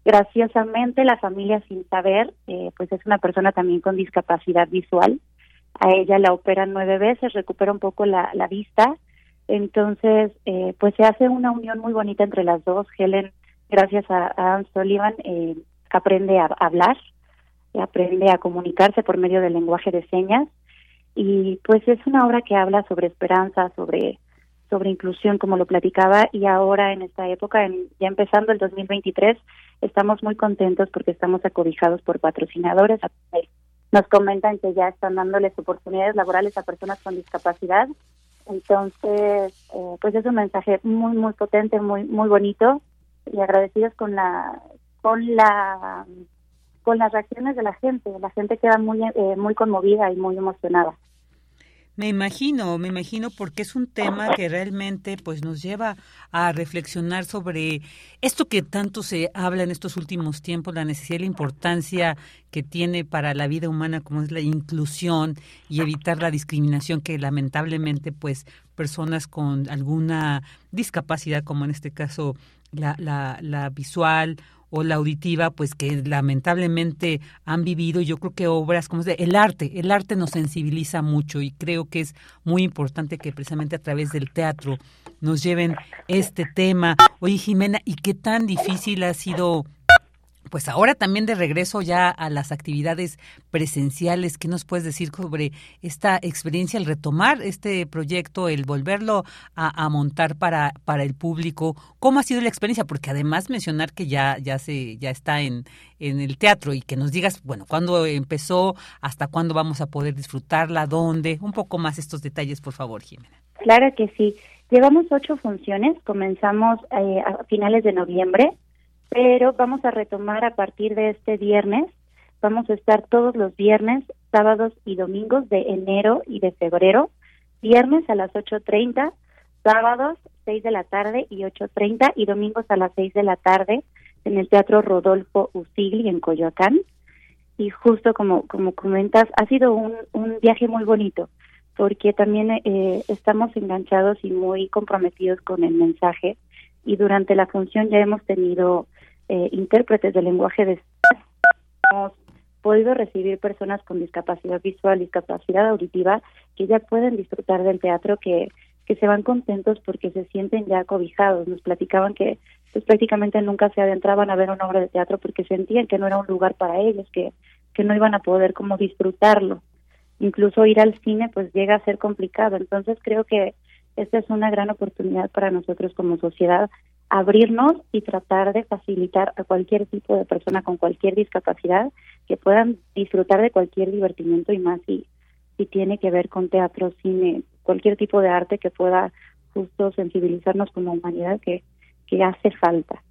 graciosamente la familia sin saber, eh, pues es una persona también con discapacidad visual. A ella la operan nueve veces, recupera un poco la, la vista. Entonces, eh, pues se hace una unión muy bonita entre las dos. Helen, gracias a, a Anne Sullivan, eh, aprende a hablar, aprende a comunicarse por medio del lenguaje de señas. Y pues es una obra que habla sobre esperanza, sobre sobre inclusión, como lo platicaba, y ahora en esta época, ya empezando el 2023, estamos muy contentos porque estamos acobijados por patrocinadores. Nos comentan que ya están dándoles oportunidades laborales a personas con discapacidad. Entonces, eh, pues es un mensaje muy, muy potente, muy, muy bonito y agradecidos con la, con la, con las reacciones de la gente. La gente queda muy, eh, muy conmovida y muy emocionada.
Me imagino, me imagino porque es un tema que realmente pues nos lleva a reflexionar sobre esto que tanto se habla en estos últimos tiempos, la necesidad y la importancia que tiene para la vida humana como es la inclusión y evitar la discriminación que lamentablemente pues personas con alguna discapacidad como en este caso la, la, la visual o la auditiva, pues que lamentablemente han vivido. Yo creo que obras como el arte, el arte nos sensibiliza mucho y creo que es muy importante que precisamente a través del teatro nos lleven este tema. Oye, Jimena, ¿y qué tan difícil ha sido pues ahora también de regreso ya a las actividades presenciales, ¿qué nos puedes decir sobre esta experiencia, el retomar este proyecto, el volverlo a, montar para, para el público? ¿Cómo ha sido la experiencia? Porque además mencionar que ya, ya, se, ya está en, en el teatro y que nos digas, bueno, cuándo empezó, hasta cuándo vamos a poder disfrutarla, dónde, un poco más estos detalles, por favor, Jimena.
Claro que sí. Llevamos ocho funciones, comenzamos eh, a finales de noviembre pero vamos a retomar a partir de este viernes. Vamos a estar todos los viernes, sábados y domingos de enero y de febrero. Viernes a las 8.30, sábados 6 de la tarde y 8.30 y domingos a las 6 de la tarde. en el Teatro Rodolfo Usigli en Coyoacán. Y justo como, como comentas, ha sido un, un viaje muy bonito porque también eh, estamos enganchados y muy comprometidos con el mensaje y durante la función ya hemos tenido eh, intérpretes de lenguaje de hemos podido recibir personas con discapacidad visual, discapacidad auditiva que ya pueden disfrutar del teatro que que se van contentos porque se sienten ya cobijados. Nos platicaban que pues prácticamente nunca se adentraban a ver una obra de teatro porque sentían que no era un lugar para ellos, que que no iban a poder como disfrutarlo incluso ir al cine pues llega a ser complicado. Entonces creo que esta es una gran oportunidad para nosotros como sociedad abrirnos y tratar de facilitar a cualquier tipo de persona con cualquier discapacidad que puedan disfrutar de cualquier divertimiento y más si, si tiene que ver con teatro, cine, cualquier tipo de arte que pueda justo sensibilizarnos como humanidad que, que hace falta.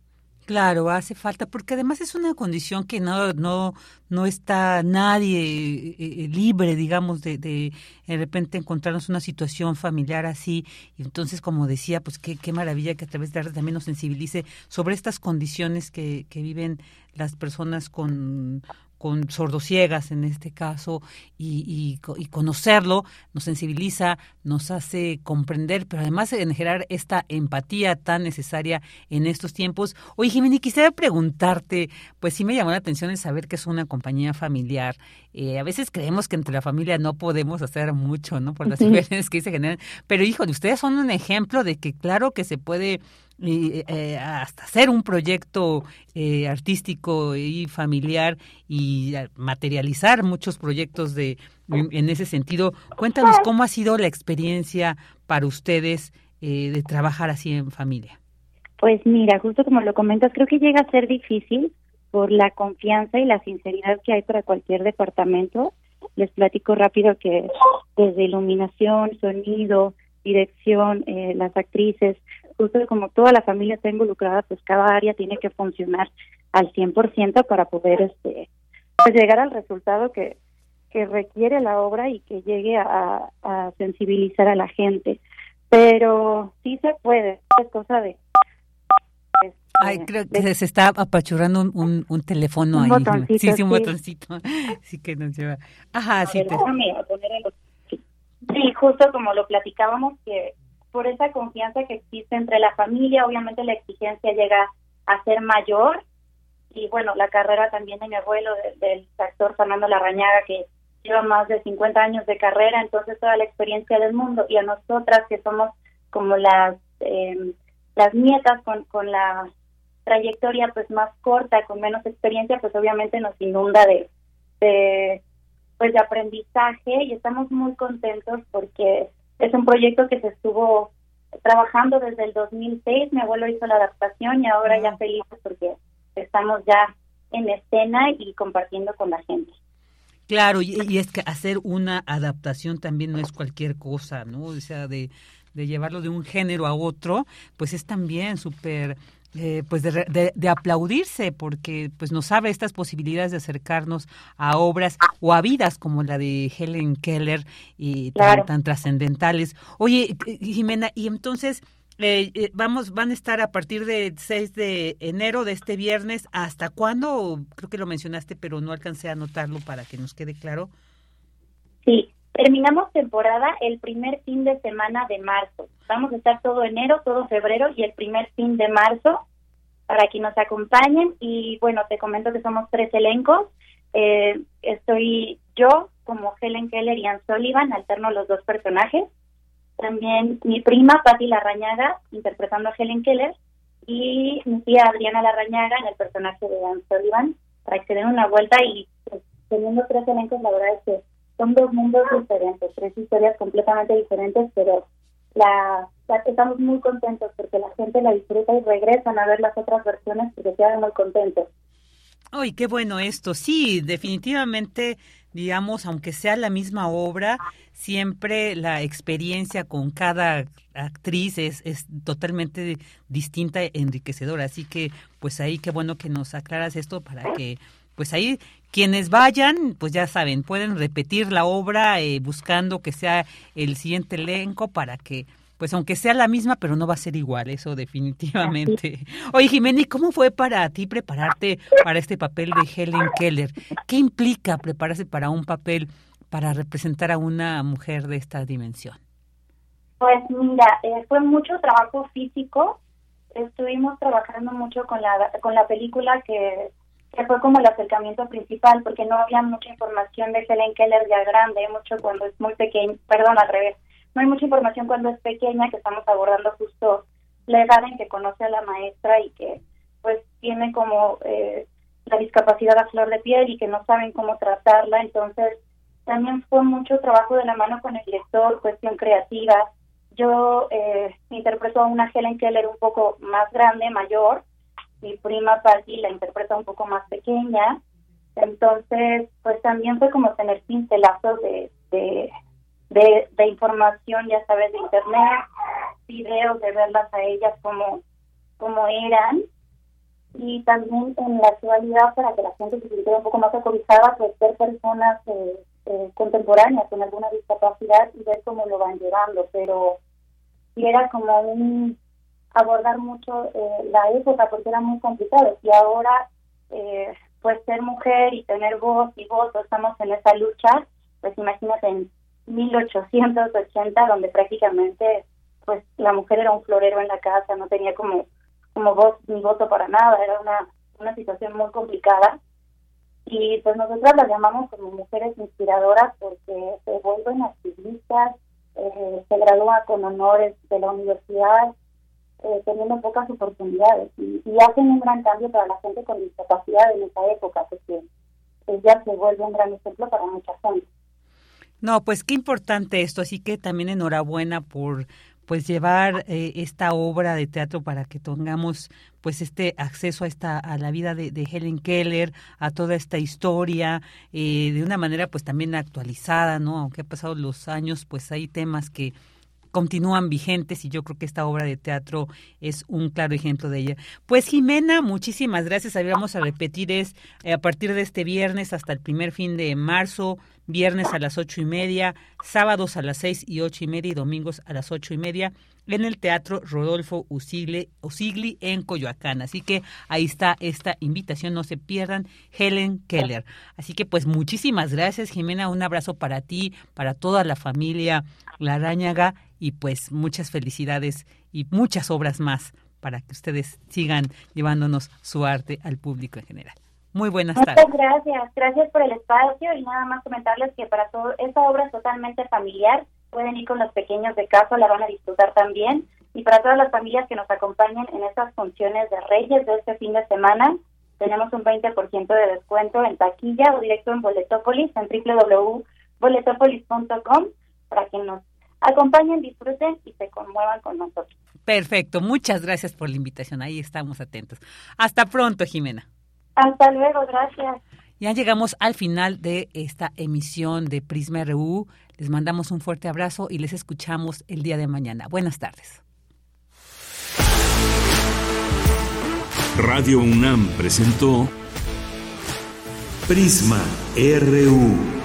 Claro, hace falta, porque además es una condición que no, no, no está nadie eh, eh, libre, digamos, de, de, de repente encontrarnos una situación familiar así. Y entonces, como decía, pues qué, qué maravilla que a través de arte también nos sensibilice sobre estas condiciones que, que viven las personas con, con sordociegas en este caso y, y, conocerlo nos sensibiliza, nos hace comprender, pero además en generar esta empatía tan necesaria en estos tiempos. Oye, Jimena, quisiera preguntarte, pues sí me llamó la atención el saber que es una compañía familiar. Eh, a veces creemos que entre la familia no podemos hacer mucho, ¿no? Por las situaciones que se generan, pero híjole, ustedes son un ejemplo de que claro que se puede y eh, hasta hacer un proyecto eh, artístico y familiar y materializar muchos proyectos de en ese sentido. Cuéntanos cómo ha sido la experiencia para ustedes eh, de trabajar así en familia.
Pues mira, justo como lo comentas, creo que llega a ser difícil por la confianza y la sinceridad que hay para cualquier departamento. Les platico rápido que desde iluminación, sonido, dirección, eh, las actrices, justo como toda la familia está involucrada, pues cada área tiene que funcionar al 100% para poder este pues llegar al resultado que, que requiere la obra y que llegue a, a sensibilizar a la gente. Pero sí se puede, es cosa de
Ay, creo que se está apachurrando un, un, un teléfono
Un
ahí.
botoncito,
sí, sí, un
sí.
botoncito. Sí que nos lleva. Ajá, sí.
ver,
Te...
déjame poner el- sí. Sí, justo como lo platicábamos, que por esa confianza que existe entre la familia, obviamente la exigencia llega a ser mayor. Y bueno, la carrera también de mi abuelo, de- del actor Fernando Larrañaga, que lleva más de 50 años de carrera, entonces toda la experiencia del mundo. Y a nosotras, que somos como las, eh, las nietas con, con la trayectoria pues más corta, con menos experiencia, pues obviamente nos inunda de, de pues de aprendizaje y estamos muy contentos porque es un proyecto que se estuvo trabajando desde el 2006, mi abuelo hizo la adaptación y ahora ya felices porque estamos ya en escena y compartiendo con la gente.
Claro, y, y es que hacer una adaptación también no es cualquier cosa, ¿no? O sea, de, de llevarlo de un género a otro, pues es también súper eh, pues de, de- de aplaudirse porque pues nos abre estas posibilidades de acercarnos a obras o a vidas como la de Helen Keller y tan,
Claro.
tan trascendentales. Oye, eh, Jimena, y entonces eh, eh, vamos, van a estar a partir del 6 de enero de este viernes, ¿hasta cuándo? Creo que lo mencionaste, pero no alcancé a anotarlo para que nos quede claro.
Sí, terminamos temporada el primer fin de semana de marzo. Vamos a estar todo enero, todo febrero y el primer fin de marzo para que nos acompañen. Y bueno, te comento que somos tres elencos. Eh, estoy yo como Helen Keller y Ann Sullivan, alterno los dos personajes. También mi prima Patti Larrañaga interpretando a Helen Keller y mi tía Adriana Larrañaga en el personaje de Ann Sullivan para que den una vuelta y pues, teniendo tres elencos la verdad es que son dos mundos diferentes, tres historias completamente diferentes, pero la, la- estamos muy contentos porque la gente la disfruta y regresan a ver las otras versiones porque quedan muy contentos.
Ay, qué bueno esto. Sí, definitivamente, digamos, aunque sea la misma obra, siempre la experiencia con cada actriz es, es totalmente distinta enriquecedora. Así que, pues ahí qué bueno que nos aclaras esto para que, pues ahí quienes vayan, pues ya saben, pueden repetir la obra eh, buscando que sea el siguiente elenco para que pues aunque sea la misma, pero no va a ser igual, eso definitivamente. Oye, Jimena, ¿y cómo fue para ti prepararte para este papel de Helen Keller? ¿Qué implica prepararse para un papel para representar a una mujer de esta dimensión?
Pues mira, eh, fue mucho trabajo físico. Estuvimos trabajando mucho con la con la película que, que fue como el acercamiento principal, porque no había mucha información de Helen Keller ya grande, mucho cuando es muy pequeño, perdón, al revés. No hay mucha información cuando es pequeña, que estamos abordando justo la edad en que conoce a la maestra y que pues tiene como eh, la discapacidad a flor de piel y que no saben cómo tratarla. Entonces, también fue mucho trabajo de la mano con el director, cuestión creativa, yo eh, interpreto a una Helen Keller un poco más grande, mayor, mi prima Patty la interpreta un poco más pequeña, entonces pues también fue como tener pincelazos de, de, de, información, ya sabes, de internet, videos de verlas a ellas como, como eran, y también en la actualidad para que la gente se sintiera un poco más acobijada, pues ser personas eh, eh, contemporáneas con alguna discapacidad y ver cómo lo van llevando, pero y era como un abordar mucho eh, la época porque era muy complicado. Y ahora eh, pues ser mujer y tener voz y voto estamos en esa lucha pues imagínate en 1880 donde prácticamente pues la mujer era un florero en la casa no tenía como como voz ni voto para nada era una una situación muy complicada. Y pues nosotras las llamamos como mujeres inspiradoras porque se vuelven activistas eh, se gradúa con honores de la universidad, eh, teniendo pocas oportunidades. Y, hacen un gran cambio para la gente con discapacidad en esa época, porque ya se vuelve un gran ejemplo para mucha gente.
No, pues qué importante esto, así que también enhorabuena por pues llevar eh, esta obra de teatro para que tengamos pues este acceso a esta a la vida de, Helen Keller a toda esta historia eh, de una manera pues también actualizada no aunque ha pasado los años pues hay temas que continúan vigentes y yo creo que esta obra de teatro es un claro ejemplo de ella. Pues Jimena, muchísimas gracias. Ahí vamos a repetir es eh, a partir de este viernes hasta el primer fin de marzo, viernes a las ocho y media, sábados a las seis y ocho y media y domingos a las ocho y media en el Teatro Rodolfo Usigli, Usigli en Coyoacán. Así que ahí está esta invitación, no se pierdan, Helen Keller. Así que pues muchísimas gracias, Jimena, un abrazo para ti, para toda la familia Larañaga y pues muchas felicidades y muchas obras más para que ustedes sigan llevándonos su arte al público en general. Muy buenas tardes.
Muchas gracias, gracias por el espacio y nada más comentarles que para todo esta obra es totalmente familiar, pueden ir con los pequeños de casa, la van a disfrutar también y para todas las familias que nos acompañen en estas funciones de Reyes de este fin de semana, tenemos un 20% de descuento en taquilla o directo en Boletopolis en www.boletopolis.com para que nos acompañen, disfruten y se conmuevan con nosotros.
Perfecto, muchas gracias por la invitación, ahí estamos atentos. Hasta pronto, Jimena.
Hasta luego, gracias.
Ya llegamos al final de esta emisión de Prisma RU. Les mandamos un fuerte abrazo y les escuchamos el día de mañana. Buenas tardes.
Radio UNAM presentó Prisma RU.